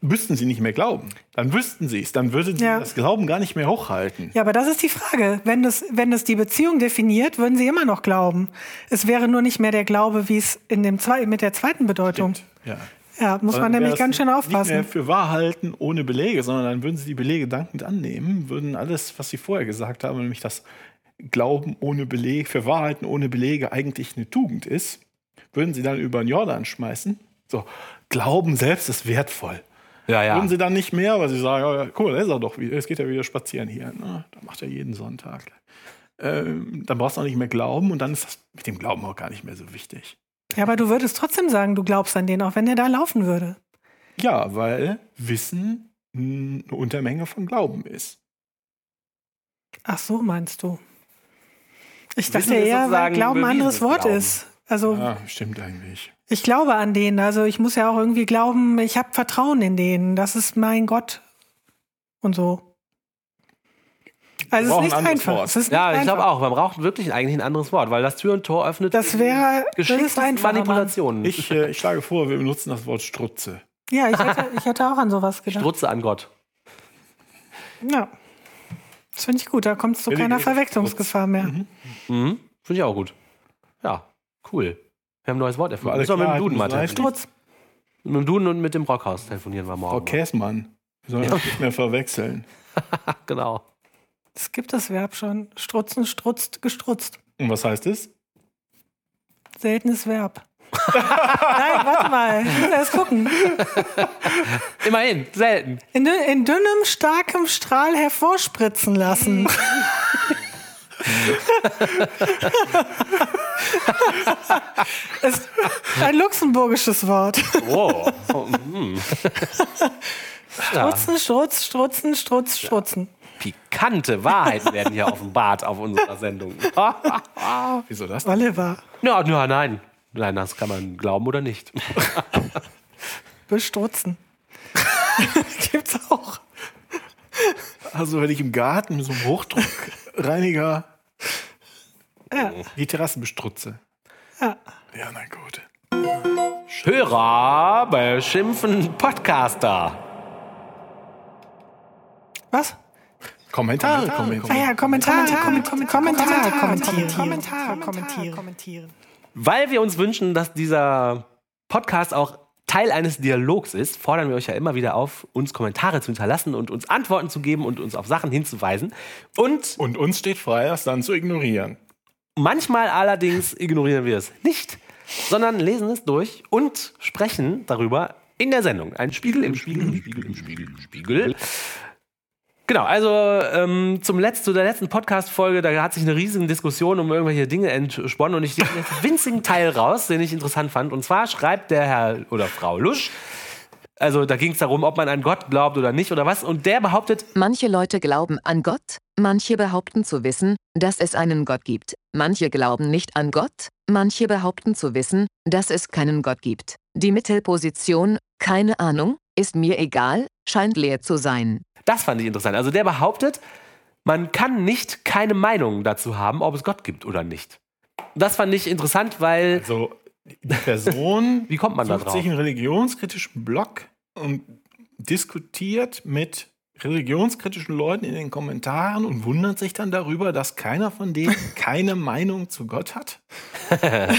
müssten sie nicht mehr glauben. Dann wüssten sie es. Dann würden sie Ja. das Glauben gar nicht mehr hochhalten. Ja, aber das ist die Frage. Wenn es, wenn es die Beziehung definiert, würden sie immer noch glauben. Es wäre nur nicht mehr der Glaube, wie es in dem zwei, mit der zweiten Bedeutung. Ja. Ja, muss man nämlich ganz schön Nicht mehr aufpassen. für wahr halten ohne Belege, sondern dann würden sie die Belege dankend annehmen, würden alles, was sie vorher gesagt haben, nämlich dass Glauben ohne Beleg, für Wahrheiten ohne Belege eigentlich eine Tugend ist, würden sie dann über den Jordan schmeißen. So, Glauben selbst ist wertvoll. Ja, ja. Würden sie dann nicht mehr, weil sie sagen, ja, guck mal, da ist er doch wieder, es geht ja wieder spazieren hier. Ne? Da macht er jeden Sonntag. Ähm, dann brauchst du auch nicht mehr glauben und dann ist das mit dem Glauben auch gar nicht mehr so wichtig. Ja, aber du würdest trotzdem sagen, du glaubst an den, auch wenn der da laufen würde. Ja, weil Wissen eine Untermenge von Glauben ist. Ach so, meinst du? Ich dachte eher, weil Glauben ein anderes Wort Glauben. ist. Also Ja, stimmt eigentlich. ich glaube an den. Also ich muss ja auch irgendwie glauben, ich habe Vertrauen in den. Das ist mein Gott. Und so. Also es ist nicht ein einfach. Wort. Es ist Ja, nicht ich glaube auch. Man braucht wirklich eigentlich ein anderes Wort, weil das Tür und Tor öffnet. Das wäre das. Manipulationen. Ich, äh, ich schlage vor, wir benutzen das Wort Strutze. Ja, ich hätte, ich hätte auch an sowas gedacht. Strutze an Gott. Ja. Das finde ich gut. Da kommt es zu keiner Verwechslungsgefahr mehr. Mhm. Finde ich auch gut. Ja, cool. Wir haben ein neues Wort erfunden. Müssen wir mit dem Duden mal telefonieren. Strutz. Mit dem Duden und mit dem Brockhaus telefonieren wir Frau morgen. Käsmann. Wir sollen das nicht mehr verwechseln. Genau. Es gibt das Verb schon. Strutzen, strutzt, gestrutzt. Und was heißt es? Seltenes Verb. Nein, warte mal. Ich muss erst gucken. Immerhin, selten. In dünnem, starkem Strahl hervorspritzen lassen. Ist ein luxemburgisches Wort. Oh. oh ja. Strutzen, Strutz, Strutzen, Strutz, Strutzen. Pikante Wahrheiten werden hier offenbart auf unserer Sendung. Wieso das? Oliver, Ja, ja, nein. Nein, das kann man glauben oder nicht. bestrutzen. Gibt's auch. Also wenn ich im Garten mit so einem Hochdruckreiniger die Terrassen bestrutze. Ja. Ja, na gut. Hörer beschimpfen Podcaster. Was? Kommentare, Ah Kommentare. ja, Kommentare, Kommentare, Kommentare, kommentieren. Kommentare, kommentieren. Weil wir uns wünschen, dass dieser Podcast auch Teil eines Dialogs ist, fordern wir euch ja immer wieder auf, uns Kommentare zu hinterlassen und uns Antworten zu geben und uns auf Sachen hinzuweisen. Und Und uns steht frei, das dann zu ignorieren. manchmal allerdings ignorieren wir es nicht, sondern lesen es durch und sprechen darüber in der Sendung. Ein Spiegel im Spiegel, im Spiegel, im Spiegel, im Spiegel. Genau, also ähm, zum letzten, zu der letzten Podcast-Folge, da hat sich eine riesige Diskussion um irgendwelche Dinge entsponnen und ich nehme einen winzigen Teil raus, den ich interessant fand. Und zwar schreibt der Herr oder Frau Lusch, also da ging es darum, ob man an Gott glaubt oder nicht oder was. Und der behauptet, Manche Leute glauben an Gott, manche behaupten zu wissen, dass es einen Gott gibt. Manche glauben nicht an Gott, manche behaupten zu wissen, dass es keinen Gott gibt. Die Mittelposition, keine Ahnung, ist mir egal, scheint leer zu sein. das fand ich interessant. Also der behauptet, man kann nicht keine Meinung dazu haben, ob es Gott gibt oder nicht. Das fand ich interessant, weil Also die Person Wie kommt man da sucht drauf? sich einen religionskritischen Blog und diskutiert mit religionskritischen Leuten in den Kommentaren und wundert sich dann darüber, dass keiner von denen keine Meinung zu Gott hat.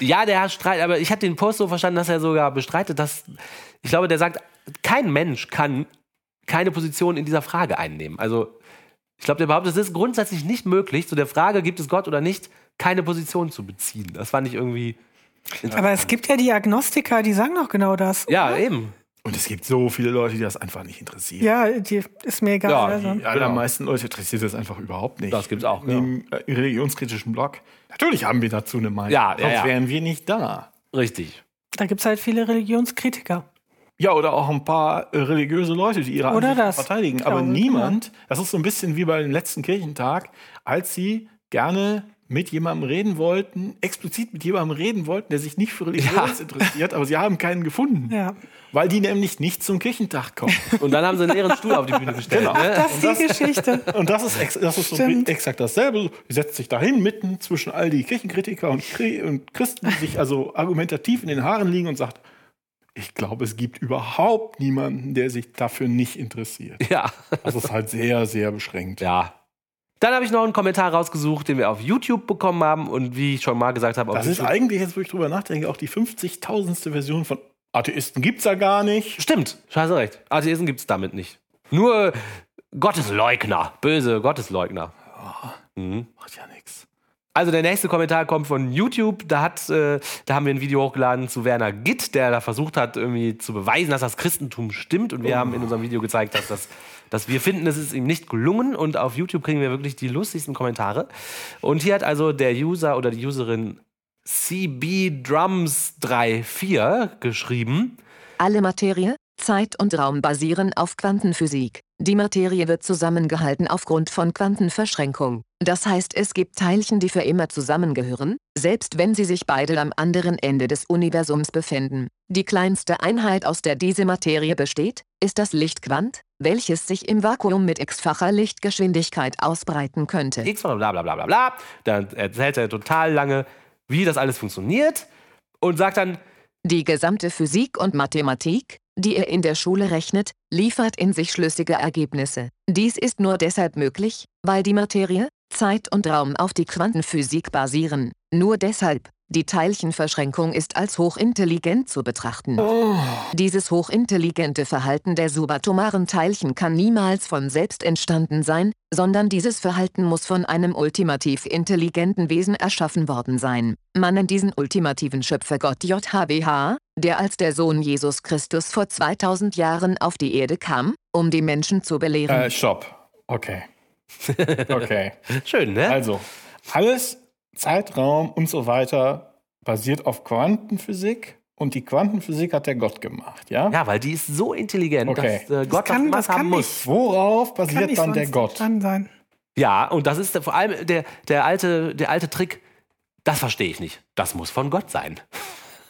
Ja, der hat Streit, aber ich habe den Post so verstanden, dass er sogar bestreitet, dass ich glaube, der sagt, kein Mensch kann keine Position in dieser Frage einnehmen. Also ich glaube, der behauptet, es ist grundsätzlich nicht möglich, zu der Frage, gibt es Gott oder nicht, keine Position zu beziehen. Das fand ich irgendwie. Aber es gibt ja die Agnostiker, die sagen doch genau das. Ja, eben. Und es gibt so viele Leute, die das einfach nicht interessiert. Ja, die ist mir egal. Ja, also. Die allermeisten Leute interessiert das einfach überhaupt nicht. Das gibt's auch, In dem äh, religionskritischen Blog. Natürlich haben wir dazu eine Meinung. Ja, ja, Sonst ja. wären wir nicht da. Richtig. Da gibt es halt viele Religionskritiker. Ja, oder auch ein paar äh, religiöse Leute, die ihre Oder Ansichten das. verteidigen. Aber glaube, niemand, das ist so ein bisschen wie bei dem letzten Kirchentag, als sie gerne mit jemandem reden wollten, explizit mit jemandem reden wollten, der sich nicht für Religion Ja. interessiert, aber sie haben keinen gefunden. Ja. Weil die nämlich nicht zum Kirchentag kommen. Und dann haben sie einen leeren Stuhl auf die Bühne gestellt. Genau. Ne? Das ist die Geschichte. Und das ist, ex das ist so exakt dasselbe. Sie setzt sich dahin mitten zwischen all die Kirchenkritiker und Christen, die sich also argumentativ in den Haaren liegen und sagt, ich glaube, es gibt überhaupt niemanden, der sich dafür nicht interessiert. Ja. Das ist halt sehr, sehr beschränkt. Ja. Dann habe ich noch einen Kommentar rausgesucht, den wir auf YouTube bekommen haben und wie ich schon mal gesagt habe, auf Das ist YouTube- eigentlich, jetzt wo ich drüber nachdenke, auch die 50.000. Version von Atheisten gibt's ja gar nicht. Stimmt, scheiße recht. Atheisten gibt es damit nicht. Nur Gottesleugner, böse Gottesleugner. Macht ja nichts. Also der nächste Kommentar kommt von YouTube. Da, hat, äh, da haben wir ein Video hochgeladen zu Werner Gitt, der da versucht hat, irgendwie zu beweisen, dass das Christentum stimmt. Und wir haben in unserem Video gezeigt, dass, das, dass wir finden, es ist ihm nicht gelungen. Und auf YouTube kriegen wir wirklich die lustigsten Kommentare. Und hier hat also der User oder die Userin CBDrums34 geschrieben. Alle Materie, Zeit und Raum basieren auf Quantenphysik. Die Materie wird zusammengehalten aufgrund von Quantenverschränkung. Das heißt, es gibt Teilchen, die für immer zusammengehören, selbst wenn sie sich beide am anderen Ende des Universums befinden. Die kleinste Einheit, aus der diese Materie besteht, ist das Lichtquant, welches sich im Vakuum mit x-facher Lichtgeschwindigkeit ausbreiten könnte. X, bla bla bla bla bla. Dann erzählt er total lange, wie das alles funktioniert. Und sagt dann, Die gesamte Physik und Mathematik, die ihr in der Schule rechnet, liefert in sich schlüssige Ergebnisse. Dies ist nur deshalb möglich, weil die Materie, Zeit und Raum auf die Quantenphysik basieren. Nur deshalb. Die Teilchenverschränkung ist als hochintelligent zu betrachten. Dieses hochintelligente Verhalten der subatomaren Teilchen kann niemals von selbst entstanden sein, sondern dieses Verhalten muss von einem ultimativ intelligenten Wesen erschaffen worden sein. Man nennt diesen ultimativen Schöpfer Gott JHWH, der als der Sohn Jesus Christus vor 2000 Jahren auf die Erde kam, um die Menschen zu belehren. Äh, stopp. Okay. Okay. Schön, ne? Also, alles, Zeitraum und so weiter basiert auf Quantenphysik und die Quantenphysik hat der Gott gemacht, ja? ja, weil die ist so intelligent, Okay. dass äh, Gott kann- das, das kann haben muss. nicht. Worauf basiert dann der Gott? Sein. Ja, und das ist vor allem der, der, alte, der alte Trick, das verstehe ich nicht. Das muss von Gott sein.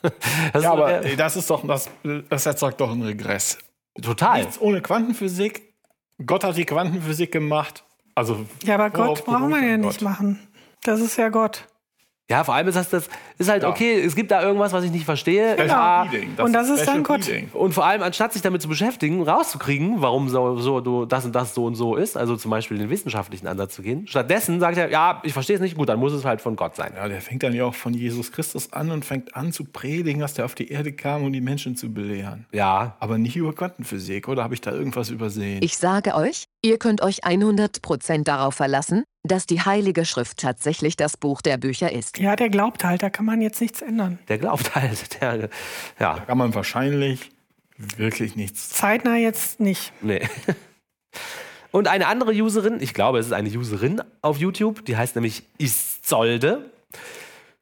Das Ja, aber der- das ist doch, das, das erzeugt doch einen Regress. total. Nichts ohne Quantenphysik. Gott hat die Quantenphysik gemacht. Also, Ja, aber Gott braucht man beruht ja nicht machen. Das ist ja Gott. Ja, vor allem ist das, das ist halt Ja. okay, es gibt da irgendwas, was ich nicht verstehe. Special Ja, Reading. Und das ist dann Gott. Und vor allem, anstatt sich damit zu beschäftigen, rauszukriegen, warum so, so du, das und das so und so ist, also zum Beispiel den wissenschaftlichen Ansatz zu gehen, stattdessen sagt er, ja, ich verstehe es nicht, gut, dann muss es halt von Gott sein. Ja, der fängt dann ja auch von Jesus Christus an und fängt an zu predigen, dass der auf die Erde kam, um die Menschen zu belehren. Ja, Aber nicht über Quantenphysik, oder habe ich da irgendwas übersehen? Ich sage euch, ihr könnt euch 100% darauf verlassen, dass die Heilige Schrift tatsächlich das Buch der Bücher ist. Ja, der glaubt halt, da kann man jetzt nichts ändern. der glaubt halt, der, ja, kann man wahrscheinlich wirklich nichts. Zeitnah jetzt nicht. nee. Und eine andere Userin, ich glaube, es ist eine Userin auf YouTube, die heißt nämlich Isolde,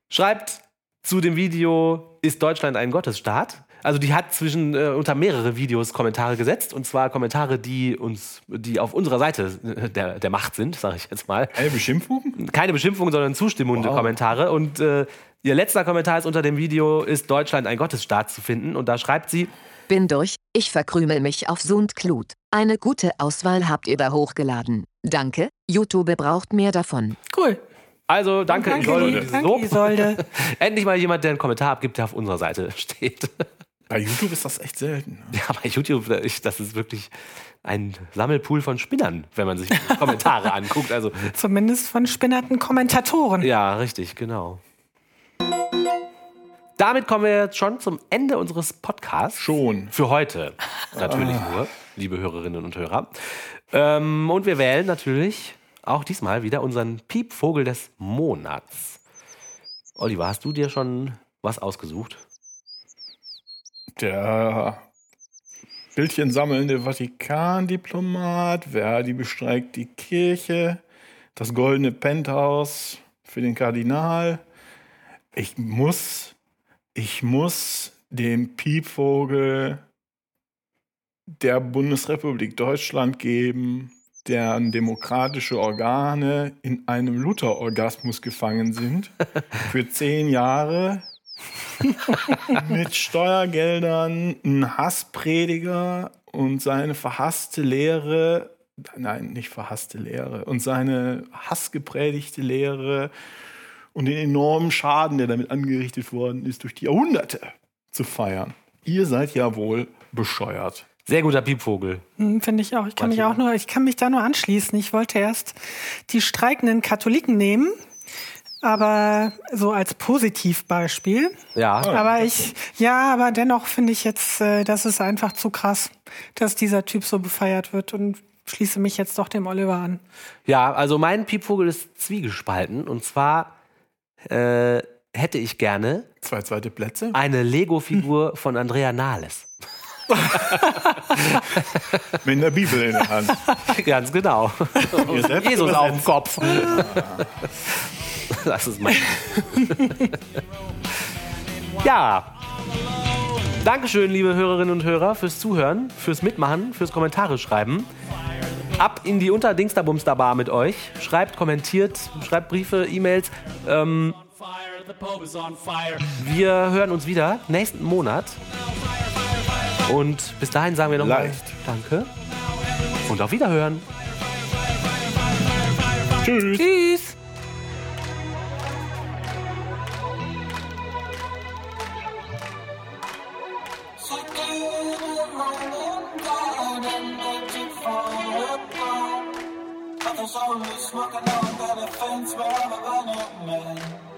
schreibt zu dem Video Ist Deutschland ein Gottesstaat? Also die hat zwischen äh, unter mehrere Videos Kommentare gesetzt und zwar Kommentare, die uns, die auf unserer Seite äh, der, der Macht sind, sage ich jetzt mal. Eine Beschimpfung? Keine Beschimpfung, sondern zustimmende Wow. Kommentare. Und äh, ihr letzter Kommentar ist unter dem Video Ist Deutschland ein Gottesstaat zu finden und da schreibt sie Bin durch, ich verkrümel mich auf Sundklut. Eine gute Auswahl habt ihr da hochgeladen. Danke, YouTube braucht mehr davon. Cool. Also danke, Danke, Isolde. Danke. Isolde. Endlich mal jemand, der einen Kommentar abgibt, der auf unserer Seite steht. Bei YouTube ist das echt selten. Ja, bei YouTube, das ist wirklich ein Sammelpool von Spinnern, wenn man sich die Kommentare anguckt. Also, Zumindest von spinnerten Kommentatoren. ja, richtig, genau. Damit kommen wir jetzt schon zum Ende unseres Podcasts. Schon. Für heute natürlich nur, liebe Hörerinnen und Hörer. Ähm, und wir wählen natürlich auch diesmal wieder unseren Piepvogel des Monats. Oliver, hast du dir schon was ausgesucht? Der Bildchen sammelnde Vatikandiplomat, Verdi bestreikt die Kirche, das goldene Penthouse für den Kardinal. Ich muss, ich muss dem Piepvogel der Bundesrepublik Deutschland geben, deren demokratische Organe in einem Luther-Orgasmus gefangen sind, für zehn Jahre mit Steuergeldern ein Hassprediger und seine verhasste Lehre, nein, nicht verhasste Lehre, und seine hassgepredigte Lehre und den enormen Schaden, der damit angerichtet worden ist, durch die Jahrhunderte zu feiern. Ihr seid ja wohl bescheuert. Sehr guter Piepvogel. Hm, Finde ich auch. Ich kann mich auch nur, ich kann mich da nur anschließen. Ich wollte erst die streikenden Katholiken nehmen, aber so als Positivbeispiel. Ja, Aber ich, ja, aber dennoch finde ich jetzt, äh, das ist einfach zu krass, dass dieser Typ so befeiert wird und schließe mich jetzt doch dem Oliver an. ja, also mein Piepvogel ist zwiegespalten. Und zwar äh, hätte ich gerne Zwei zweite Plätze. eine Lego-Figur von Andrea Nahles. Mit der Bibel in der Hand. Ganz genau. Ihr selbst Jesus auf dem. Kopf. Das ist mein. ja. Dankeschön, liebe Hörerinnen und Hörer, fürs Zuhören, fürs Mitmachen, fürs Kommentare schreiben. Ab in die Unterdingsterbumsterbar mit euch. Schreibt, kommentiert, schreibt Briefe, E-Mails. Ähm, wir hören uns wieder nächsten Monat. Und bis dahin sagen wir nochmal. Danke und auf Wiederhören. Tschüss. Tschüss! Smoking on that offense, but I'm a man.